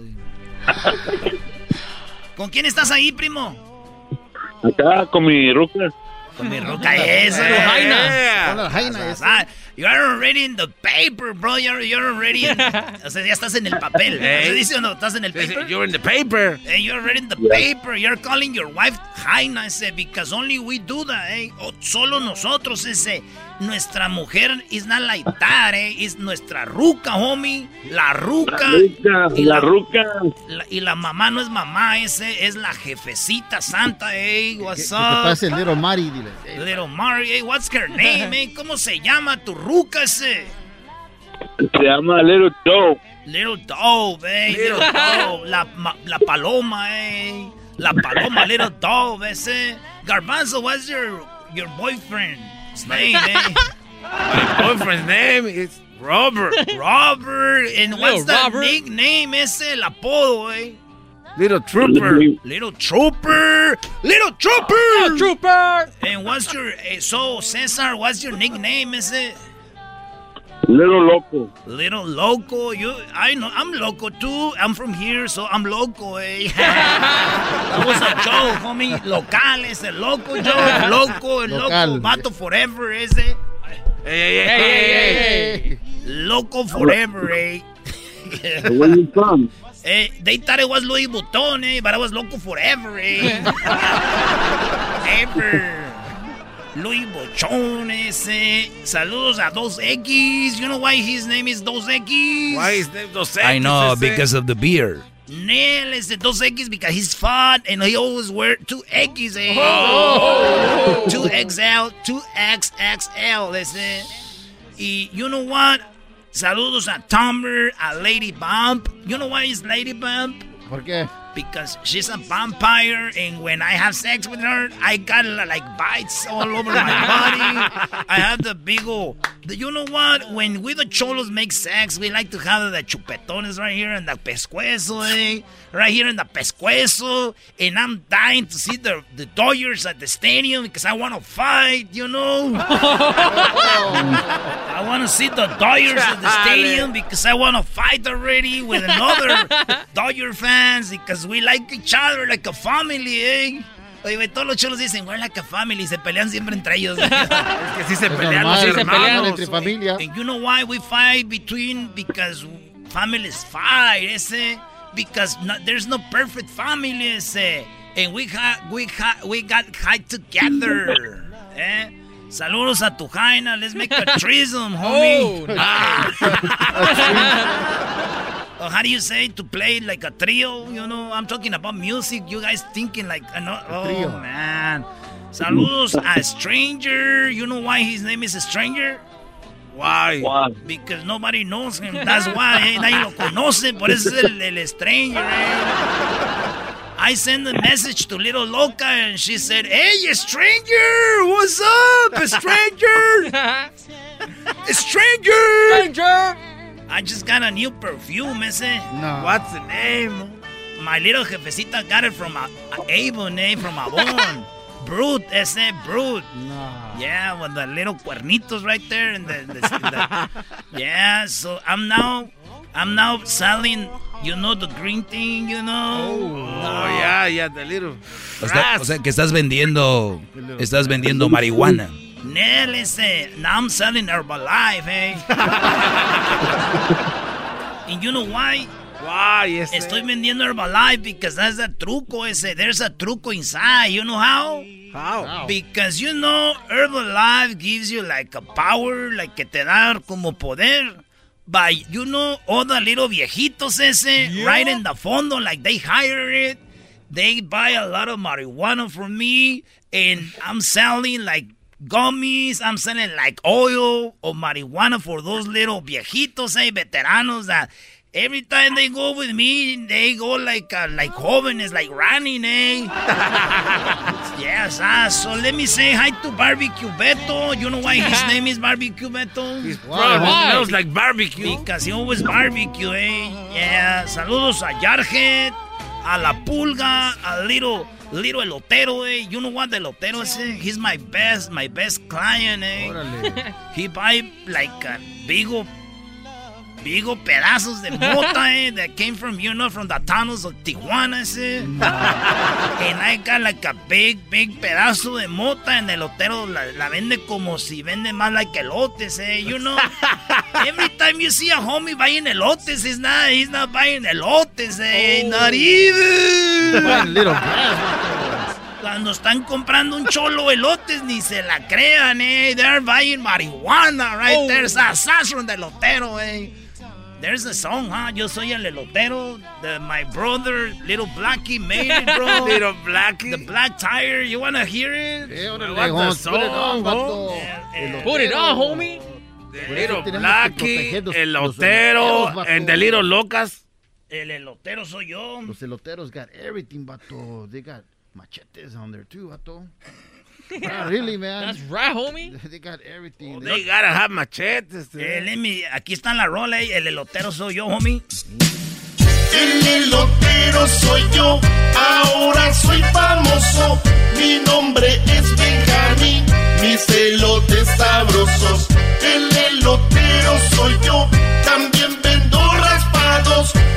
¿Con quién estás ahí, primo? Acá con mi ruca. Con mi ruca eso. Con la jaina. Esa. Ah, you're already in the paper, bro. You're, you're already in... O sea, ya estás en el papel. Hey. ¿Se dice o no? ¿Estás en el paper? You're in the paper. Hey, you're already in the paper. You're calling your wife Jaina, ese, because only we do that, eh. O solo nosotros, ese. Nuestra mujer is not like that, eh. Es nuestra ruca, homie. La ruca. La ruca, Y la ruca. la- y la mamá no es mamá, ese es la jefecita santa, eh. What's ¿Qué up? te pasa el Little Mari? Dile. Little Mari, eh. What's her name, ¿Cómo se llama tu ruca, ese? Se llama Little Joe. Little Dove, eh. Little Dove. La, ma- la paloma, eh. La paloma, Little Dove, ese. Garbanzo, what's your, your boyfriend's name, eh? My boyfriend's name is Robert. Robert. And what's Little the Robert. nickname? Ese el apodo, eh? Little Trooper. Little Trooper. Little Trooper. Little Trooper. And what's your eh, so Cesar? What's your nickname? Is it Little loco. Little Loco? You, I know I'm loco too. I'm from here, so I'm loco. Eh? that was a joke, homie. Local is a loco joke. Loco, el loco, Local. mato forever, is it? Hey, hey, hey, hey, hey. Loco forever, eh? Where you from? Eh, they thought it was Louis Vuitton, eh? But I was loco forever, eh? Ever. Louis Vuitton, ese. Saludos a 2X. You know why his name is 2X? Why is there dos I know X's, because of the beer. Nel is the 2X because he's fat and he always wear 2X, eh? Oh. 2XL, 2XXL, listen. Y you know what? Saludos a Tumblr, a Lady Bump. You know why it's Lady Bump? ¿Por qué? Because she's a vampire, and when I have sex with her, I got like bites all over my body. I have the big old. the- You know what? When we the cholos make sex, we like to have the chupetones right here in the pescuezo, eh? Right here in the pescuezo. And I'm dying to see the, the Dodgers at the stadium because I want to fight, you know? I want to see the Dodgers at the stadium because I want to fight already with another Dodger fans because we like each other like a family, eh? Oye, güey, todos los cholos dicen, we're like a family, se pelean siempre entre ellos. es que sí se pelean los los hermanos. hermanos. entre familia. And you know why we fight between, because families fight, ese, because no, there's no perfect family, ese. And we, ha, we, ha, we got high together, eh? Saludos a tu Jaina. Let's make a threesome, homie. Oh, Oh, how do you say to play like a trio? You know, I'm talking about music. You guys thinking like, uh, no, oh trio. man. Saludos a Stranger. You know why his name is a Stranger? Why? Why? Because nobody knows him. That's why. Eh? Nadie lo conoce. Por eso es el, el Stranger. Eh? I sent a message to Little Loca and she said, Hey, stranger! What's up, stranger? stranger! Stranger. I just got a new perfume, ese. No. What's the name? My little jefecita got it from a, a Avon, eh? From Avon. Brute, ese, Brute. No. Yeah, with the little cuernitos right there and the, the, the- yeah. So I'm now, I'm now selling. You know the green thing, you know. Oh, yeah, yeah, the little. O sea, o sea, que estás vendiendo, estás vendiendo marihuana. Nel ese. Now I'm selling Herbalife, eh. and you know why? Why, ese? Estoy vendiendo Herbalife because that's a truco ese. There's a truco inside. You know how? How? Because you know Herbalife gives you like a power, like que te da como poder. By you know all the little viejitos ese right in the fondo, like they hire it. They buy a lot of marijuana from me, and I'm selling like gummies. I'm selling like oil or marijuana for those little viejitos, eh, veteranos that every time they go with me, they go like uh, like jóvenes, like running, eh. yes, ah, so let me say hi to Barbecue Beto. You know why his name is Barbecue Beto? His brother smells like barbecue. Because he always barbecue, eh. Yeah, saludos a Jarhead, a La Pulga, a Little Little Elotero, eh. You know what the Elotero is? eh? He's my best, my best client, eh. Órale. He buy like a bigo, bigo pedazos de mota, eh, that came from, you know, from the tunnels of Tijuana, eh. And I got like a big, big pedazo de mota, and el elotero la, la vende como si vende más like elotes, eh, you know. Every time you see a homie buying elotes, he's not, he's not buying elotes, eh, not even. Little. Cuando están comprando un cholo elotes, ni se la crean, eh. They're buying marihuana right Oh. there. There's from the elotero, eh. There's a song, huh? Yo soy el elotero. The, my brother, Little Blackie, made it, bro. Little Blackie. The black tire. You wanna hear it? Eh, órale, What's the vamos, put it song, on. Eh, eh, Put it on, homie. The little Blackie, los- el los and the little locas. El elotero soy yo. Los eloteros got everything, vato. They got machetes on there too, vato. Really, man. That's right, homie. They got everything. They gotta have machetes. Eh, let me- aquí está la rola, eh, el elotero soy yo, homie. El elotero soy yo, ahora soy famoso. Mi nombre es Benjamín, mis elotes sabrosos. El elotero soy yo, también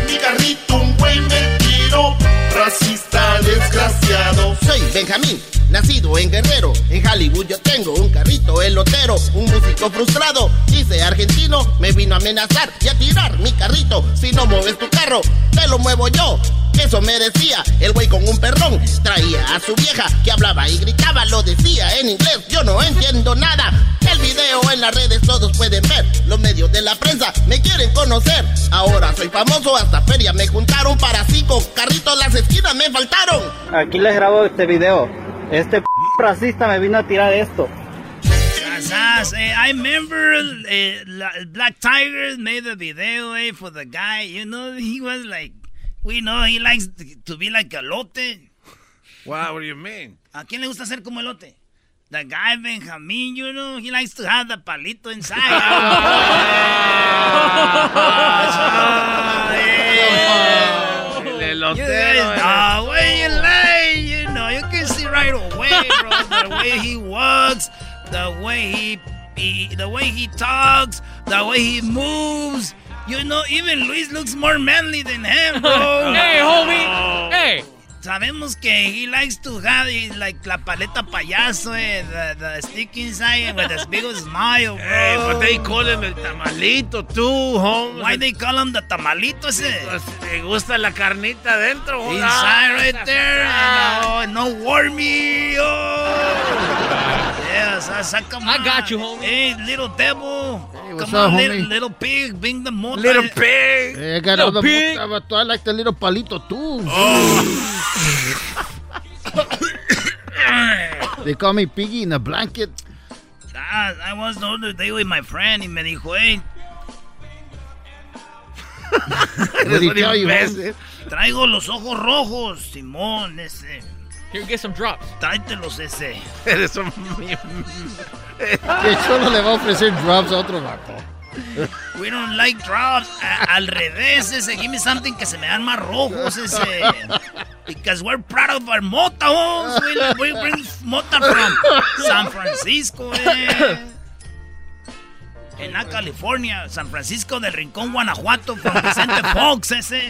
Mi carrito un güey me tiró, racista desgraciado. Soy Benjamín, nacido en Guerrero. En Hollywood yo tengo un carrito elotero. Un músico frustrado, dice argentino, me vino a amenazar y a tirar mi carrito. Si no mueves tu carro, te lo muevo yo. Eso me decía el güey con un perrón. Traía a su vieja que hablaba y gritaba, lo decía en inglés. Yo no entiendo nada. El video en las redes todos pueden ver. Los medios de la prensa me quieren conocer. Ahora soy famoso, hasta feria me juntaron para cinco carritos. Las esquinas me faltaron. Aquí les grabo este video. Este p racista me vino a tirar esto. Asas, eh, I remember eh, la- Black Tiger made a video eh, for the guy. You know, he was like, we know he likes to be like elote. Wow, what do you mean? ¿A quién le gusta ser como elote? The guy Benjamin, you know, he likes to have the palito inside. El elotero. You guys, the way you lay, you know, you can see right away, bro. The way he walks, the way he, he, the way he talks, the way he moves. You know, even Luis looks more manly than him, bro. Hey, homie. Oh. Hey. Sabemos que he likes to have eh, like la paleta payaso, eh, the, the stick inside with this big smile, bro. Hey, but they call him el tamalito, too, home. Why they call him the tamalito ese? Te gusta la carnita adentro. Inside right there. No, no wormy. Oh. yes, I got you, homie. Hey, little devil. what's Come on, up, little, homie? little pig, bring the mota. Little pig. Hey, I got Little all the pig. but I like the little palito too. they call me Piggy in a blanket. Ah, I was the other day with my friend y me dijo, hey, What did he tell you, homie? traigo los ojos rojos, Simón, ese. Here, get some drops. Tráetelos ese. Eres un... Que solo le va a ofrecer drops a otro vato. We don't like drops. A- al revés, ese. Give me something que se me dan más rojos, ese. Because we're proud of our mota, homes. We, we bring mota from San Francisco, eh. En la California, San Francisco del Rincón, Guanajuato, from Vicente Fox, ese.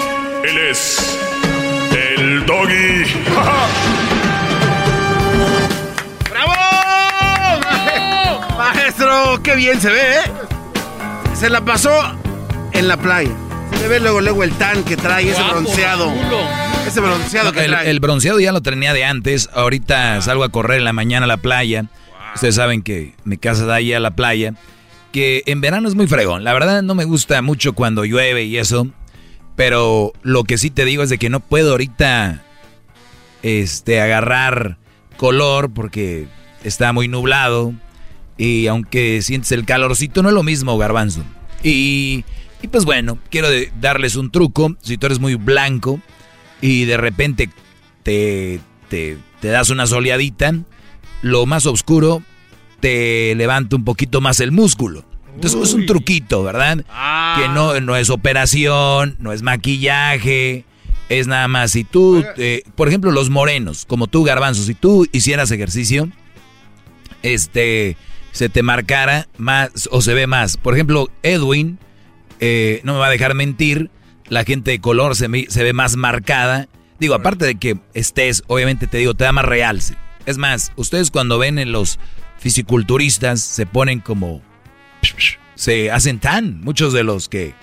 Él es el doggy. ¡Bravo! Maestro, qué bien se ve, ¿eh? Se la pasó en la playa. Se le ve luego, luego el tan que trae, ese bronceado. Ese bronceado que el, trae. el bronceado ya lo tenía de antes. Ahorita salgo a correr en la mañana a la playa. Ustedes saben que mi casa da ahí a la playa. Que en verano es muy fregón. La verdad no me gusta mucho cuando llueve y eso. Pero lo que sí te digo es de que no puedo ahorita este, agarrar color porque está muy nublado. Y aunque sientes el calorcito, no es lo mismo, garbanzo. Y, y pues bueno, quiero darles un truco. Si tú eres muy blanco y de repente te, te, te das una soleadita, lo más oscuro te levanta un poquito más el músculo. Entonces es un truquito, ¿verdad? Que no, no es operación, no es maquillaje, es nada más. Si tú, eh, por ejemplo, los morenos, como tú, Garbanzo, si tú hicieras ejercicio, este, se te marcara más o se ve más. Por ejemplo, Edwin, eh, no me va a dejar mentir, la gente de color se, me- se ve más marcada. Digo, aparte de que estés, obviamente te digo, te da más realce. Es más, ustedes cuando ven en los fisiculturistas se ponen como... Se hacen tan, muchos de los que...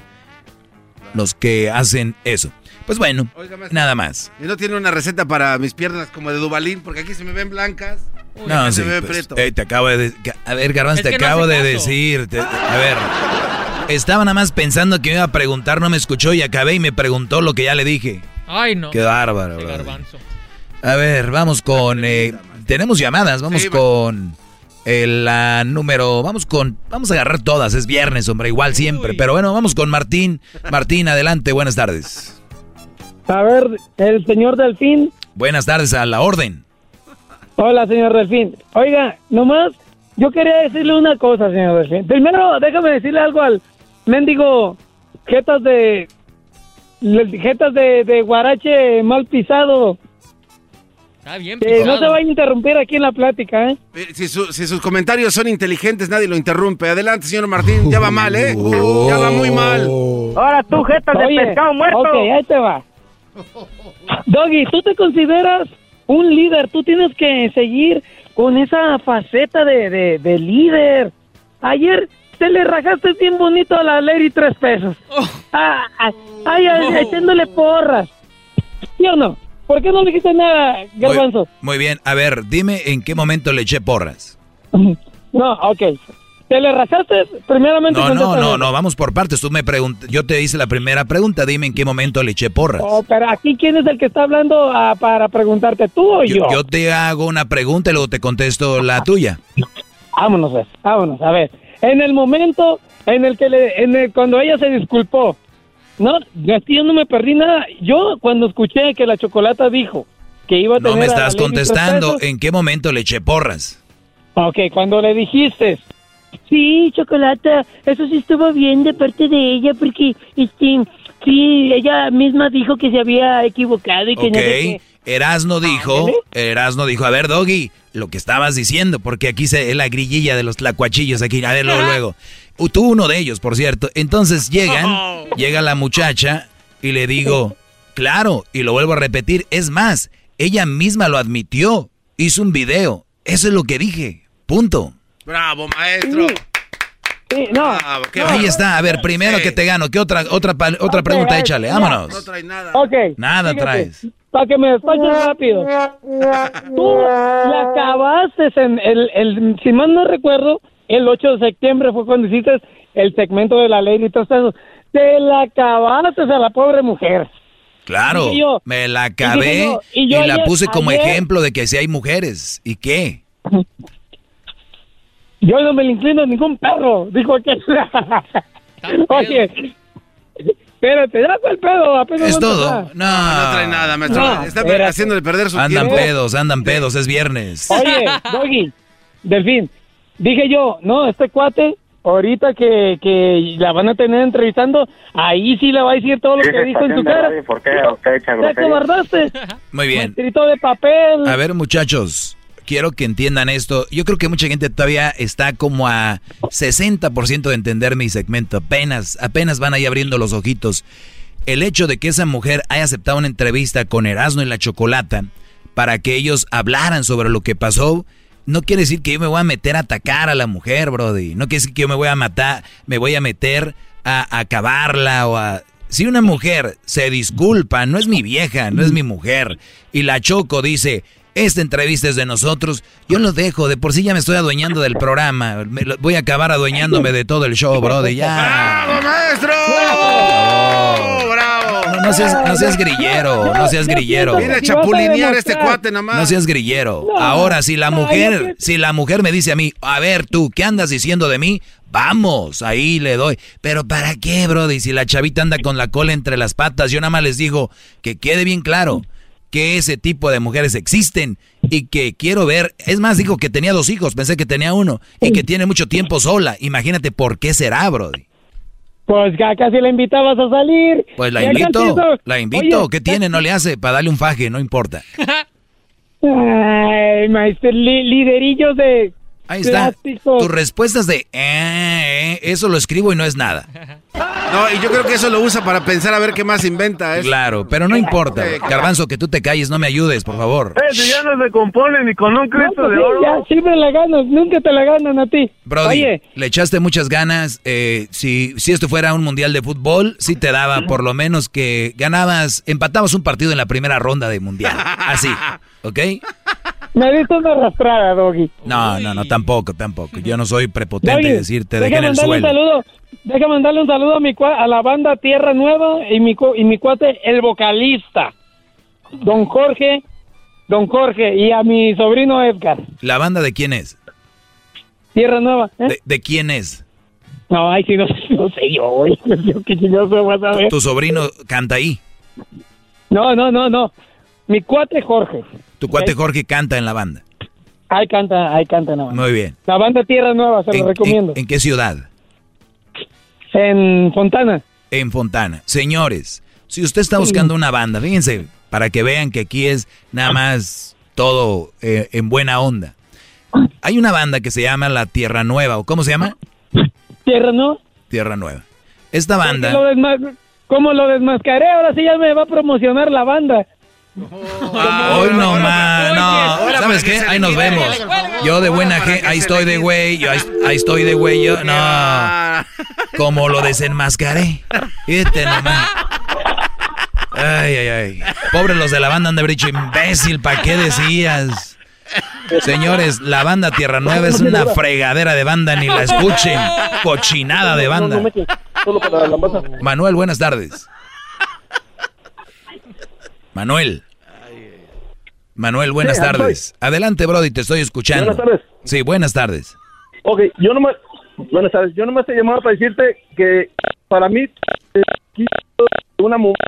Los que hacen eso. Pues bueno, nada más. Y no tiene una receta para mis piernas como de Dubalín, porque aquí se me ven blancas. No, acá sí, se me ve pues, preto. eh, te acabo de... A ver, Garbanzo, Es te no acabo de caso. decir... te- a ver, estaba nada más pensando que me iba a preguntar, no me escuchó y acabé y me preguntó lo que ya le dije. Ay, no. Qué bárbaro, Qué. A ver, vamos con... eh, tenemos llamadas, vamos con... el, la número... Vamos con... Vamos a agarrar todas, es viernes, hombre, igual siempre. Pero bueno, vamos con Martín. Martín, adelante, buenas tardes. A ver, el señor Delfín. Buenas tardes a la orden. Hola, señor Delfín. Oiga, nomás, yo quería decirle una cosa, señor Delfín. Primero, déjame decirle algo al mendigo jetas de... jetas de, de guarache mal pisado. Está bien, Eh, no se va a interrumpir aquí en la plática, ¿eh? Eh, Si, su- si sus comentarios son inteligentes, nadie lo interrumpe. Adelante, señor Martín. Ya va mal, ¿eh? Ya va muy mal. Ahora tú, jetas de pescado muerto. Ok, ahí te va. Doggy, ¿tú te consideras un líder? Tú tienes que seguir con esa faceta de, de, de líder. Ayer te le rajaste bien bonito a la Lady tres pesos. Ah, ah, ay, ay, echándole porras. ¿Sí o no? ¿Por qué no le dijiste nada, Garbanzo? Muy bien, a ver, dime en qué momento le eché porras. No, ok. ¿Te le rajaste? Primeramente No, no, no, no, vamos por partes. Tú me yo te hice la primera pregunta, dime en qué momento le eché porras. Oh, pero aquí, ¿quién es el que está hablando ah, para preguntarte? ¿Tú o yo? Yo, yo te hago una pregunta y luego te contesto la tuya. Vámonos, pues, vámonos. A ver, en el momento en el que le, en el- cuando ella se disculpó, no, yo aquí yo no me perdí nada. Yo cuando escuché que la chocolata dijo que iba a tener No me estás contestando. pesos, ¿En qué momento le eché porras? Ok, cuando le dijiste, sí, chocolata, eso sí estuvo bien de parte de ella porque, este, sí, ella misma dijo que se había equivocado y que no sé qué. Erasno dijo, Erasno dijo, a ver, Doggy, lo que estabas diciendo, porque aquí se, es la grillilla de los tlacuachillos aquí, a ver, luego, luego. Uh, Tú uno de ellos, por cierto. Entonces llegan, llega la muchacha y le digo, claro, y lo vuelvo a repetir, es más, ella misma lo admitió, hizo un video, eso es lo que dije, punto. Bravo, maestro. Sí, no. Ahí está, a ver, primero que te gano, ¿qué otra, otra, otra pregunta? Échale, vámonos. No trae nada. Ok. Nada fíjate, traes. Para que me despaches rápido. Tú la acabaste en el, el, si mal no recuerdo, el 8 de septiembre fue cuando hiciste el segmento de la ley y todo eso. Te la acabaste a la pobre mujer. Claro, yo, me la y acabé yo, y, la ayer- puse como ayer- ejemplo de que si hay mujeres. ¿Y qué? Yo no me le inclino a ningún perro, dijo aquel. Oye, espérate, ya fue el pedo, apenas Es todo. No, No trae nada, maestro. No, Está espérate. haciéndole perder su Andan tiempo. pedos, andan pedos, es viernes. Oye, Doggy, Delfín, dije yo, no, este cuate, ahorita que, que la van a tener entrevistando, ahí sí le va a decir todo lo ¿Qué que dijo en su cara. radio? ¿Por qué usted Te groserías? cobardaste. Muy bien. Escrito de papel. A ver, muchachos, quiero que entiendan esto. Yo creo que mucha gente todavía está como a 60% de entender mi segmento. Apenas, apenas van ahí abriendo los ojitos. El hecho de que esa mujer haya aceptado una entrevista con Erasmo y la Chocolata para que ellos hablaran sobre lo que pasó, no quiere decir que yo me voy a meter a atacar a la mujer, Brody. No quiere decir que yo me voy a matar, me voy a meter a, a acabarla o a... Si una mujer se disculpa, no es mi vieja, no es mi mujer, y la Choco dice, esta entrevista es de nosotros, yo lo dejo, de por sí ya me estoy adueñando del programa, me lo- voy a acabar adueñándome de todo el show, Brody, ya. ¡Bravo, maestro! ¡Bravo! No, seas, no seas grillero, no seas grillero. Viene a chapulinear este cuate nomás. No seas grillero. Ahora, si la mujer, si la mujer me dice a mí, a ver tú, ¿qué andas diciendo de mí? Vamos, ahí le doy. Pero ¿para qué, Brody? Si la chavita anda con la cola entre las patas, yo nada más les digo que quede bien claro que ese tipo de mujeres existen y que quiero ver. Es más, dijo que tenía dos hijos, pensé que tenía uno y que tiene mucho tiempo sola. Imagínate por qué será, Brody. Pues ya casi la invitabas a salir. Pues la invito, la invito. Oye, ¿Qué tiene? No le hace para darle un faje, no importa. Ay, maestro, li- liderillos de, Ahí está. Tus respuestas de eh, eh, eso lo escribo y no es nada. No, y yo creo que eso lo usa para pensar a ver qué más inventa. ¿eh? Claro, pero no importa. Garbanzo, que tú te calles, no me ayudes, por favor. Eh, si ya no se compone ni con un Cristo pues de oro. Ya, siempre la ganas, nunca te la ganan a ti. Brody, Oye, le echaste muchas ganas. eh, si, si esto fuera un mundial de fútbol, sí te daba por lo menos que ganabas, empatabas un partido en la primera ronda de mundial. Así, ¿ok? Me diste una arrastrada, Doggy. No, no, no, tampoco, tampoco. Yo no soy prepotente Doggy, de decirte, dejen el mandarle un suelo. saludo. Deja mandarle un saludo a mi cua- a la banda Tierra Nueva y mi y mi cuate el vocalista, Don Jorge, Don Jorge y a mi sobrino Edgar. ¿La banda de quién es? Tierra Nueva. ¿eh? ¿De, de quién es? No, ay, sí, no, no sé yo, güey. Yo qué chingados vas a ver. Tu sobrino canta ahí. No, no, no, no. Mi cuate Jorge. Tu cuate Jorge canta en la banda. Ahí canta, ahí canta nada más. Muy bien. La banda Tierra Nueva, se lo recomiendo. ¿En qué ciudad? En Fontana. En Fontana. Señores, si usted está buscando una banda, fíjense, para que vean que aquí es nada más todo eh, en buena onda. Hay una banda que se llama La Tierra Nueva, ¿o cómo se llama? Tierra Nueva. Tierra Nueva. Esta banda... Lo desma- ¿Cómo lo desmascaré? Ahora sí ya me va a promocionar la banda. Hoy no más, no. ¿Sabes qué? Ahí nos vemos. Yo de buena gente, ahí estoy de güey, yo ahí, ahí estoy de güey, yo no. Como lo desenmascaré. Fíjate nomás. Ay, ay, ay. Pobres los de la banda han de haber dicho, imbécil, ¿para qué decías? Señores, la banda Tierra Nueva es una fregadera de banda, ni la escuchen. Cochinada de banda. Manuel, buenas tardes. Manuel. Manuel, buenas Sí, tardes. Adelante, Brody, te estoy escuchando. Buenas tardes. Sí, buenas tardes. Ok, yo nomás, buenas tardes, yo nomás te llamaba para decirte que para mí, eh, una mujer...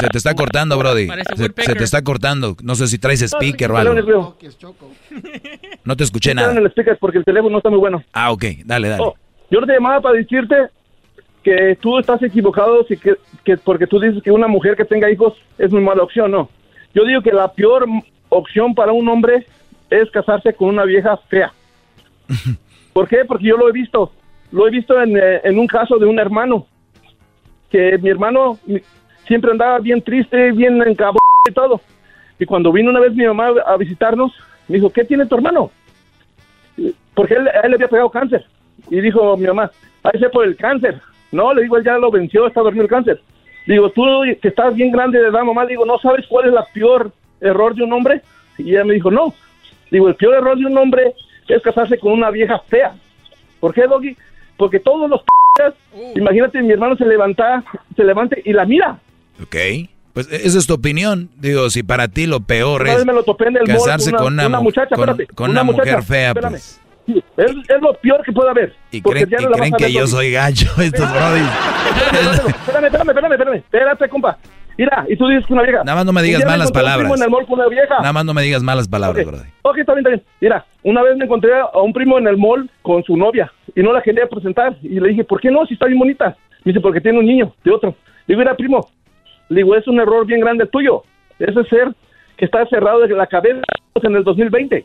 Se te está cortando, Brody. Se, te está cortando. No sé si traes speaker o algo. No te escuché nada. el speaker porque el teléfono no está muy bueno. Ah, ok, dale, dale. Oh, yo te llamaba para decirte que tú estás equivocado si que, que porque tú dices que una mujer que tenga hijos es muy mala opción, no. Yo digo que la peor opción para un hombre es casarse con una vieja fea. ¿Por qué? Porque yo lo he visto. Lo he visto en, eh, en un caso de un hermano. Que mi hermano siempre andaba bien triste, bien encabronado y todo. Y cuando vino una vez mi mamá a visitarnos, me dijo, ¿qué tiene tu hermano? Porque él, él le había pegado cáncer. Y dijo mi mamá, ahí sé por el cáncer. No, le digo, él ya lo venció, está dormido el cáncer. Digo, tú que estás bien grande de edad, mamá, digo, ¿no sabes cuál es la peor error de un hombre? Y ella me dijo, no. Digo, el peor error de un hombre es casarse con una vieja fea. ¿Por qué, Doggy? Porque todos los p***, imagínate, mi hermano se levanta, se levante y la mira. Ok. Pues e- esa es tu opinión. Digo, si para ti lo peor Una es vez me lo topé en el mall casarse con una- con una, una mu- muchacha, con, espérate, con una una mujer muchacha, fea, espérame. pues. Es, es lo peor que puede haber. Y creen, ya y no vas creen que yo soy gacho, estos brodis. Espérame, espérame, espérame, espérame. Espérate, compa. Mira, y tú dices que una vieja. Nada más no me digas malas palabras. en el mall con una vieja. Nada más no me digas malas palabras, Ok. brody. Ok, está bien, está bien. Mira, una vez me encontré a un primo en el mall con su novia y no la quería presentar. Y le dije, ¿por qué no? Si está bien bonita. Me dice, porque tiene un niño de otro. Le digo, mira, primo. Le digo, es un error bien grande tuyo. Ese ser que está cerrado de la cabeza en el 2020.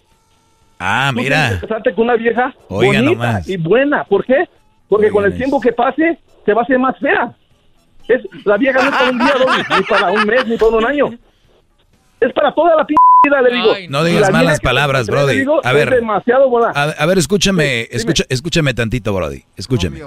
Ah, Tú tienes mira. que casarte con una vieja Oiga bonita nomás. y buena. ¿Por qué? Porque con el tiempo que pase, se va a hacer más fea. Es, la vieja no es para un día, Doggy, ni para un mes, ni para un año. Es para toda la p vida, le digo. No digas la malas palabras, Brody. le digo, A es ver. demasiado. A, a ver, escúchame, escucha, escúchame tantito, Brody. Escúchame.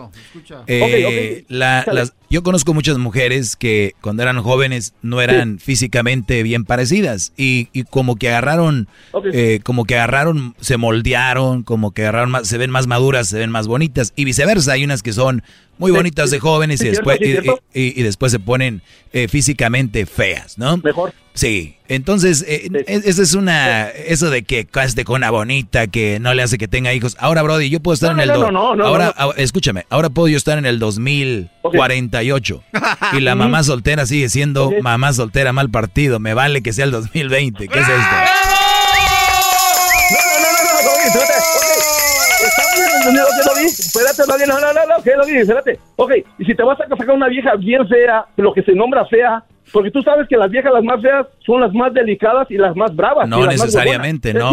Eh, Ok, ok. la- las- yo conozco muchas mujeres que cuando eran jóvenes no eran físicamente bien parecidas y, y como que agarraron, eh, como que agarraron, se moldearon, como que agarraron más, se ven más maduras, se ven más bonitas y viceversa. Hay unas que son muy Sí, bonitas de jóvenes sí, y después y, cierto. y- y- y después se ponen eh, físicamente feas, ¿no? Mejor. Sí, entonces, eh, es- eso es una, eso de que caste con una bonita que no le hace que tenga hijos. Ahora, Brody, yo puedo estar No, en el... no, no, no, ahora, no, ahora, escúchame, ahora puedo yo estar en el 2048 y la mamá soltera sigue siendo mamá soltera mal partido. Me vale que sea el 2020. ¿Qué es esto? No, no, no, no, no, Doggy, espérate, no, no, no, no, no, no, no, que lo vi, espérate. Ok, y si te vas a sacar una vieja bien fea, lo que se nombra fea, porque tú sabes que las viejas las más feas son las más delicadas y las más bravas. No necesariamente, no,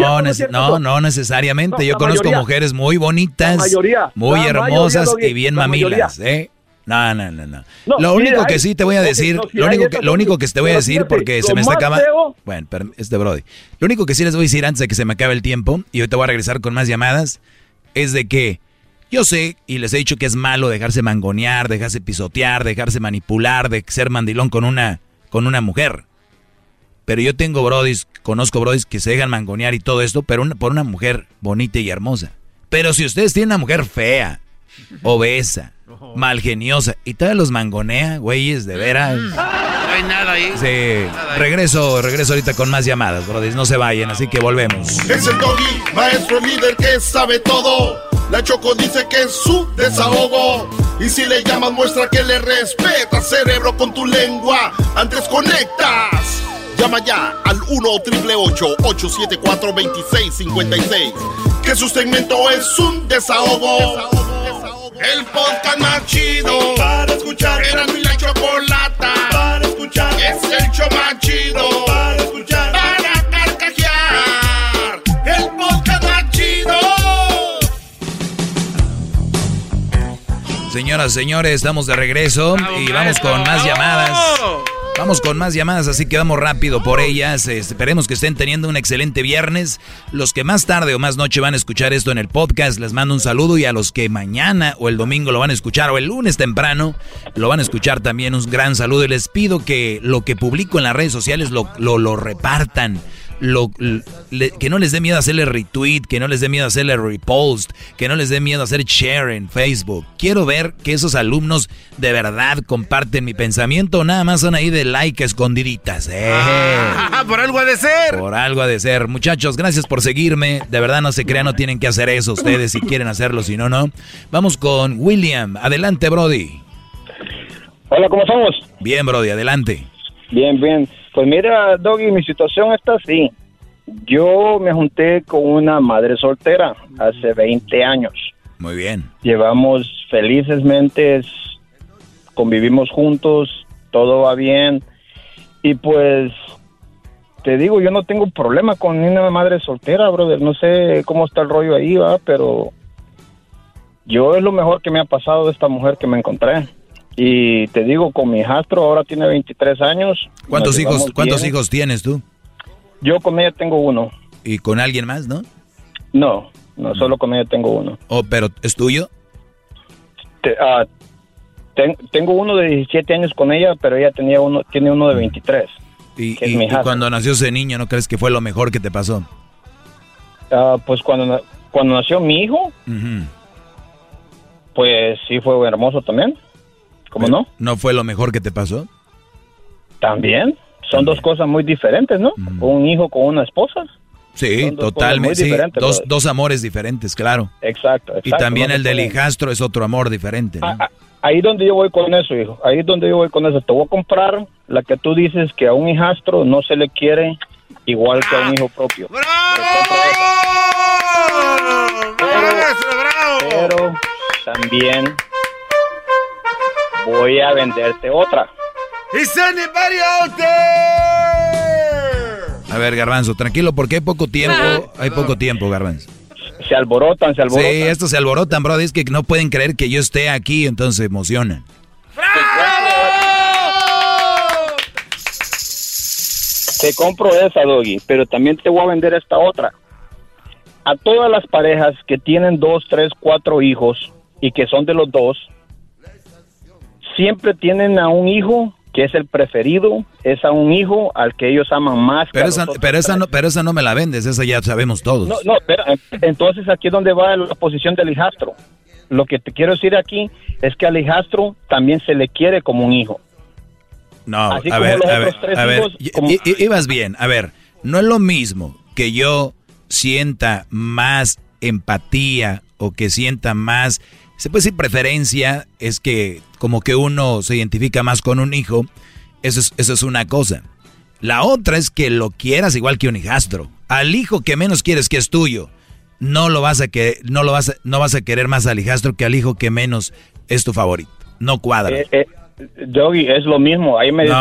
no, no necesariamente. Yo conozco mujeres muy bonitas, muy hermosas y bien mamilas, ¿eh? No, no, no, no. lo único que sí te voy a decir, lo, único que, lo único que te voy a decir, porque se me está acabando. Bueno, este Brody. Lo único que sí les voy a decir antes de que se me acabe el tiempo, y ahorita voy a regresar con más llamadas, es de que yo sé, y les he dicho que es malo dejarse mangonear, dejarse pisotear, dejarse manipular, de ser mandilón con una, con una mujer. Pero yo tengo brodis, conozco brodis que se dejan mangonear y todo esto, pero por una mujer bonita y hermosa. Pero si ustedes tienen una mujer fea, obesa, malgeniosa. Y todavía los mangonea, güeyes, de veras. No hay nada ahí. Sí. regreso, regreso ahorita con más llamadas, brodis. No se vayan, así que volvemos. Es el doggy, maestro líder que sabe todo. La Choco dice que es su desahogo. Y si le llamas, muestra que le respeta, cerebro, con tu lengua. Antes conectas. Llama ya al 1-888-874-2656. Que su segmento es un desahogo. El podcast más chido para escuchar. Era mi la chocolata para escuchar. Es el show más chido para escuchar. Para carcajear. El podcast más chido. Señoras, señores, estamos de regreso y vamos con más llamadas. Vamos con más llamadas, así que vamos rápido por ellas. Esperemos que estén teniendo un excelente viernes. Los que más tarde o más noche van a escuchar esto en el podcast, les mando un saludo. Y a los que mañana o el domingo lo van a escuchar o el lunes temprano lo van a escuchar también un gran saludo. Y les pido que lo que publico en las redes sociales lo, lo, lo repartan lo, que no les dé miedo hacerle retweet, que no les dé miedo hacerle repost, que no les dé miedo hacer share en Facebook. Quiero ver que esos alumnos de verdad comparten mi pensamiento, nada más son ahí de like escondiditas. ¿eh? Ah, por algo ha de ser. Por algo ha de ser. Muchachos, gracias por seguirme. De verdad no se crean, no tienen que hacer eso ustedes si quieren hacerlo, si no, no. Vamos con William. Adelante, Brody. Hola, ¿cómo estamos? Bien, Brody, adelante. Bien, bien. Pues mira, Doggy, mi situación está así. Yo me junté con una madre soltera hace 20 años. Muy bien. Llevamos felizmente, convivimos juntos, todo va bien. Y pues, te digo, yo no tengo problema con una madre soltera, brother. No sé cómo está el rollo ahí, va, pero yo es lo mejor que me ha pasado de esta mujer que me encontré. Y te digo, con mi hijastro ahora tiene 23 años. ¿Cuántos hijos, ¿cuántos hijos tienes tú? Yo con ella tengo uno. ¿Y con alguien más, no? No, no, solo con ella tengo uno. Oh, pero ¿es tuyo? Ah, tengo uno de 17 años con ella, pero ella tenía uno, tiene uno de 23. ¿Y, cuando nació ese niño, no crees que fue lo mejor que te pasó? Ah, pues cuando, cuando nació mi hijo, pues sí fue hermoso también. ¿Cómo no? ¿No fue lo mejor que te pasó? También. Son dos cosas muy diferentes, ¿no? Un hijo con una esposa. Sí, totalmente. dos, dos, amores diferentes, claro. Exacto. y también el del hijastro es otro amor diferente. Ah, ah, ahí donde yo voy con eso, hijo. Ahí es donde yo voy con eso. Te voy a comprar la que tú dices que a un hijastro no se le quiere igual que a un hijo propio. ¡Bravo! pero también voy a venderte otra. ¿Is anybody out there? A ver, Garbanzo, tranquilo, porque hay poco tiempo. Hay poco tiempo, Garbanzo. Se alborotan, se alborotan. Sí, estos se alborotan, bro. Es que no pueden creer que yo esté aquí, entonces se emocionan. Te compro esa, Doggy, pero también te voy a vender esta otra. A todas las parejas que tienen dos, tres, cuatro hijos y que son de los dos, siempre tienen a un hijo que es el preferido, es a un hijo al que ellos aman más. Pero, esa, pero, esa, no, pero esa no me la vendes, esa ya sabemos todos. No, no, pero entonces aquí es donde va la posición del hijastro. Lo que te quiero decir aquí es que al hijastro también se le quiere como un hijo. No, a ver, a ver, a ver, ibas bien, a ver, no es lo mismo que yo sienta más empatía o que sienta más se puede decir preferencia, es que como que uno se identifica más con un hijo, eso es, eso es una cosa. La otra es que lo quieras igual que un hijastro. Al hijo que menos quieres que es tuyo, no lo vas a que no lo vas a, no vas a querer más al hijastro que al hijo que menos es tu favorito. No cuadra. Eh, eh, Doggy, es lo mismo. Ahí me no,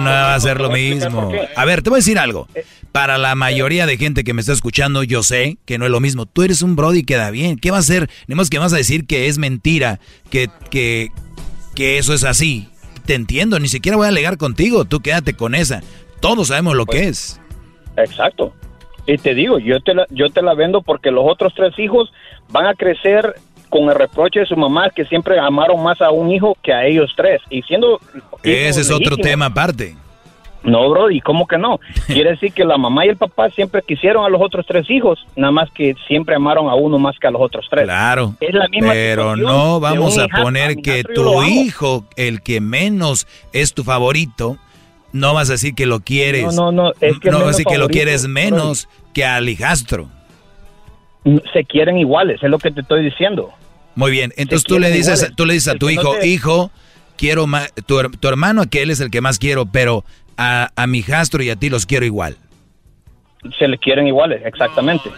no va a ser lo mismo. A ver, te voy a decir algo. Para la mayoría de gente que me está escuchando, yo sé que no es lo mismo. Tú eres un Brody que da bien. ¿Qué va a hacer? Ni más que vas a decir que es mentira, que, que, que eso es así. Te entiendo, ni siquiera voy a alegar contigo. Tú quédate con esa. Todos sabemos lo que es. Exacto. Y te digo, yo te, la, yo te la vendo porque los otros tres hijos van a crecer con el reproche de su mamá que siempre amaron más a un hijo que a ellos tres. Y siendo... Ese es otro tema aparte. No, bro, ¿y cómo que no? Quiere decir que la mamá y el papá siempre quisieron a los otros tres hijos, nada más que siempre amaron a uno más que a los otros tres. Claro. pero no vamos a poner que tu hijo, el que menos es tu favorito, no vas a decir que lo quieres. No, no, no. Es que no vas a decir que lo quieres menos que al hijastro. Se quieren iguales, es lo que te estoy diciendo. Muy bien, entonces tú le dices, tú le dices a tu hijo, hijo, quiero más, tu, tu, hermano que él es el que más quiero, pero a, a, mi hijastro y a ti los quiero igual. Se le quieren iguales, exactamente.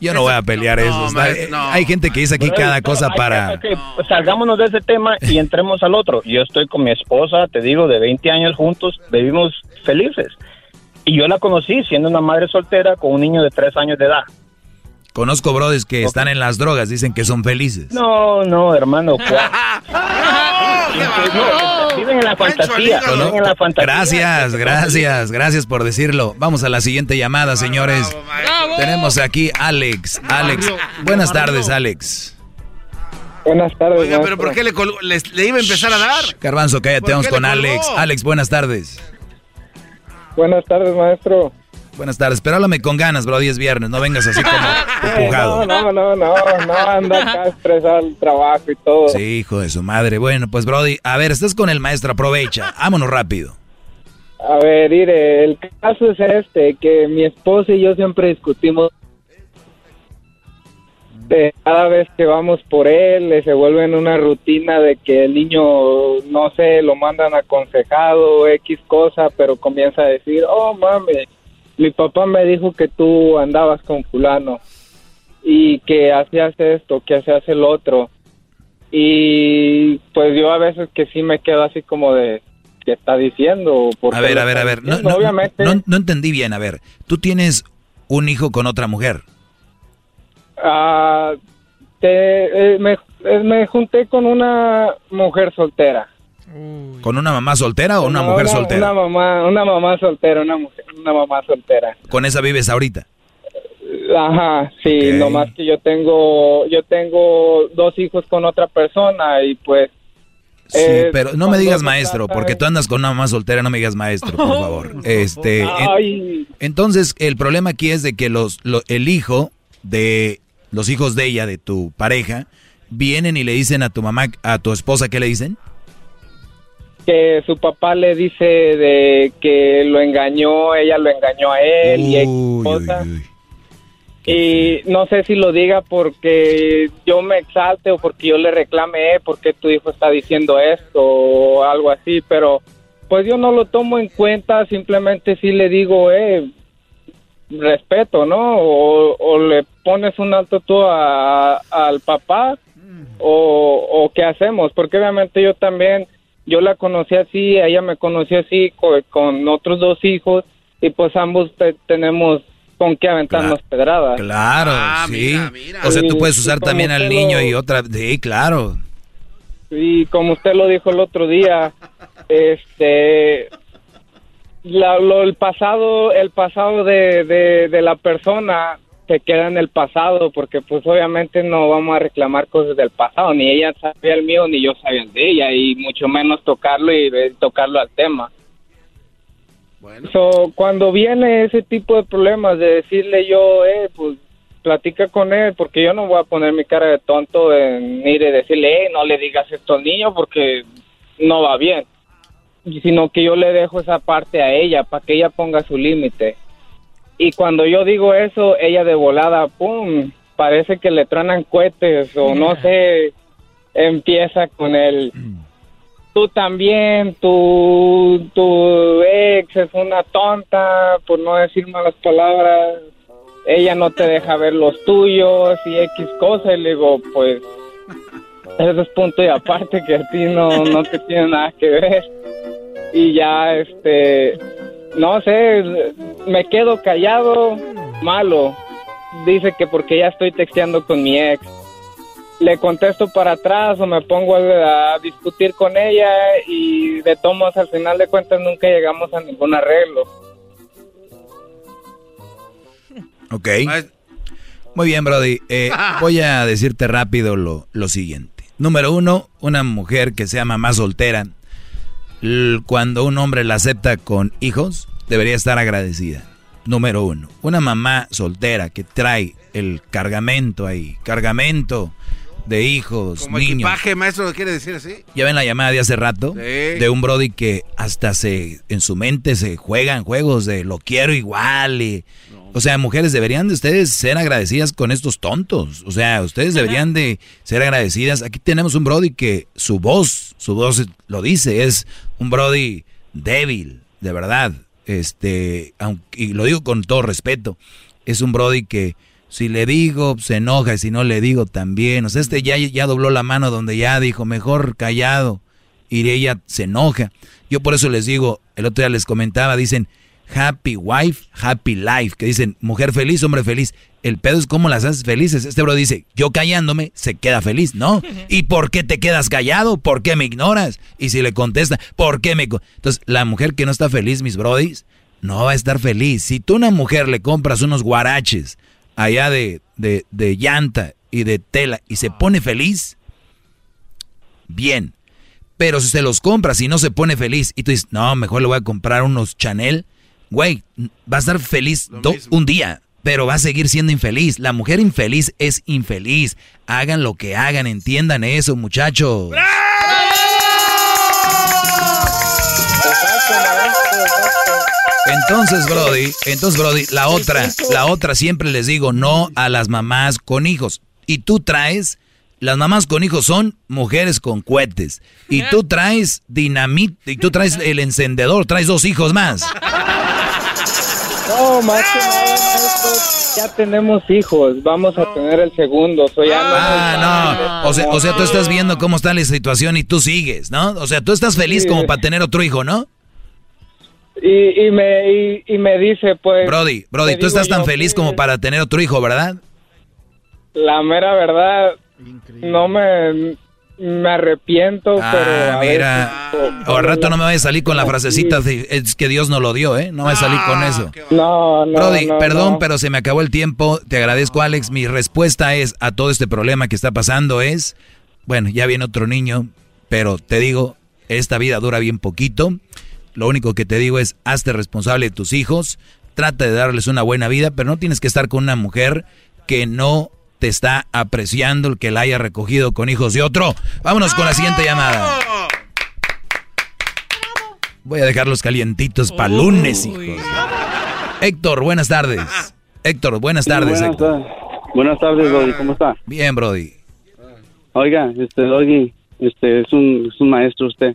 Yo no voy a pelear eso. hay gente que dice aquí cada cosa para... Pues salgámonos de ese tema y entremos al otro. Yo estoy con mi esposa, te digo, de 20 años juntos, vivimos felices. Y yo la conocí siendo una madre soltera con un niño de 3 años de edad. Conozco brothers que están en las drogas, dicen que son felices. No, no, hermano. viven en la fantasía, en la fantasía. Gracias, gracias, gracias por decirlo. Vamos a la siguiente llamada, señores. Tenemos aquí Alex. Alex, buenas tardes, Alex. Buenas tardes. Oiga, pero ¿por qué le, le, iba a empezar a dar? Carbanzo, cállate, vamos con Alex. Alex, buenas tardes. Buenas tardes, maestro. Buenas tardes, pero háblame con ganas, bro, es viernes, no vengas así como empujado. No, no, no, no, no, anda acá estresado el trabajo y todo. Sí, hijo de su madre. Bueno, pues, Brody, a ver, estás con el maestro, aprovecha, vámonos rápido. A ver, mire, el caso es este, que mi esposa y yo siempre discutimos de cada vez que vamos por él, se vuelve en una rutina de que el niño, no sé, lo mandan aconsejado, X cosa, pero comienza a decir, oh, mami, mi papá me dijo que tú andabas con fulano y que hacías esto, que hacías el otro. Y pues yo a veces que sí me quedo así como de, ¿qué está diciendo? A ver, a ver, a ver, no, no, Obviamente, no, entendí bien, a ver, tú tienes un hijo con otra mujer. Ah, te, eh, me, eh, me junté con una mujer soltera. ¿Con una mamá soltera o una mujer soltera? Una mamá, una mamá soltera, una, mujer, una mamá soltera. ¿Con esa vives ahorita? Ajá, sí, nomás que yo tengo, yo tengo dos hijos con otra persona y pues... Sí, eh, pero no me digas maestro, porque tú andas con una mamá soltera, no me digas maestro, por favor. Este, entonces, el problema aquí es de que los, el hijo de los hijos de ella, de tu pareja, vienen y le dicen a tu mamá, a tu esposa, ¿qué le dicen? Que su papá le dice de que lo engañó, ella lo engañó a él y Y no sé si lo diga porque yo me exalte o porque yo le reclame, eh, porque tu hijo está diciendo esto o algo así, pero pues yo no lo tomo en cuenta, simplemente sí le digo, eh, respeto, ¿no? O, le pones un alto tú al papá o, o qué hacemos, porque obviamente yo también yo la conocí así, ella me conoció así con, otros dos hijos y pues ambos tenemos con qué aventarnos pedradas. Claro, ah, sí. O sea, tú puedes usar también al niño y otra, sí, claro. Y como usted lo dijo el otro día, este, lo, el pasado, el pasado de, de, de la persona se queda en el pasado porque pues obviamente no vamos a reclamar cosas del pasado, ni ella sabía el mío ni yo sabía el de ella y mucho menos tocarlo y tocarlo al tema. Bueno. cuando viene ese tipo de problemas de decirle yo, eh, pues platica con él porque yo no voy a poner mi cara de tonto en ir y decirle, eh, no le digas esto al niño porque no va bien, sino que yo le dejo esa parte a ella para que ella ponga su límite y cuando yo digo eso, ella de volada, ¡pum! Parece que le truenan cohetes o no sé, empieza con el... Tú también, tu, ex es una tonta, por no decir malas palabras. ella no te deja ver los tuyos y X cosas. Y le digo, pues, eso es punto y aparte que a ti no, no te tiene nada que ver. Y ya, este, no sé, me quedo callado, malo. Dice que porque ya estoy texteando con mi ex. Le contesto para atrás o me pongo a, a discutir con ella y de tomos al final de cuentas nunca llegamos a ningún arreglo. Ok. Muy bien, Brody. Eh, voy a decirte rápido lo, lo siguiente. Número uno, una mujer que sea mamá soltera, cuando un hombre la acepta con hijos, debería estar agradecida. Número uno, una mamá soltera que trae el cargamento ahí, cargamento de hijos, Como niños. equipaje, maestro, ¿quiere decir así? Ya ven la llamada de hace rato Sí. de un Brody que hasta se en su mente se juegan juegos de lo quiero igual y o sea, mujeres deberían de ustedes ser agradecidas con estos tontos. O sea, ustedes deberían de ser agradecidas. Aquí tenemos un Brody que su voz, su voz lo dice, es un Brody débil, de verdad. Este, aunque, y lo digo con todo respeto, es un Brody que si le digo se enoja y si no le digo también. O sea, este ya, ya dobló la mano donde ya dijo, mejor callado. Y ella se enoja. Yo por eso les digo, el otro día les comentaba, dicen, happy wife, happy life, que dicen, mujer feliz, hombre feliz. El pedo es cómo las haces felices. Este bro dice, yo callándome, se queda feliz, ¿no? ¿Y por qué te quedas callado? ¿Por qué me ignoras? Y si le contesta, ¿por qué me...? co-?" Entonces, la mujer que no está feliz, mis brodis, no va a estar feliz. Si tú a una mujer le compras unos guaraches allá de, de, de llanta y de tela y se pone feliz, bien. Pero si se los compras y no se pone feliz y tú dices, no, mejor le voy a comprar unos Chanel, güey, va a estar feliz do- un día, pero va a seguir siendo infeliz. La mujer infeliz es infeliz. Hagan lo que hagan, entiendan eso, muchachos. Entonces, Brody, entonces, Brody, la otra, la otra siempre les digo no a las mamás con hijos. Y tú traes, las mamás con hijos son mujeres con cohetes. Y tú traes dinamita, y tú traes el encendedor, traes dos hijos más. No, más que nada, maestro, ya tenemos hijos, vamos a tener el segundo, soy Ah, no. O sea, o sea, tú estás viendo cómo está la situación y tú sigues, ¿no? O sea, tú estás feliz Sí. como para tener otro hijo, ¿no? Y, y me, y, y me dice, pues... Brody, Brody, tú estás tan yo feliz como para tener otro hijo, ¿verdad? La mera verdad, no me, me arrepiento, pero... Ah, a mira. veces, O al rato no me vayas a salir con la frasecita de, es que Dios no lo dio, ¿eh? No vayas a salir con eso. No, no, Brody, no, perdón, no. pero se me acabó el tiempo. Te agradezco, Alex. Mi respuesta es a todo este problema que está pasando es, bueno, ya viene otro niño, pero te digo, esta vida dura bien poquito. Lo único que te digo es, hazte responsable de tus hijos, trata de darles una buena vida, pero no tienes que estar con una mujer que no te está apreciando el que la haya recogido con hijos de otro. Vámonos con la siguiente llamada. Voy a dejarlos calientitos para lunes, hijos. Héctor, buenas tardes. Héctor, buenas tardes. buenas, Héctor. tardes. buenas tardes, Brody. ¿Cómo está? Bien, Brody. Oiga, este, Doggy, este, es un, es un maestro usted.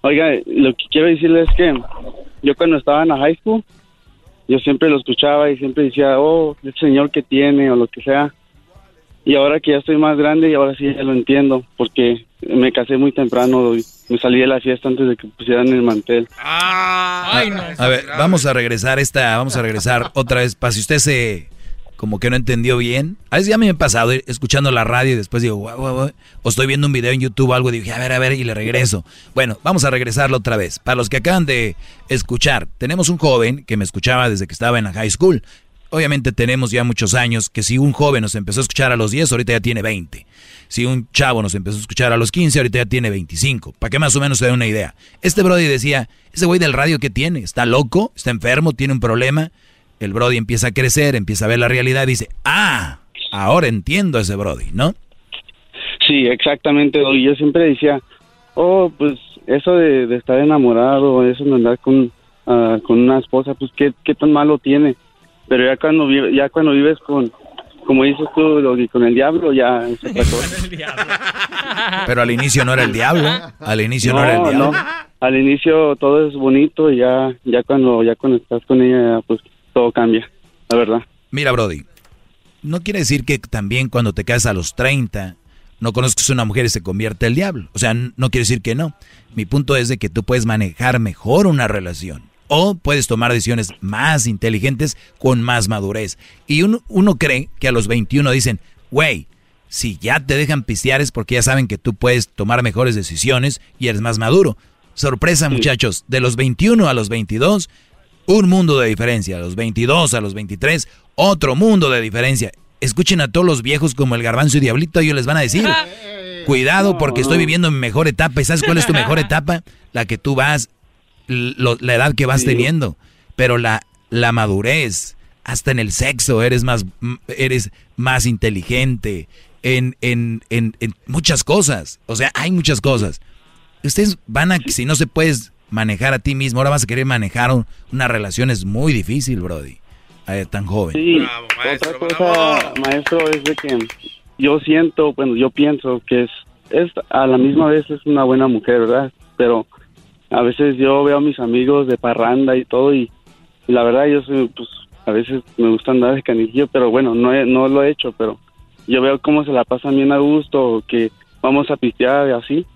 Oiga, lo que quiero decirle es que yo cuando estaba en la high school, yo siempre lo escuchaba y siempre decía, oh, el señor que tiene o lo que sea. Y ahora que ya estoy más grande y ahora sí ya lo entiendo, porque me casé muy temprano. Me salí de la fiesta antes de que pusieran el mantel. A ver, vamos a regresar esta, vamos a regresar otra vez para si usted se como que no entendió bien. A veces ya me ha pasado ir escuchando la radio y después digo, guau, guau, guau, o estoy viendo un video en YouTube o algo y digo, a ver, a ver, y le regreso. Bueno, vamos a regresarlo otra vez. Para los que acaban de escuchar, tenemos un joven que me escuchaba desde que estaba en la high school. Obviamente tenemos ya muchos años que si un joven nos empezó a escuchar a los 10, ahorita ya tiene 20. Si un chavo nos empezó a escuchar a los 15, ahorita ya tiene 25. Para que más o menos se dé una idea. Este Brody decía, ese güey del radio que tiene, está loco, está enfermo, tiene un problema. El Brody empieza a crecer, empieza a ver la realidad y dice, ah, ahora entiendo a ese Brody, ¿no? Sí, exactamente. Y yo siempre decía, oh, pues eso de, de estar enamorado, eso de andar con, ah, con una esposa, pues ¿qué, qué tan malo tiene. Pero ya cuando vive, ya cuando vives con, como dices tú, Doggy, con el diablo, ya es otra cosa. Pero al inicio no era el diablo. Al inicio no, era el diablo. no. Al inicio todo es bonito y ya, ya cuando, ya cuando estás con ella, pues todo cambia, la verdad. Mira, Brody, no quiere decir que también cuando te casas a los 30 no conozcas a una mujer y se convierte el diablo. O sea, no quiere decir que no. Mi punto es de que tú puedes manejar mejor una relación. O puedes tomar decisiones más inteligentes con más madurez. Y uno, uno cree que a los 21 dicen, güey, si ya te dejan pistear es porque ya saben que tú puedes tomar mejores decisiones y eres más maduro. Sorpresa, muchachos, de los 21 a los 22, un mundo de diferencia. A los 22 a los 23, otro mundo de diferencia. Escuchen a todos los viejos como el garbanzo y diablito, ellos les van a decir, cuidado porque estoy viviendo mi mejor etapa. ¿Y sabes cuál es tu mejor etapa? La que tú vas, la edad que vas teniendo. Pero la, la madurez, hasta en el sexo, eres más, eres más inteligente, en, en, en, en, muchas cosas. O sea, hay muchas cosas. Ustedes van a, si no se puedes manejar a ti mismo, ahora vas a querer manejar una relación, es muy difícil, Brody. tan joven. Sí, otra cosa, maestro, es de que yo siento, bueno, yo pienso que es, es a la misma vez es una buena mujer, ¿verdad? Pero a veces yo veo a mis amigos de parranda y todo y, la verdad yo soy, pues, a veces me gusta andar de canijillo, pero bueno, no, no lo he hecho, pero yo veo cómo se la pasan bien a gusto, que vamos a pistear y así.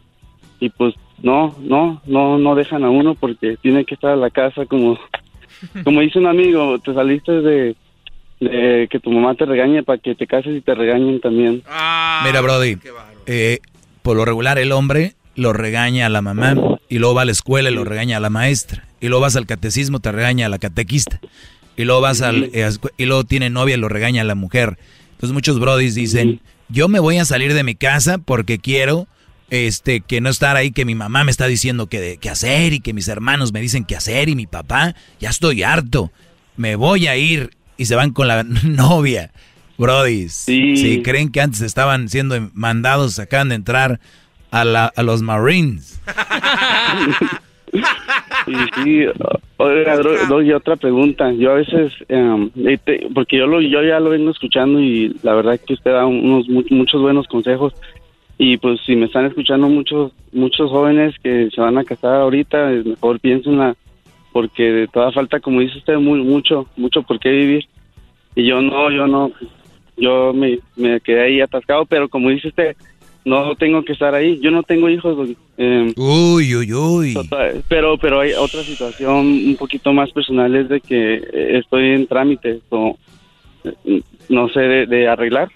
Y pues no, no, no, no dejan a uno porque tiene que estar en la casa como, como dice un amigo, te saliste de, que tu mamá te regañe para que te cases y te regañen también. Ah, Mira, Brody, eh, por lo regular el hombre lo regaña a la mamá y luego va a la escuela y lo regaña a la maestra y luego vas al catecismo te regaña a la catequista y luego vas al eh, y luego tiene novia y lo regaña a la mujer entonces muchos brodis dicen, yo me voy a salir de mi casa porque quiero este que no estar ahí que mi mamá me está diciendo que, qué hacer y que mis hermanos me dicen qué hacer y mi papá, ya estoy harto. Me voy a ir y se van con la novia. Brodis, si creen que antes estaban siendo mandados, acaban de entrar a, la, a los Marines. Sí, sí. Oiga, doy otra pregunta. Yo a veces, em, porque yo lo, yo ya lo vengo escuchando y la verdad que usted da unos muchos buenos consejos. Y pues si me están escuchando muchos muchos jóvenes que se van a casar ahorita, mejor piénsenla, porque de toda falta, como dice usted, muy mucho, mucho por qué vivir. Y yo no, yo no, yo me, me quedé ahí atascado, pero como dice usted, no tengo que estar ahí. Yo no tengo hijos. Eh, uy, uy, uy. Pero, pero hay otra situación un poquito más personal es de que eh, estoy en trámite, so, no sé de, arreglar.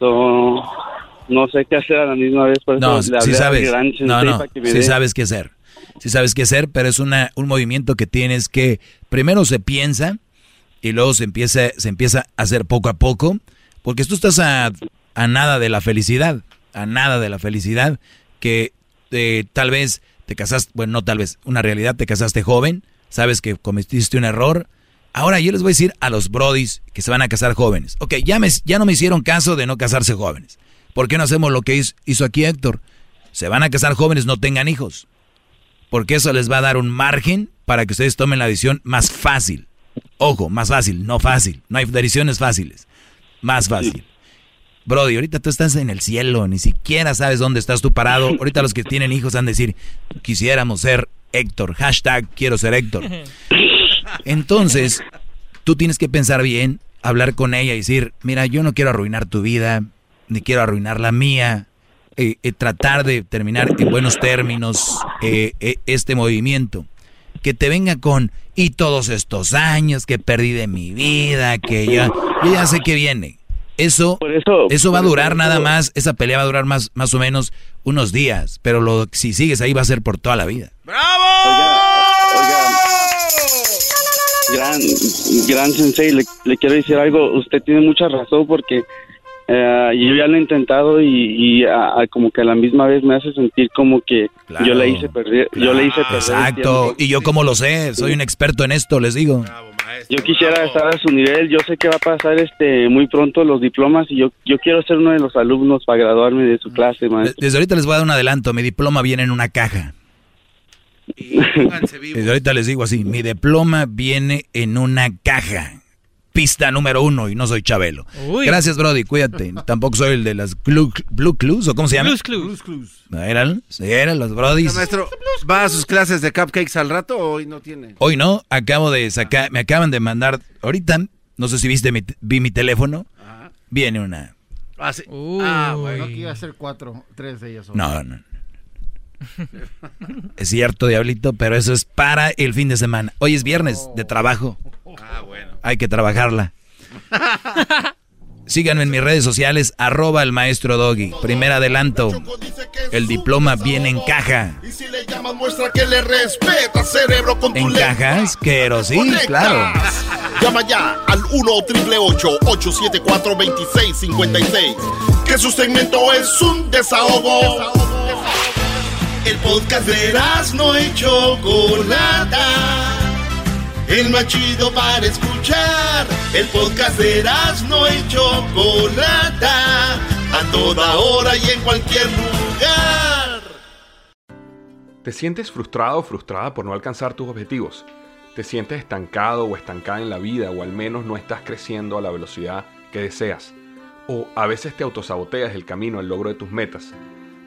no sé qué hacer a la misma vez. Por no, si sabes, no, no, si sabes qué hacer. Si sabes qué hacer, pero es una, un movimiento que tienes que, primero se piensa y luego se empieza, se empieza a hacer poco a poco, porque tú estás a a nada de la felicidad, a nada de la felicidad, que eh, tal vez te casaste, bueno, no tal vez, una realidad, te casaste joven, sabes que cometiste un error. Ahora yo les voy a decir a los brodis que se van a casar jóvenes. Ok, ya, me, ya no me hicieron caso de no casarse jóvenes. ¿Por qué no hacemos lo que hizo, hizo aquí Héctor? Se van a casar jóvenes, no tengan hijos. Porque eso les va a dar un margen para que ustedes tomen la decisión más fácil. Ojo, más fácil, no fácil. No hay decisiones fáciles. Más fácil. Brody, ahorita tú estás en el cielo, ni siquiera sabes dónde estás tú parado. Ahorita los que tienen hijos han de decir, quisiéramos ser Héctor, hashtag quiero ser Héctor. Entonces, tú tienes que pensar bien, hablar con ella y decir, mira, yo no quiero arruinar tu vida, ni quiero arruinar la mía. Eh, eh, tratar de terminar en buenos términos eh, este movimiento. Que te venga con, y todos estos años que perdí de mi vida, que ya, yo ya sé que viene eso, eso, va a durar nada más, esa pelea va a durar más, más o menos unos días, pero lo, si sigues ahí va a ser por toda la vida. ¡Bravo! gran, gran sensei, le, quiero decir algo, usted tiene mucha razón porque eh, yo ya lo he intentado y, como que a la misma vez me hace sentir como que yo le hice perder, yo le hice perder Exacto, y yo como lo sé, soy un experto en esto, les digo. Yo quisiera estar a su nivel. Yo sé que va a pasar este muy pronto los diplomas y yo yo quiero ser uno de los alumnos para graduarme de su clase, maestro. Desde ahorita les voy a dar un adelanto. Mi diploma viene en una caja. Desde ahorita les digo así, mi diploma viene en una caja pista número uno y no soy Chabelo. Gracias, Brody, cuídate. Tampoco soy el de las Blue, Clues, ¿o cómo se llama? Blues Clues. Clues. ¿Eran? Sí, eran los Brodys. maestro, ¿va a sus clases de cupcakes al rato o hoy no tiene? Hoy no, acabo de sacar, me acaban de mandar, ahorita No sé si viste mi, vi mi teléfono. Viene una. Ah, sí. ah, bueno. No, iba a ser cuatro, tres de ellas. No, no. es cierto, Diablito, pero eso es para el fin de semana. Hoy es viernes de trabajo. Ah, bueno. Hay que trabajarla. Síganme en mis redes sociales, arroba el maestro Doggy. Primer adelanto. El diploma viene en caja. Y si le llamas, muestra que le respeta, cerebro, con ¿En cajas? Quero, sí, claro. Llama ya al 1 874 2656 Que su segmento es un desahogo. El podcast de no hecho Chocolata el más chido para escuchar. El podcast de no y Chocolata, a toda hora y en cualquier lugar. ¿Te sientes frustrado o frustrada por no alcanzar tus objetivos? ¿Te sientes estancado o estancada en la vida o al menos no estás creciendo a la velocidad que deseas? ¿O a veces te autosaboteas el camino al logro de tus metas?